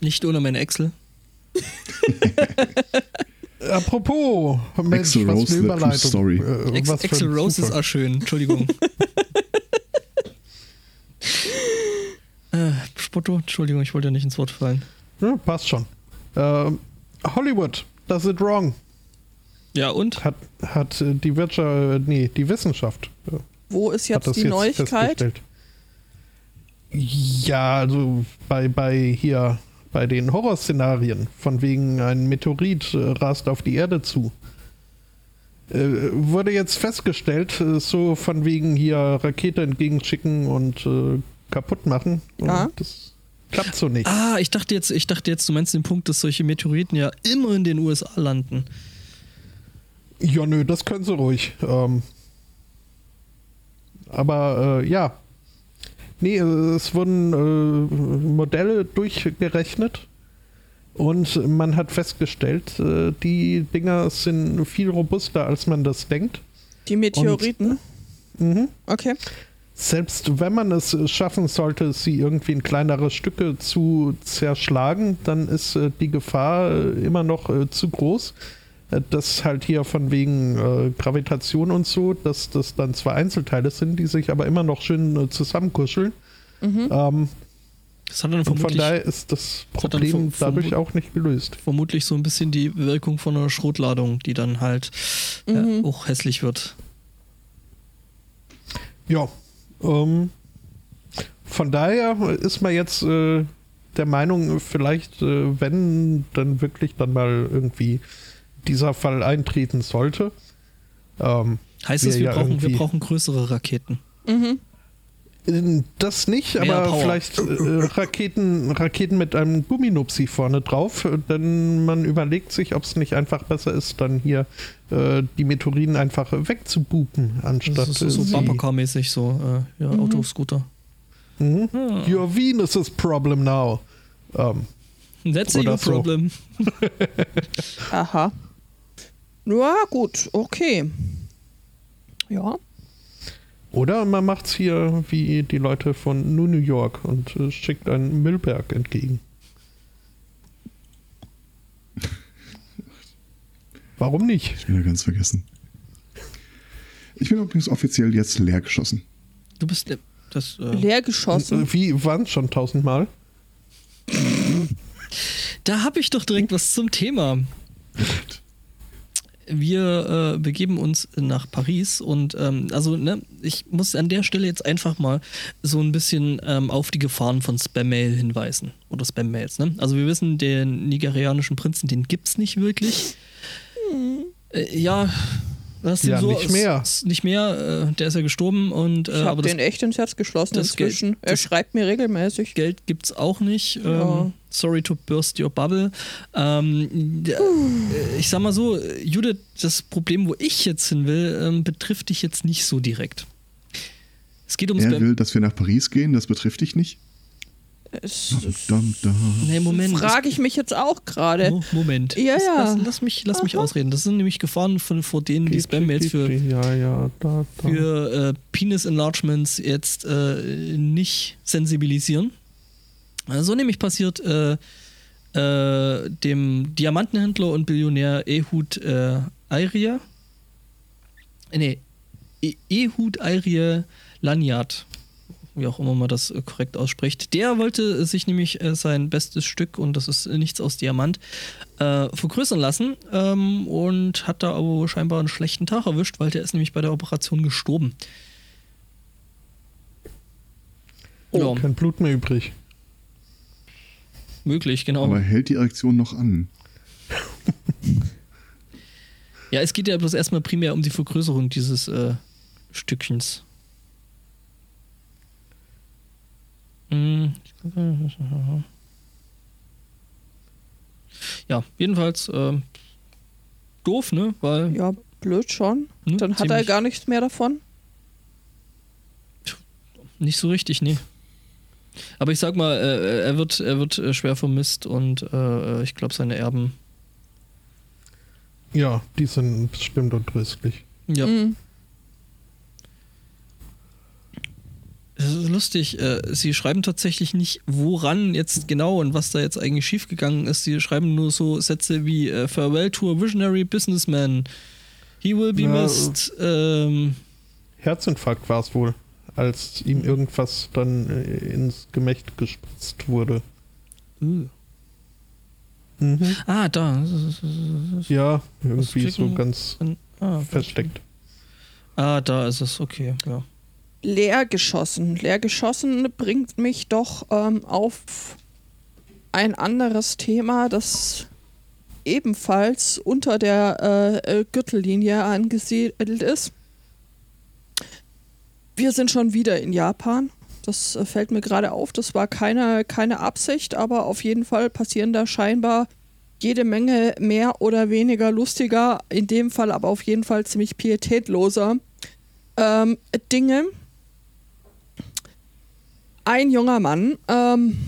Nicht ohne meine Excel. Apropos, Mensch, Axl was Rose, True Überleitung. Story. Äh, Ex für ein Rose ist auch schön, Entschuldigung. äh, Spotto, Entschuldigung, ich wollte ja nicht ins Wort fallen. Ja, passt schon. Ähm, Hollywood, does it wrong? Ja, und? Hat, hat äh, die Wirtschaft, äh, nee, die Wissenschaft äh, Wo ist hat jetzt das die jetzt Neuigkeit? Ja, also bei, bei hier, bei den Horrorszenarien, von wegen ein Meteorit äh, rast auf die Erde zu, äh, wurde jetzt festgestellt, äh, so von wegen hier Rakete entgegenschicken und äh, kaputt machen. Ja. Das klappt so nicht. Ah, ich dachte jetzt, ich dachte jetzt, du meinst den Punkt, dass solche Meteoriten ja immer in den USA landen. Ja, nö, das können sie ruhig. Ähm, aber äh, ja. Nee, äh, es wurden äh, Modelle durchgerechnet und man hat festgestellt, äh, die Dinger sind viel robuster, als man das denkt. Die Meteoriten? Mhm. Okay. Selbst wenn man es äh, schaffen sollte, sie irgendwie in kleinere Stücke zu zerschlagen, dann ist äh, die Gefahr äh, immer noch äh, zu groß. Äh, Das halt hier von wegen äh, Gravitation und so, dass das dann zwei Einzelteile sind, die sich aber immer noch schön äh, zusammenkuscheln. Ähm, Das hat dann und von vermutlich, daher ist das Problem vom- dadurch auch nicht gelöst. vermutlich so ein bisschen die Wirkung von einer Schrotladung, die dann halt Mhm. ja, auch hässlich wird. Ja, ähm, von daher ist man jetzt äh, der Meinung, vielleicht, äh, wenn dann wirklich dann mal irgendwie dieser Fall eintreten sollte. Ähm, Heißt es, wir ja brauchen, wir brauchen größere Raketen. Mhm. das nicht, Mehr aber Power. vielleicht äh, Raketen, Raketen mit einem Gumminupsi vorne drauf, denn man überlegt sich, ob es nicht einfach besser ist, dann hier äh, die Meteoriten einfach wegzubupen, anstatt Das ist so Bumpercar-mäßig, so äh, ja, Mhm. Autoscooter. Mhm. Ah. Your Venus is problem now. Ähm, That's your so. problem. Aha. Ja, gut, okay. Ja. oder man macht's hier wie die Leute von New York und äh, schickt einen Müllberg entgegen. Warum nicht? Ich bin ja ganz vergessen. Ich bin übrigens offiziell jetzt leer geschossen. Du bist äh, das. Äh, Leer geschossen. Äh, Wie waren schon tausendmal? da habe ich doch direkt was zum Thema. Wir äh, begeben uns nach Paris und ähm, also ne, ich muss an der Stelle jetzt einfach mal so ein bisschen ähm, auf die Gefahren von Spam-Mail hinweisen oder Spam-Mails. Ne? Also wir wissen, den nigerianischen Prinzen, den gibt's nicht wirklich. Äh, ja, was Ja, so nicht mehr. Nicht mehr. Äh, der ist ja gestorben und äh, Ich habe den echt ins Herz geschlossen inzwischen. Geld- er schreibt mir regelmäßig. Geld gibt's auch nicht. Ja. Ähm, sorry to burst your bubble. Ähm, äh, ich sag mal so, Judith, das Problem, wo ich jetzt hin will, ähm, betrifft dich jetzt nicht so direkt. Es geht ums Er will, dass wir nach Paris gehen, das betrifft dich nicht. Es Dum, dum. Nee, Moment. frage ich mich jetzt auch gerade. Mo- Moment. Ja, lass, ja. Lass, lass mich, lass mich Aha. ausreden. Das sind nämlich Gefahren, von, vor denen die Spam-Mails für, Ja, ja, da, da. für äh, Penis-Enlargements jetzt äh, nicht sensibilisieren. Äh, So nämlich passiert äh, äh, dem Diamantenhändler und Billionär Ehud äh, Ayria. Äh, Nee, E- Ehud Ayria Lanyard. Wie auch immer man das äh, korrekt ausspricht. Der wollte sich nämlich äh, sein bestes Stück, und das ist äh, nichts aus Diamant, äh, vergrößern lassen ähm, und hat da aber scheinbar einen schlechten Tag erwischt, weil der ist nämlich bei der Operation gestorben. Oh, Ja, kein Blut mehr übrig. möglich, genau. Aber hält die Erektion noch an? Ja, es geht ja bloß erstmal primär um die Vergrößerung dieses äh, Stückchens. Hm, ich gucke. Ja, jedenfalls äh, doof, ne? Weil Ja, blöd schon. ne, Dann hat er gar nichts mehr davon. nicht so richtig, nee. Aber ich sag mal, äh, er wird, er wird äh, schwer vermisst und äh, ich glaube, seine Erben. Ja, die sind bestimmt untröstlich. Ja. Mhm. Es ist lustig, äh, sie schreiben tatsächlich nicht, woran jetzt genau und was da jetzt eigentlich schiefgegangen ist. Sie schreiben nur so Sätze wie äh, Farewell to a visionary businessman. He will be Ja, missed. Ähm, Herzinfarkt war es wohl, als ihm irgendwas dann äh, ins Gemächt gespritzt wurde. uh. Mhm. Ah, da. Ja, irgendwie so ganz Ah, versteckt. ah, da ist es, okay, ja. Leer geschossen. Leer geschossen bringt mich doch ähm, auf ein anderes Thema, das ebenfalls unter der äh, Gürtellinie angesiedelt ist. Wir sind schon wieder in Japan. Das äh, fällt mir gerade auf. Das war keine, keine Absicht, aber auf jeden Fall passieren da scheinbar jede Menge mehr oder weniger lustiger, in dem Fall aber auf jeden Fall ziemlich pietätloser ähm, Dinge. Ein junger Mann ähm,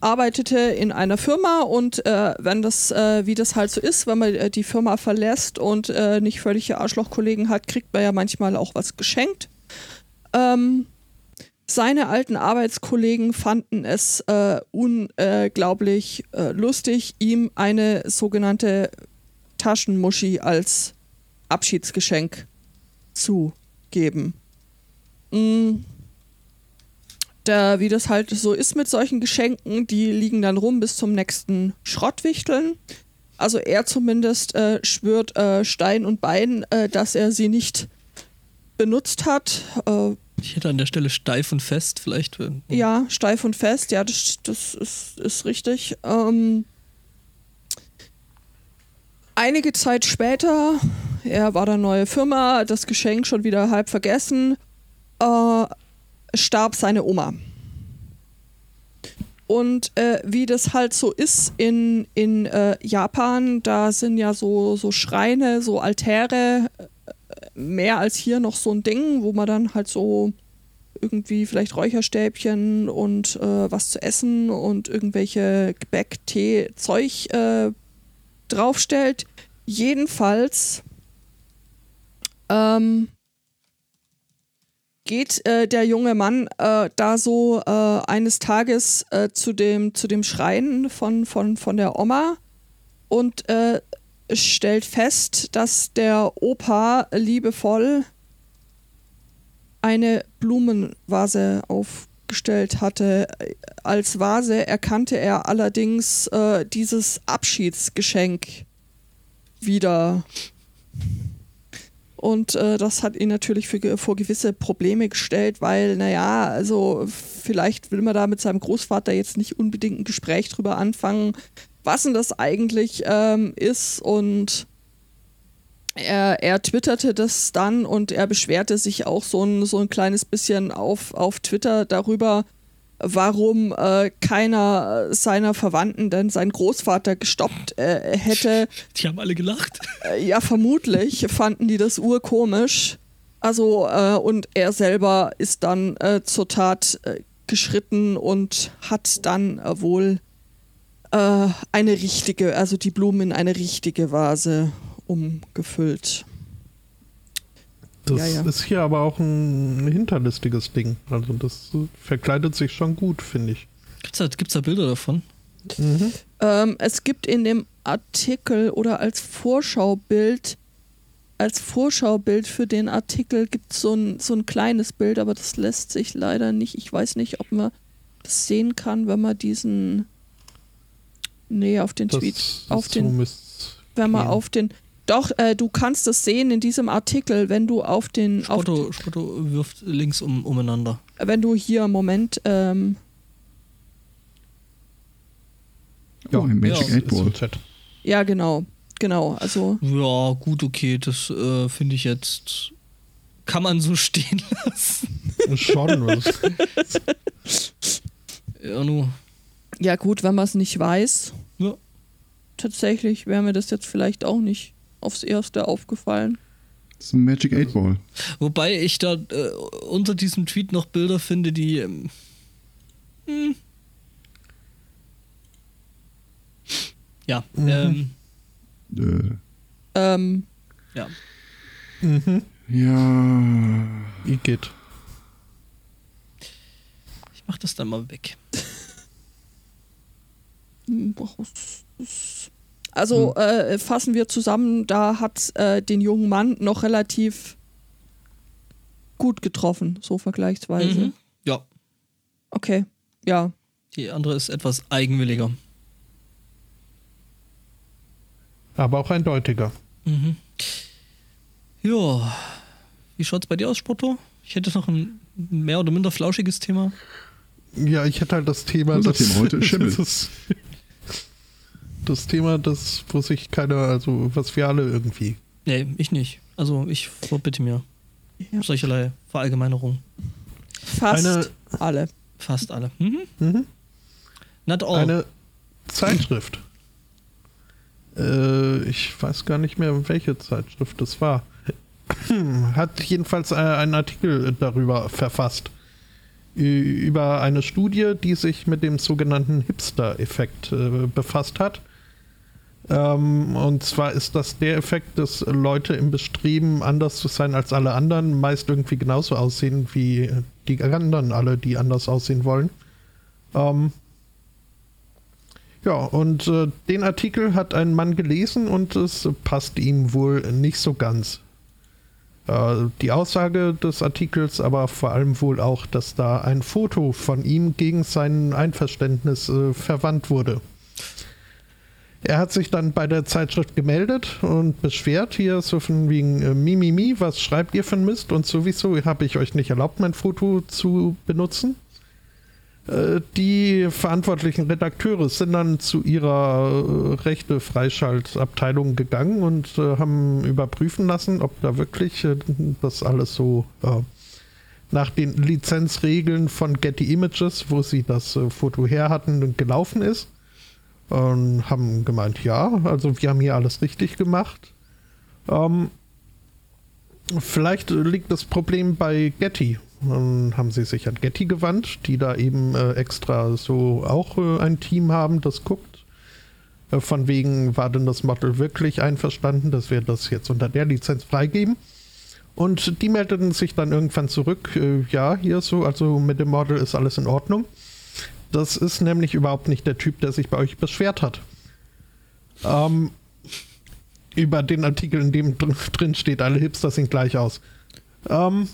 arbeitete in einer Firma und äh, wenn das, äh, wie das halt so ist, wenn man äh, die Firma verlässt und äh, nicht völlige Arschlochkollegen hat, kriegt man ja manchmal auch was geschenkt. Ähm, seine alten Arbeitskollegen fanden es äh, unglaublich äh, lustig, ihm eine sogenannte Taschenmuschi als Abschiedsgeschenk zu geben. Mm. Da, wie das halt so ist mit solchen Geschenken, die liegen dann rum bis zum nächsten Schrottwichteln. Also er zumindest äh, schwört äh, Stein und Bein, äh, dass er sie nicht benutzt hat. Äh, Ich hätte an der Stelle steif und fest, vielleicht. ja, steif und fest, ja, das, das ist, ist richtig. Ähm, einige Zeit später, er war dann neue Firma, das Geschenk schon wieder halb vergessen, äh, starb seine Oma. Und äh, wie das halt so ist in, in äh, Japan, da sind ja so, so Schreine, so Altäre, äh, mehr als hier noch so ein Ding, wo man dann halt so irgendwie vielleicht Räucherstäbchen und äh, was zu essen und irgendwelche Gebäck, Tee, Zeug äh, draufstellt. Jedenfalls ähm, geht äh, der junge Mann äh, da so äh, eines Tages äh, zu, dem, zu dem Schrein von, von, von der Oma und äh, stellt fest, dass der Opa liebevoll eine Blumenvase aufgestellt hatte. Als Vase erkannte er allerdings äh, dieses Abschiedsgeschenk wieder. Und äh, das hat ihn natürlich für, vor gewisse Probleme gestellt, weil, naja, also vielleicht will man da mit seinem Großvater jetzt nicht unbedingt ein Gespräch drüber anfangen, was denn das eigentlich ähm, ist. Und er, er twitterte das dann und er beschwerte sich auch so ein, so ein kleines bisschen auf, auf Twitter darüber, warum äh, keiner seiner Verwandten denn seinen Großvater gestoppt äh, hätte. Die haben alle gelacht. Äh, ja, vermutlich fanden die das urkomisch. Also, äh, und er selber ist dann äh, zur Tat geschritten und hat dann wohl eine richtige, also die Blumen in eine richtige Vase umgefüllt. Das Ja, ja. ist hier aber auch ein hinterlistiges Ding. Also das verkleidet sich schon gut, finde ich. Gibt's da, gibt's da Bilder davon? Mhm. Ähm, es gibt in dem Artikel oder als Vorschaubild, als Vorschaubild für den Artikel gibt es so ein, so ein kleines Bild, aber das lässt sich leider nicht. Ich weiß nicht, ob man das sehen kann, wenn man diesen. Nee, auf den Das Tweet. Auf so den, wenn man gehen. auf den. Doch, äh, du kannst es sehen in diesem Artikel, wenn du auf den. Auf, Spotto, Spotto wirft links um, umeinander. wenn du hier, Moment, ähm, Oh, ein Magic Ja, 8 ist im Ball. Chat. ja, genau. Genau, also. Ja, gut, okay, das äh, finde ich jetzt. Kann man so stehen lassen. Schon. was. Ja, nur. Ja, gut, wenn man es nicht weiß. Ja. Tatsächlich wäre mir das jetzt vielleicht auch nicht aufs Erste aufgefallen. Das ist ein Magic 8 Ball. Wobei ich da äh, unter diesem Tweet noch Bilder finde, die. Ähm, hm. Ja, Mhm. ähm, Äh, Ähm, ja. mhm. ja. Igitt. Ich mach das dann mal weg. also äh, fassen wir zusammen, da hat äh, den jungen Mann noch relativ gut getroffen, so vergleichsweise. Mhm. Ja, Okay, ja. die andere ist etwas eigenwilliger. Aber auch eindeutiger. Mhm. Ja, wie schaut's bei dir aus, Spotto? Ich hätte noch ein mehr oder minder flauschiges Thema. Ja, ich hätte halt das Thema. Unser Thema heute, Schimmel. Das, das Thema, das, wo sich keiner, also was wir alle irgendwie. Nee, ich nicht. Also ich verbitte mir Ja. solcherlei Verallgemeinerung. Fast Eine- alle. Fast alle. Mhm. Mhm. Not all. Eine Zeitschrift. Äh, ich weiß gar nicht mehr, welche Zeitschrift es war. Hat jedenfalls äh, einen Artikel darüber verfasst. Über eine Studie, die sich mit dem sogenannten Hipster-Effekt äh, befasst hat. Ähm, und zwar ist das der Effekt, dass Leute im Bestreben, anders zu sein als alle anderen, meist irgendwie genauso aussehen wie die anderen alle, die anders aussehen wollen. Ähm, ja, und äh, den Artikel hat ein Mann gelesen und es passt ihm wohl nicht so ganz. Äh, die Aussage des Artikels, aber vor allem wohl auch, dass da ein Foto von ihm gegen sein Einverständnis äh, verwandt wurde. Er hat sich dann bei der Zeitschrift gemeldet und beschwert hier so von wegen äh, Mimimi, was schreibt ihr ein Mist und sowieso habe ich euch nicht erlaubt, mein Foto zu benutzen. Äh, Die verantwortlichen Redakteure sind dann zu ihrer äh, Rechte-Freischaltabteilung gegangen und äh, haben überprüfen lassen, ob da wirklich äh, das alles so nach den Lizenzregeln von Getty Images, wo sie das Foto her hatten, gelaufen ist. Und haben gemeint, ja, also wir haben hier alles richtig gemacht. Ähm, vielleicht liegt das Problem bei Getty. Dann haben sie sich an Getty gewandt, die da eben äh, extra so auch äh, ein Team haben, das guckt. Äh, von wegen war denn das Model wirklich einverstanden, dass wir das jetzt unter der Lizenz freigeben. Und die meldeten sich dann irgendwann zurück, äh, ja, hier so, also mit dem Model ist alles in Ordnung. Das ist nämlich überhaupt nicht der Typ, der sich bei euch beschwert hat. Ähm, über den Artikel, in dem dr drin steht, alle Hipster sehen gleich aus. Ähm,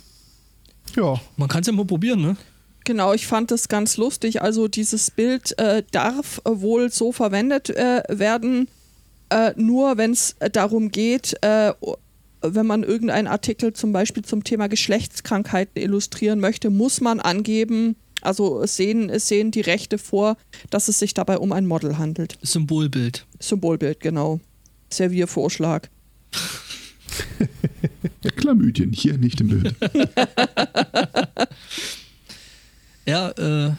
ja. Man kann es ja mal probieren, ne? Genau, ich fand das ganz lustig. Also dieses Bild äh, darf wohl so verwendet äh, werden, äh, nur wenn es darum geht, äh, wenn man irgendeinen Artikel zum Beispiel zum Thema Geschlechtskrankheiten illustrieren möchte, muss man angeben, also es sehen, es sehen die Rechte vor, dass es sich dabei um ein Model handelt. Symbolbild. Symbolbild, genau. Serviervorschlag. Klamydien, hier nicht im Bild. ja, äh,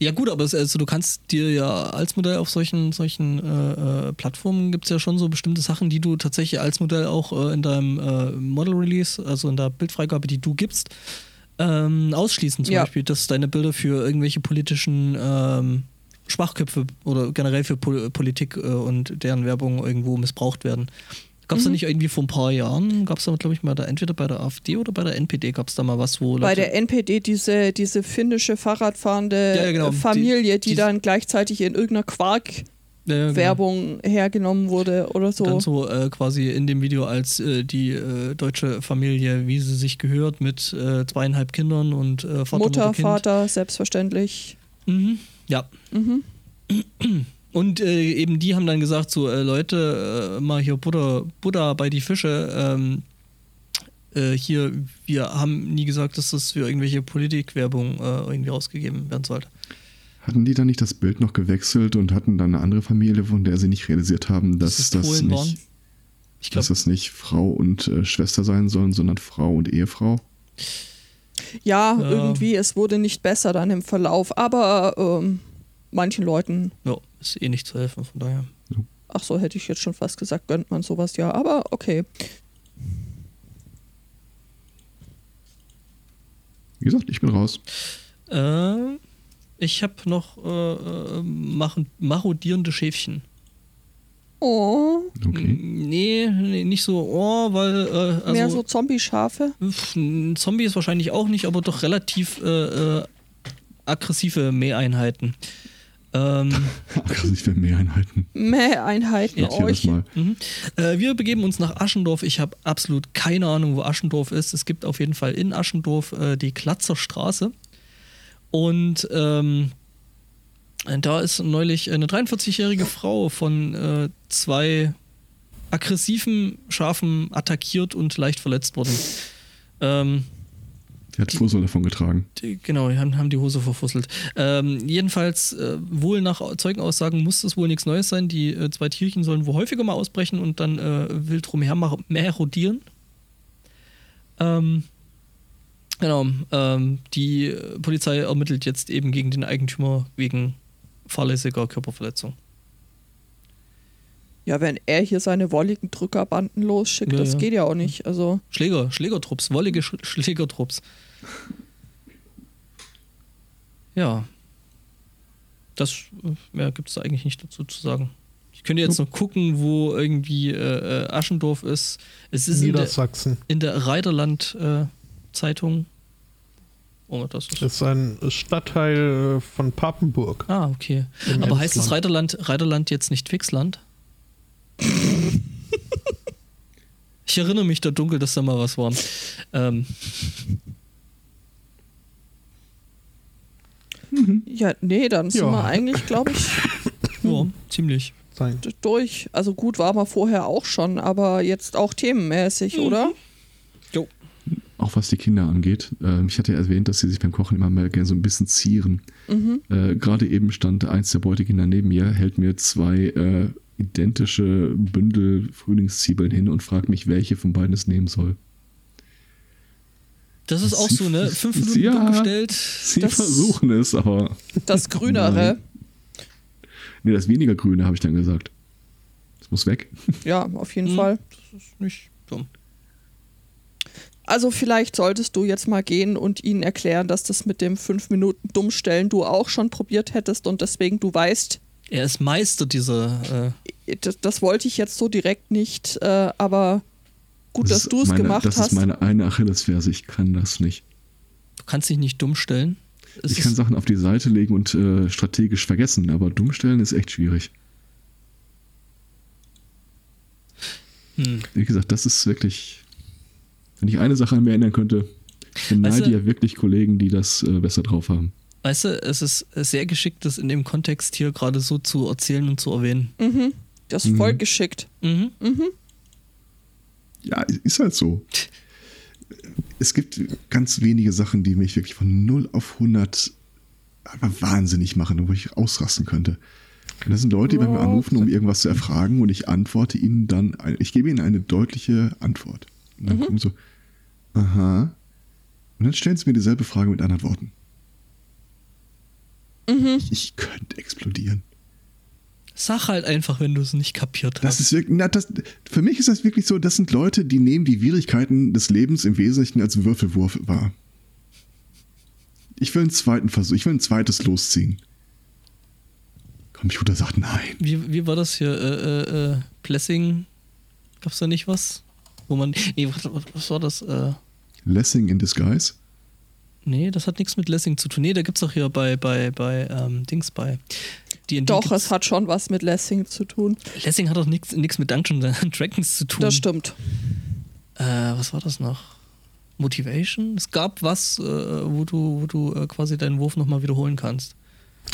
ja gut, aber es, also du kannst dir ja als Modell auf solchen, solchen äh, äh, Plattformen gibt es ja schon so bestimmte Sachen, die du tatsächlich als Modell auch äh, in deinem äh, Model Release, also in der Bildfreigabe, die du gibst, ähm, ausschließen. Zum Ja. Beispiel, dass deine Bilder für irgendwelche politischen ähm, Schwachköpfe oder generell für Pol Politik äh, und deren Werbung irgendwo missbraucht werden. Gab es da Mhm. nicht irgendwie vor ein paar Jahren, gab es da, glaube ich, mal da entweder bei der AfD oder bei der NPD gab es da mal was, wo Bei Leute- der NPD diese, diese finnische Fahrradfahrende Ja, ja, genau. Familie, die, Die- die- dann gleichzeitig in irgendeiner Quark-Werbung Ja, genau. hergenommen wurde oder so. Dann so äh, quasi in dem Video als äh, die äh, deutsche Familie, wie sie sich gehört, mit äh, zweieinhalb Kindern und äh, Vater, Mutter, Mutter. Vater, selbstverständlich. Mhm. Ja. Mhm. Und äh, eben die haben dann gesagt, so Leute, mal hier Buddha, Buddha bei die Fische. Ähm, äh, hier, wir haben nie gesagt, dass das für irgendwelche Politikwerbung irgendwie ausgegeben werden sollte. Hatten die dann nicht das Bild noch gewechselt und hatten dann eine andere Familie, von der sie nicht realisiert haben, dass das, waren. nicht, Ich dass glaube, das nicht Frau und äh, Schwester sein sollen, sondern Frau und Ehefrau? Ja, Ja. irgendwie, es wurde nicht besser dann im Verlauf, aber ähm, manchen Leuten, ja, ist eh nicht zu helfen, von daher. ach so, hätte ich jetzt schon fast gesagt, gönnt man sowas ja, aber okay. Wie gesagt, ich bin raus. Äh, ich habe noch äh, äh, machen, marodierende Schäfchen. Oh, Okay. Nee, nee, nicht so, oh, weil, äh, also, mehr so Zombie-Schafe. Zombie ist wahrscheinlich auch nicht, aber doch relativ äh, äh, aggressive Mäheinheiten. Ähm, Aggressive Mehreinheiten. Mäheinheiten Ja, euch. mal. mhm. äh, wir begeben uns nach Aschendorf. Ich habe absolut keine Ahnung, wo Aschendorf ist. Es gibt auf jeden Fall in Aschendorf äh, die Klatzer Straße. Und ähm, da ist neulich eine 43-jährige Frau von äh, zwei aggressiven Schafen attackiert und leicht verletzt worden. Ähm, Der hat Fussel davon getragen. die, genau, die haben, haben die Hose verfusselt. Ähm, jedenfalls, äh, wohl nach Zeugenaussagen muss es wohl nichts Neues sein. Die äh, zwei Tierchen sollen wohl häufiger mal ausbrechen und dann äh, wild rumher merodieren. Ähm, genau, ähm, die äh, Polizei ermittelt jetzt eben gegen den Eigentümer wegen fahrlässiger Körperverletzung. Ja, wenn er hier seine wolligen Drückerbanden losschickt, Ja, das ja. geht ja auch nicht. Also, Schläger, Schlägertrupps, wollige Sch Schlägertrupps. Ja. Das äh, mehr gibt es da eigentlich nicht dazu zu sagen. Ich könnte jetzt noch gucken, wo irgendwie äh, äh, Aschendorf ist. Es ist in der, Niedersachsen. in der Reiterland-Zeitung. oh, das ist. Das ist ein Stadtteil äh, von Papenburg. Ah, okay. Aber heißt das. Reiterland, Reiterland jetzt nicht Fixland? ich erinnere mich da dunkel, dass da mal was war. Ähm, ja, nee, dann sind Ja. wir eigentlich, glaube ich, ja, ziemlich. sein. durch. Also gut war man vorher auch schon, aber jetzt auch themenmäßig, oder? Auch was die Kinder angeht. Ähm, ich hatte ja erwähnt, dass sie sich beim Kochen immer mal gerne so ein bisschen zieren. Mhm. Äh, Gerade eben stand eins der Beutekinder neben mir, hält mir zwei äh, identische Bündel Frühlingszwiebeln hin und fragt mich, welche von beiden es nehmen soll. Das ist auch Sie- so, ne? Fünf Minuten Ja. gestellt. Sie Das- versuchen es, aber. Das Grünere. Nee, das weniger Grüne, habe ich dann gesagt. Das muss weg. Ja, auf jeden Mhm. Fall. Das ist nicht dumm. Also vielleicht solltest du jetzt mal gehen und ihnen erklären, dass das mit dem 5 Minuten Dummstellen du auch schon probiert hättest und deswegen du weißt, Er ist Meister dieser. Äh, das, das wollte ich jetzt so direkt nicht, äh, aber gut, dass ist du es gemacht Das hast. ist meine eine Achillesferse. Ich kann das nicht. du kannst dich nicht dumm stellen. Es ich kann Sachen auf die Seite legen und äh, strategisch vergessen, aber dumm stellen ist echt schwierig. hm. Wie gesagt, das ist wirklich. Wenn ich eine Sache an mir ändern könnte, ich beneide Weißt du- ja wirklich Kollegen, die das äh, besser drauf haben. Weißt du, es ist sehr geschickt, das in dem Kontext hier gerade so zu erzählen und zu erwähnen. mhm. Das ist Mhm. voll geschickt. Mhm. Ja, ist halt so. Es gibt ganz wenige Sachen, die mich wirklich von 0 auf 100 einfach wahnsinnig machen, wo ich ausrasten könnte. Und das sind Leute, die bei mir anrufen, um irgendwas zu erfragen und ich antworte ihnen dann, ich gebe ihnen eine deutliche Antwort. Und dann kommen so, aha. Und dann stellen sie mir dieselbe Frage mit anderen Worten. Ich, ich könnte explodieren. Sag halt einfach, wenn du es nicht kapiert Das hast. ist wirklich, na, das, für mich ist das wirklich so, das sind Leute, die nehmen die Widrigkeiten des Lebens im Wesentlichen als Würfelwurf wahr. Ich will einen zweiten Versuch, ich will ein zweites losziehen. Computer sagt nein. Wie, wie war das hier? Äh, äh, äh, Blessing? Gab's da nicht was? Wo man. Nee, was, war das? Äh, Lessing in Disguise. nee, das hat nichts mit Lessing zu tun. Nee, da gibt's doch hier bei, bei, bei ähm, Dings bei. D&D Doch, es hat schon was mit Lessing zu tun. Lessing hat doch nichts mit Dungeons and Dragons zu tun. Das stimmt. Äh, was war das noch? Motivation? Es gab was, äh, wo du, wo du äh, quasi deinen Wurf nochmal wiederholen kannst.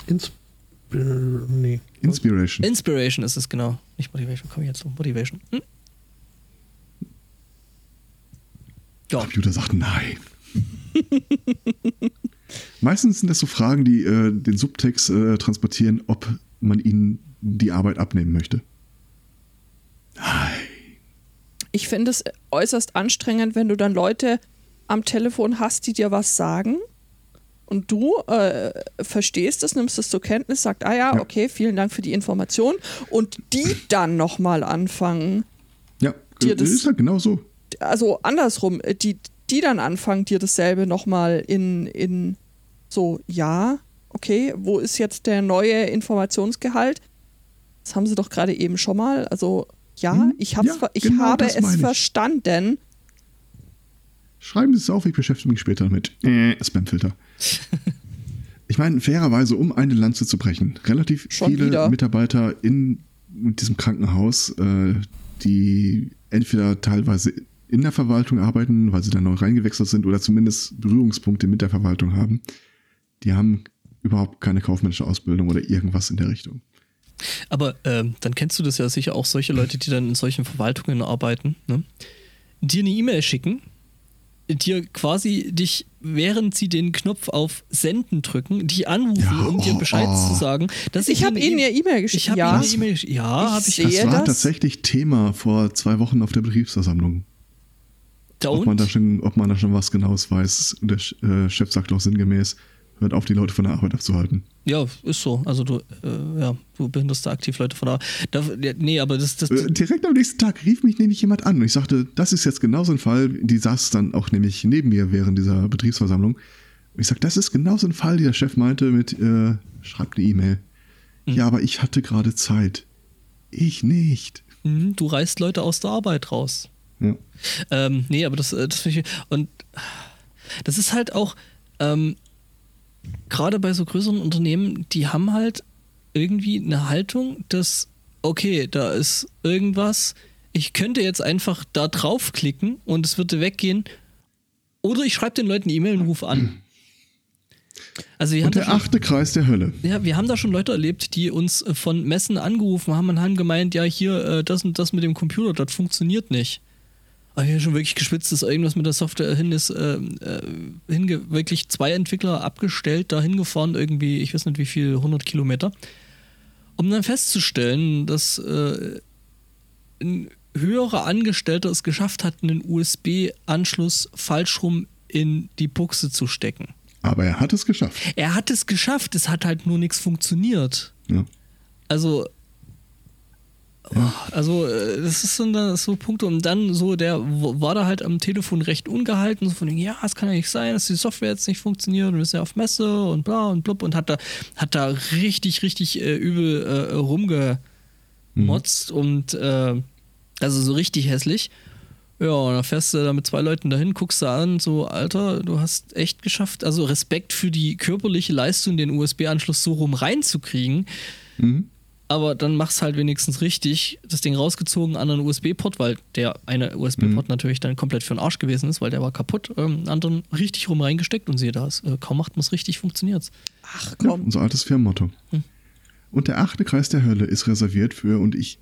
Ins äh, nee. Inspiration. Inspiration ist es genau. Nicht Motivation, komm ich jetzt zu. Motivation. Hm? Ja, Computer sagt nein. Meistens sind das so Fragen, die äh, den Subtext äh, transportieren, ob man ihnen die Arbeit abnehmen möchte. Nein. Ich finde es äußerst anstrengend, wenn du dann Leute am Telefon hast, die dir was sagen und du äh, verstehst es, nimmst es zur Kenntnis, sagt, ah ja, Ja. okay, vielen Dank für die Information und die dann nochmal anfangen, Ja, Dir äh, das- ist halt genau so. Also andersrum, äh, die, die dann anfangen, dir dasselbe nochmal in, in so, ja, okay, wo ist jetzt der neue Informationsgehalt? Das haben sie doch gerade eben schon mal. Also, ja, Hm, ich, hab's ja, ich genau habe es ich. verstanden. Schreiben Sie es auf, ich beschäftige mich später mit äh, Spamfilter. ich meine, fairerweise, um eine Lanze zu brechen, relativ Schon viele wieder. Mitarbeiter in diesem Krankenhaus, äh, die entweder teilweise in der Verwaltung arbeiten, weil sie da neu reingewechselt sind oder zumindest Berührungspunkte mit der Verwaltung haben, die haben überhaupt keine kaufmännische Ausbildung oder irgendwas in der Richtung. aber ähm, dann kennst du das ja sicher auch solche Leute, die dann in solchen Verwaltungen arbeiten, ne? dir eine E-Mail schicken, dir quasi dich, während sie den Knopf auf Senden drücken, die anrufen, Ja, um dir oh, Bescheid oh. zu sagen, dass Ich habe ihnen ihnen E- ja E-Mail geschickt. Ich habe ja, ihnen eine E-Mail geschickt. Ja, Ich habe ich. sehe- Das war das? tatsächlich Thema vor zwei Wochen auf der Betriebsversammlung. Ob man, da schon, ob man da schon was Genaues weiß. Und der äh, Chef sagt auch sinngemäß, hört auf, die Leute von der Arbeit abzuhalten. Ja, ist so. Also du, äh, ja, du behinderst da aktiv Leute von da ja, nee, aber das, das, Äh, direkt am nächsten Tag rief mich nämlich jemand an und ich sagte, das ist jetzt genau so ein Fall. Die saß dann auch nämlich neben mir während dieser Betriebsversammlung. Und ich sagte, das ist genau so ein Fall, die der Chef meinte mit, äh, schreibt eine E-Mail. Ja, aber ich hatte gerade Zeit. Ich nicht. Mhm, du reißt Leute aus der Arbeit raus. Ja. Ähm, nee, aber das, äh, das finde ich. Und das ist halt auch, ähm, gerade bei so größeren Unternehmen, die haben halt irgendwie eine Haltung, dass, okay, da ist irgendwas, ich könnte jetzt einfach da draufklicken und es würde weggehen. Oder ich schreibe den Leuten eine E-Mail und rufe an. Also wir haben Und da der schon- achte Kreis der Hölle. ja, wir haben da schon Leute erlebt, die uns äh, von Messen angerufen haben und haben gemeint, ja, hier, äh, das und das mit dem Computer, das funktioniert nicht. Aber wir haben schon wirklich geschwitzt, dass irgendwas mit der Software hin ist, äh, äh, hinge wirklich zwei Entwickler abgestellt, da hingefahren, irgendwie, ich weiß nicht wie viel, 100 Kilometer, um dann festzustellen, dass äh, ein höherer Angestellter es geschafft hat, einen USB-Anschluss falsch rum in die Buchse zu stecken. Aber er hat es geschafft. Er hat es geschafft, es hat halt nur nichts funktioniert. Ja. Also, Also, äh, das ist so, das so Punkte. Und dann so, der war da halt am Telefon recht ungehalten, so von wegen, ja, es kann ja nicht sein, dass die Software jetzt nicht funktioniert und wir sind ja auf Messe und bla und blub und hat da, hat da richtig, richtig äh, übel äh, rumgemotzt und äh, also so richtig hässlich. Ja, und dann fährst du da mit zwei Leuten dahin, guckst du an, so, Alter, du hast echt geschafft, also Respekt für die körperliche Leistung, den USB-Anschluss so rum reinzukriegen. Mhm. Aber dann mach's halt wenigstens richtig, das Ding rausgezogen, anderen USB-Port, weil der eine USB-Port natürlich dann komplett für den Arsch gewesen ist, weil der war kaputt, ähm, anderen richtig rum reingesteckt und siehe das, äh, kaum macht man es richtig, funktioniert's. Ach Ja, komm. unser altes Firmenmotto. Und der achte Kreis der Hölle ist reserviert für, und ich,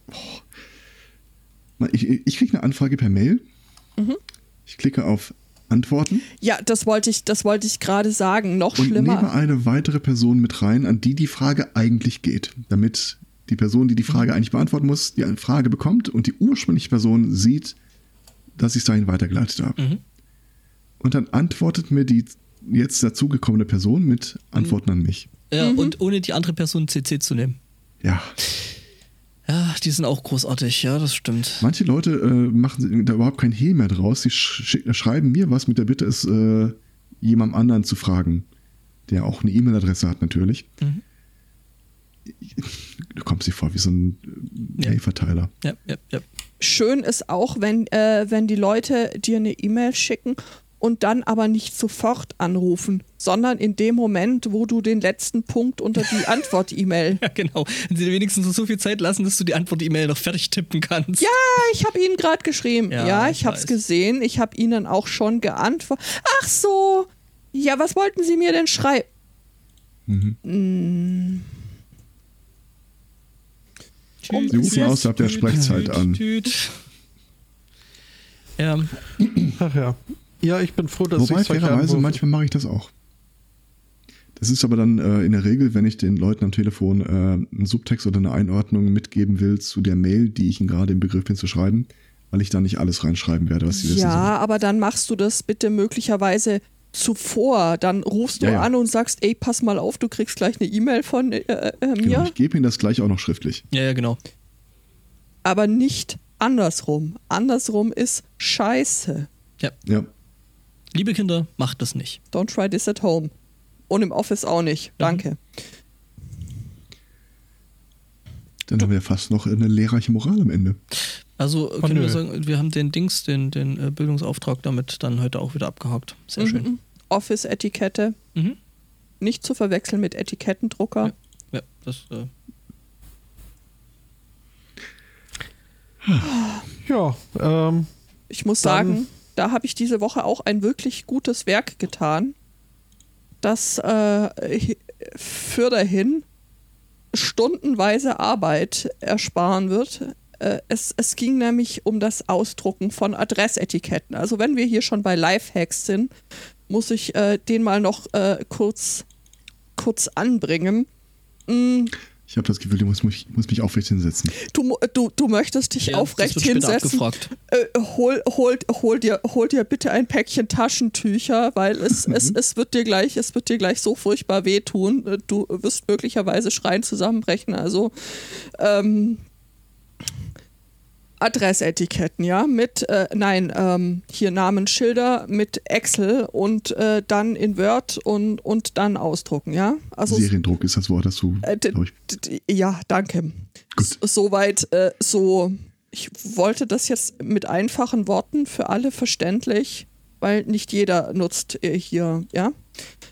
oh, ich, ich kriege eine Anfrage per Mail. Ich klicke auf Antworten Ja, das wollte ich, das wollte ich gerade sagen. Noch und nehme schlimmer. eine weitere Person mit rein, an die die Frage eigentlich geht, damit die Person, die die Frage eigentlich beantworten muss, die eine Frage bekommt und die ursprüngliche Person sieht, dass ich es dahin weitergeleitet habe. Mhm. Und dann antwortet mir die jetzt dazugekommene Person mit Antworten an mich. Ja, und ohne die andere Person CC zu nehmen. Ja. Ja, die sind auch großartig, ja, das stimmt. Manche Leute äh, machen da überhaupt kein Hehl mehr draus. Sie sch schreiben mir was mit der Bitte, es äh, jemandem anderen zu fragen, der auch eine E-Mail-Adresse hat natürlich. Mhm. Du kommst dir vor wie so ein Ja. Mail-Verteiler. Ja, ja, ja. Schön ist auch, wenn, äh, wenn die Leute dir eine E-Mail schicken und dann aber nicht sofort anrufen, sondern in dem Moment, wo du den letzten Punkt unter die Antwort-E-Mail. Ja, genau. Wenn sie dir wenigstens so viel Zeit lassen, dass du die Antwort-E-Mail noch fertig tippen kannst. Ja, ich habe Ihnen gerade geschrieben. Ja, Ja, ich ich habe es gesehen. Ich habe Ihnen auch schon geantwortet. Ach so. Ja, was wollten Sie mir denn schreiben? Mhm. Mm, Tüt, Sie rufen außerhalb der Sprechzeit an. tüt. Ja, Ach ja. Ja, ich bin froh, dass Wobei, ich fairerweise, manchmal mache ich das auch. Das ist aber dann äh, in der Regel, wenn ich den Leuten am Telefon äh, einen Subtext oder eine Einordnung mitgeben will zu der Mail, die ich ihnen gerade im Begriff bin zu schreiben, weil ich da nicht alles reinschreiben werde, was sie wissen Ja, aber dann machst du das bitte möglicherweise zuvor. Dann rufst du Ja, ja. an und sagst, ey, pass mal auf, du kriegst gleich eine E-Mail von äh, äh, sollen. mir. Genau, ich gebe ihnen das gleich auch noch schriftlich. ja, ja, genau. aber nicht andersrum. Andersrum ist scheiße. Ja. Liebe Kinder, macht das nicht. Don't try this at home. Und im Office auch nicht. Danke. Dann haben wir ja fast noch eine lehrreiche Moral am Ende. Also können wir sagen, wir haben den Dings, den, den äh, Bildungsauftrag damit dann heute auch wieder abgehakt. Sehr schön. Mhm. Office-Etikette. Mhm. Nicht zu verwechseln mit Etikettendrucker. Ja. Ja, das, äh, Ja, ähm, Ich muss sagen, da habe ich diese Woche auch ein wirklich gutes Werk getan, das äh, für dahin stundenweise Arbeit ersparen wird. Äh, es, es ging nämlich um das Ausdrucken von Adressetiketten. Also wenn wir hier schon bei Lifehacks sind, muss ich äh, den mal noch äh, kurz, kurz anbringen. Mm, Ich habe das Gefühl, ich muss mich, muss mich aufrecht hinsetzen. Du, mu- du, du möchtest dich ja, aufrecht das wird später hinsetzen. Äh, hol, hol, hol, dir, hol dir bitte ein Päckchen Taschentücher, weil es, es, Mhm. es, wird dir gleich, es wird dir gleich so furchtbar wehtun. Äh, Du wirst möglicherweise schreien zusammenbrechen. Also ähm, Adressetiketten, ja, mit, äh, nein, ähm, hier Namensschilder mit Excel und äh, dann in Word und, und dann ausdrucken, ja. Also Seriendruck ist das Wort, das du, äh, ja, danke. Gut. Soweit äh, so. Ich wollte das jetzt mit einfachen Worten für alle verständlich, weil nicht jeder nutzt äh, hier, ja.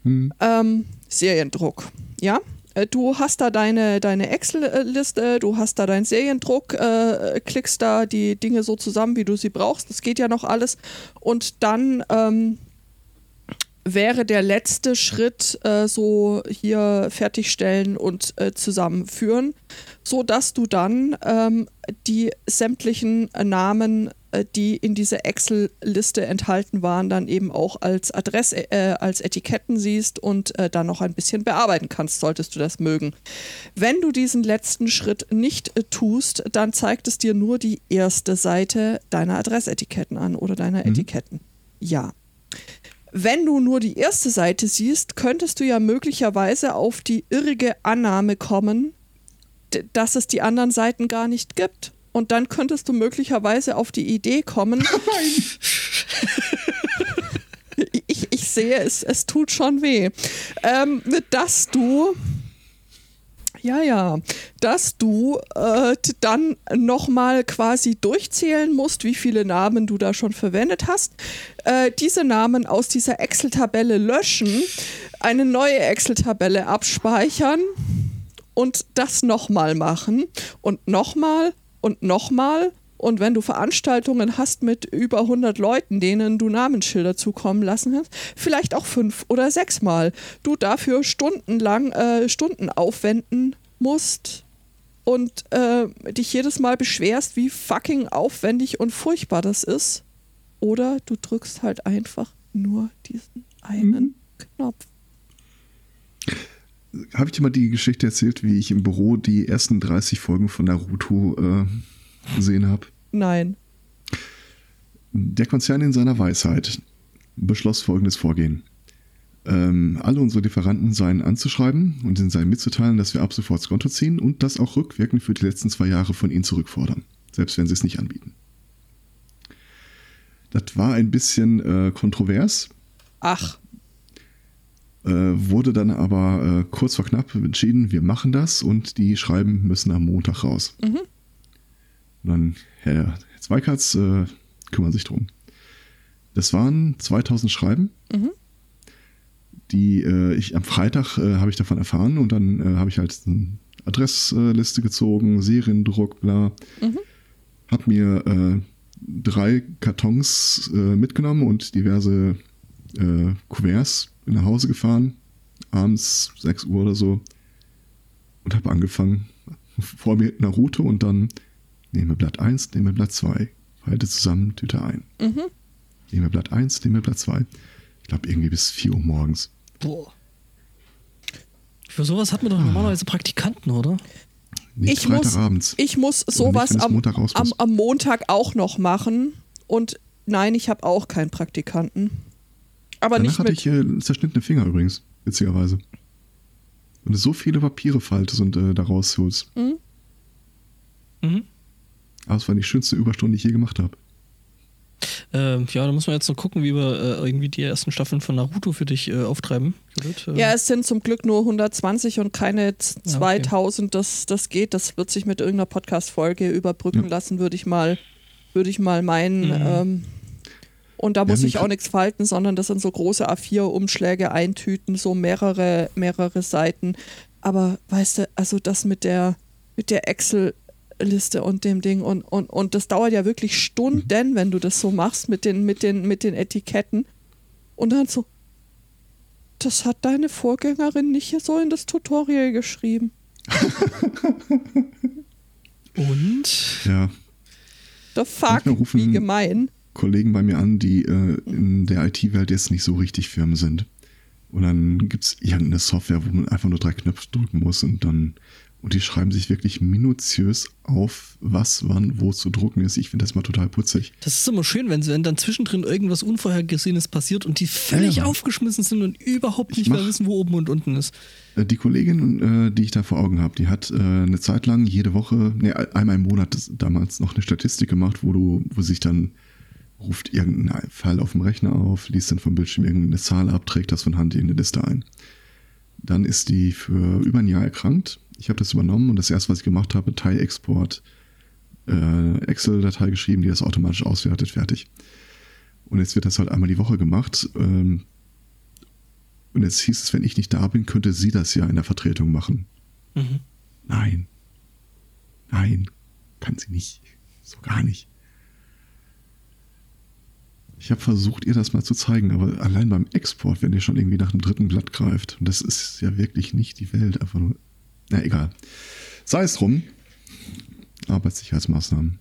Hm. Ähm, Seriendruck, ja. Äh, Du hast da deine, deine Excel-Liste, du hast da deinen Seriendruck, äh, klickst da die Dinge so zusammen, wie du sie brauchst. Das geht ja noch alles. Und dann ähm, wäre der letzte Schritt äh, so hier fertigstellen und äh, zusammenführen, so dass du dann ähm, die sämtlichen Namen, die in dieser Excel-Liste enthalten waren, dann eben auch als Adress, äh, als Etiketten siehst und äh, dann noch ein bisschen bearbeiten kannst, solltest du das mögen. Wenn du diesen letzten Schritt nicht äh, tust, dann zeigt es dir nur die erste Seite deiner Adressetiketten an oder deiner Etiketten. Ja. Wenn du nur die erste Seite siehst, könntest du ja möglicherweise auf die irrige Annahme kommen, dass es die anderen Seiten gar nicht gibt. Und dann könntest du möglicherweise auf die Idee kommen. ich, ich sehe, es, es tut schon weh. Ähm, dass du ja, ja, dass du äh, dann nochmal quasi durchzählen musst, wie viele Namen du da schon verwendet hast, äh, diese Namen aus dieser Excel-Tabelle löschen, eine neue Excel-Tabelle abspeichern und das nochmal machen und nochmal und nochmal. Und wenn du Veranstaltungen hast mit über 100 Leuten, denen du Namensschilder zukommen lassen hast, vielleicht auch fünf oder sechs Mal, du dafür stundenlang äh, Stunden aufwenden musst und äh, dich jedes Mal beschwerst, wie fucking aufwendig und furchtbar das ist. Oder du drückst halt einfach nur diesen einen mhm. Knopf habe ich dir mal die Geschichte erzählt, wie ich im Büro die ersten 30 Folgen von Naruto äh, gesehen habe? Nein. Der Konzern in seiner Weisheit beschloss folgendes Vorgehen. Ähm, alle unsere Lieferanten seien anzuschreiben und ihnen seien mitzuteilen, dass wir ab sofort das Konto ziehen und das auch rückwirkend für die letzten zwei Jahre von ihnen zurückfordern, selbst wenn sie es nicht anbieten. Das war ein bisschen äh, kontrovers. Ach. Äh, wurde dann aber äh, kurz vor knapp entschieden, wir machen das und die Schreiben müssen am Montag raus. Mhm. Und dann Herr, Zweikatz äh, kümmern sich drum. Das waren 2000 Schreiben, mhm. die äh, ich am Freitag äh, habe ich davon erfahren und dann äh, habe ich halt eine Adressliste gezogen, Seriendruck, bla. Mhm. Hab mir drei Kartons mitgenommen und diverse Kuverts bin nach Hause gefahren, abends 6 Uhr oder so, und habe angefangen. Vor mir Naruto und dann nehme Blatt 1, nehme Blatt 2, halte zusammen, Tüte ein. Mhm. Nehme Blatt 1, nehme Blatt 2. Ich glaube, irgendwie bis 4 Uhr morgens. Boah. Für sowas hat man doch ah. normalerweise Praktikanten, oder? Nicht ich. Muss, ich muss sowas nicht, am, Montag am, am Montag auch noch machen. Und nein, ich habe auch keinen Praktikanten. Aber Danach nicht hatte ich äh, zerschnittene Finger übrigens, witzigerweise. Wenn du so viele Papiere faltest und äh, da rausholst. Mhm. Mhm. Aber es war die schönste Überstunde, die ich je gemacht habe. Ähm, ja, da muss man jetzt noch gucken, wie wir äh, irgendwie die ersten Staffeln von Naruto für dich äh, auftreiben. Äh, ja, es sind zum Glück nur 120 und keine 2000. Okay. Das, das geht. Das wird sich mit irgendeiner Podcast-Folge überbrücken ja. lassen, würde ich mal, würde ich mal meinen. Mhm. Ähm, und da muss ja, ich auch nichts falten, sondern das sind so große A4-Umschläge, eintüten, so mehrere, mehrere Seiten. Aber weißt du, also das mit der, mit der Excel-Liste und dem Ding und, und, und das dauert ja wirklich Stunden, mhm. wenn du das so machst mit den, mit den, mit den Etiketten. Und dann so, das hat deine Vorgängerin nicht so in das Tutorial geschrieben. und? Ja. The fuck, wie gemein. Kollegen bei mir an, die äh, in der IT-Welt jetzt nicht so richtig firm sind. Und dann gibt es irgendeine Software, wo man einfach nur drei Knöpfe drücken muss und dann und die schreiben sich wirklich minutiös auf, was wann wo zu drucken ist. Ich finde das mal total putzig. Das ist immer schön, wenn, wenn dann zwischendrin irgendwas Unvorhergesehenes passiert und die völlig ja. aufgeschmissen sind und überhaupt nicht mehr wissen, wo oben und unten ist. Äh, die Kollegin, äh, die ich da vor Augen habe, die hat äh, eine Zeit lang jede Woche, nee, einmal im Monat damals noch eine Statistik gemacht, wo du, wo sich dann ruft irgendeinen Fall auf dem Rechner auf, liest dann vom Bildschirm irgendeine Zahl ab, trägt das von Hand in eine Liste ein. Dann ist die für über ein Jahr erkrankt. Ich habe das übernommen und das erste, was ich gemacht habe, Dateiexport, äh, Excel-Datei geschrieben, die das automatisch auswertet, fertig. Und jetzt wird das halt einmal die Woche gemacht. Ähm, und jetzt hieß es, wenn ich nicht da bin, könnte sie das ja in der Vertretung machen. Mhm. Nein. Nein, kann sie nicht. So gar nicht. Ich habe versucht, ihr das mal zu zeigen, aber allein beim Export, wenn ihr schon irgendwie nach dem dritten Blatt greift, und das ist ja wirklich nicht die Welt, einfach nur. Na egal. Sei es drum. Arbeitssicherheitsmaßnahmen.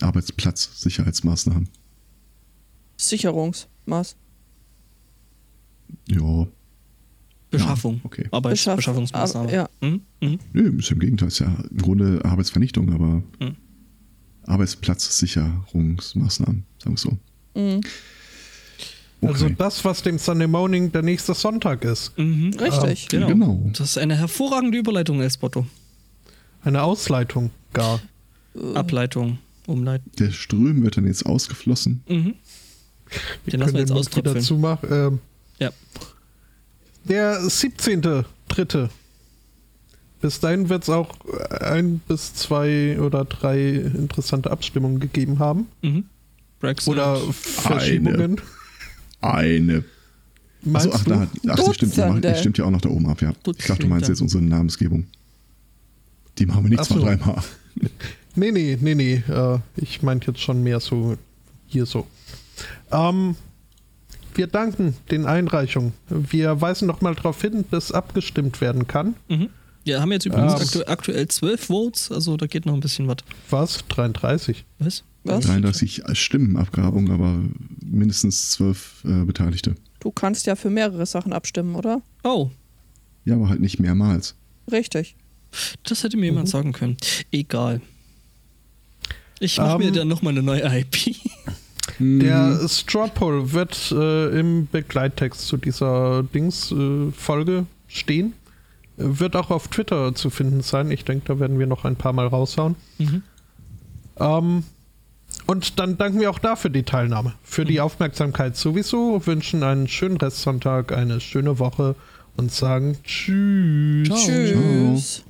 Arbeitsplatzsicherheitsmaßnahmen. Sicherungsmaß. Ja. Beschaffung. Ja, okay. Arbeitsbeschaffungsmaßnahmen. Ja. Hm? Hm? Nö, ist im Gegenteil, ist ja im Grunde Arbeitsvernichtung, aber hm. Arbeitsplatzsicherungsmaßnahmen, sagen wir so. Mhm. Okay. Also das, was dem Sunday Morning der nächste Sonntag ist. Mhm. Richtig. Genau. genau. Das ist eine hervorragende Überleitung, Espotto. Eine Ausleitung gar. Ableitung, Umleitung. Der Ström wird dann jetzt ausgeflossen. Mhm. Wir Den lassen wir können jetzt auströpfeln. zumachen. Ähm, Ja. Der 17.3. Bis dahin wird es auch ein bis zwei oder drei interessante Abstimmungen gegeben haben. Mhm. Brexit. Oder Verschiebungen. Eine. Meinst Achso, ach, du? da, ach die, stimmt, die, machen, die Dutzende. stimmt ja auch noch da oben ab, ja. Ich dachte, du Dutzende. meinst jetzt unsere Namensgebung. Die machen wir nicht Ach zwei, so. dreimal. Nee, nee, nee, nee. Äh, ich meinte jetzt schon mehr so hier so. Ähm, wir danken den Einreichungen. Wir weisen noch mal darauf hin, dass abgestimmt werden kann. Mhm. Wir haben jetzt übrigens Ähm. aktu aktuell zwölf Votes, also da geht noch ein bisschen was. Was? 33. Was? Was? 33 Stimmenabgrabung, aber mindestens zwölf äh, Beteiligte. Du kannst ja für mehrere Sachen abstimmen, oder? Oh, Ja, aber halt nicht mehrmals. Richtig. das hätte mir jemand Mhm. sagen können. Egal. Ich mache mir Ähm. dann nochmal eine neue IP. Der Straw Poll wird äh, im Begleittext zu dieser Dings-Folge stehen. Äh, Wird auch auf Twitter zu finden sein. Ich denke, da werden wir noch ein paar Mal raushauen. Mhm. Ähm, und dann danken wir auch dafür die Teilnahme, für die Aufmerksamkeit sowieso, wünschen einen schönen Restsonntag, eine schöne Woche und sagen Tschüss. Ciao. Tschüss.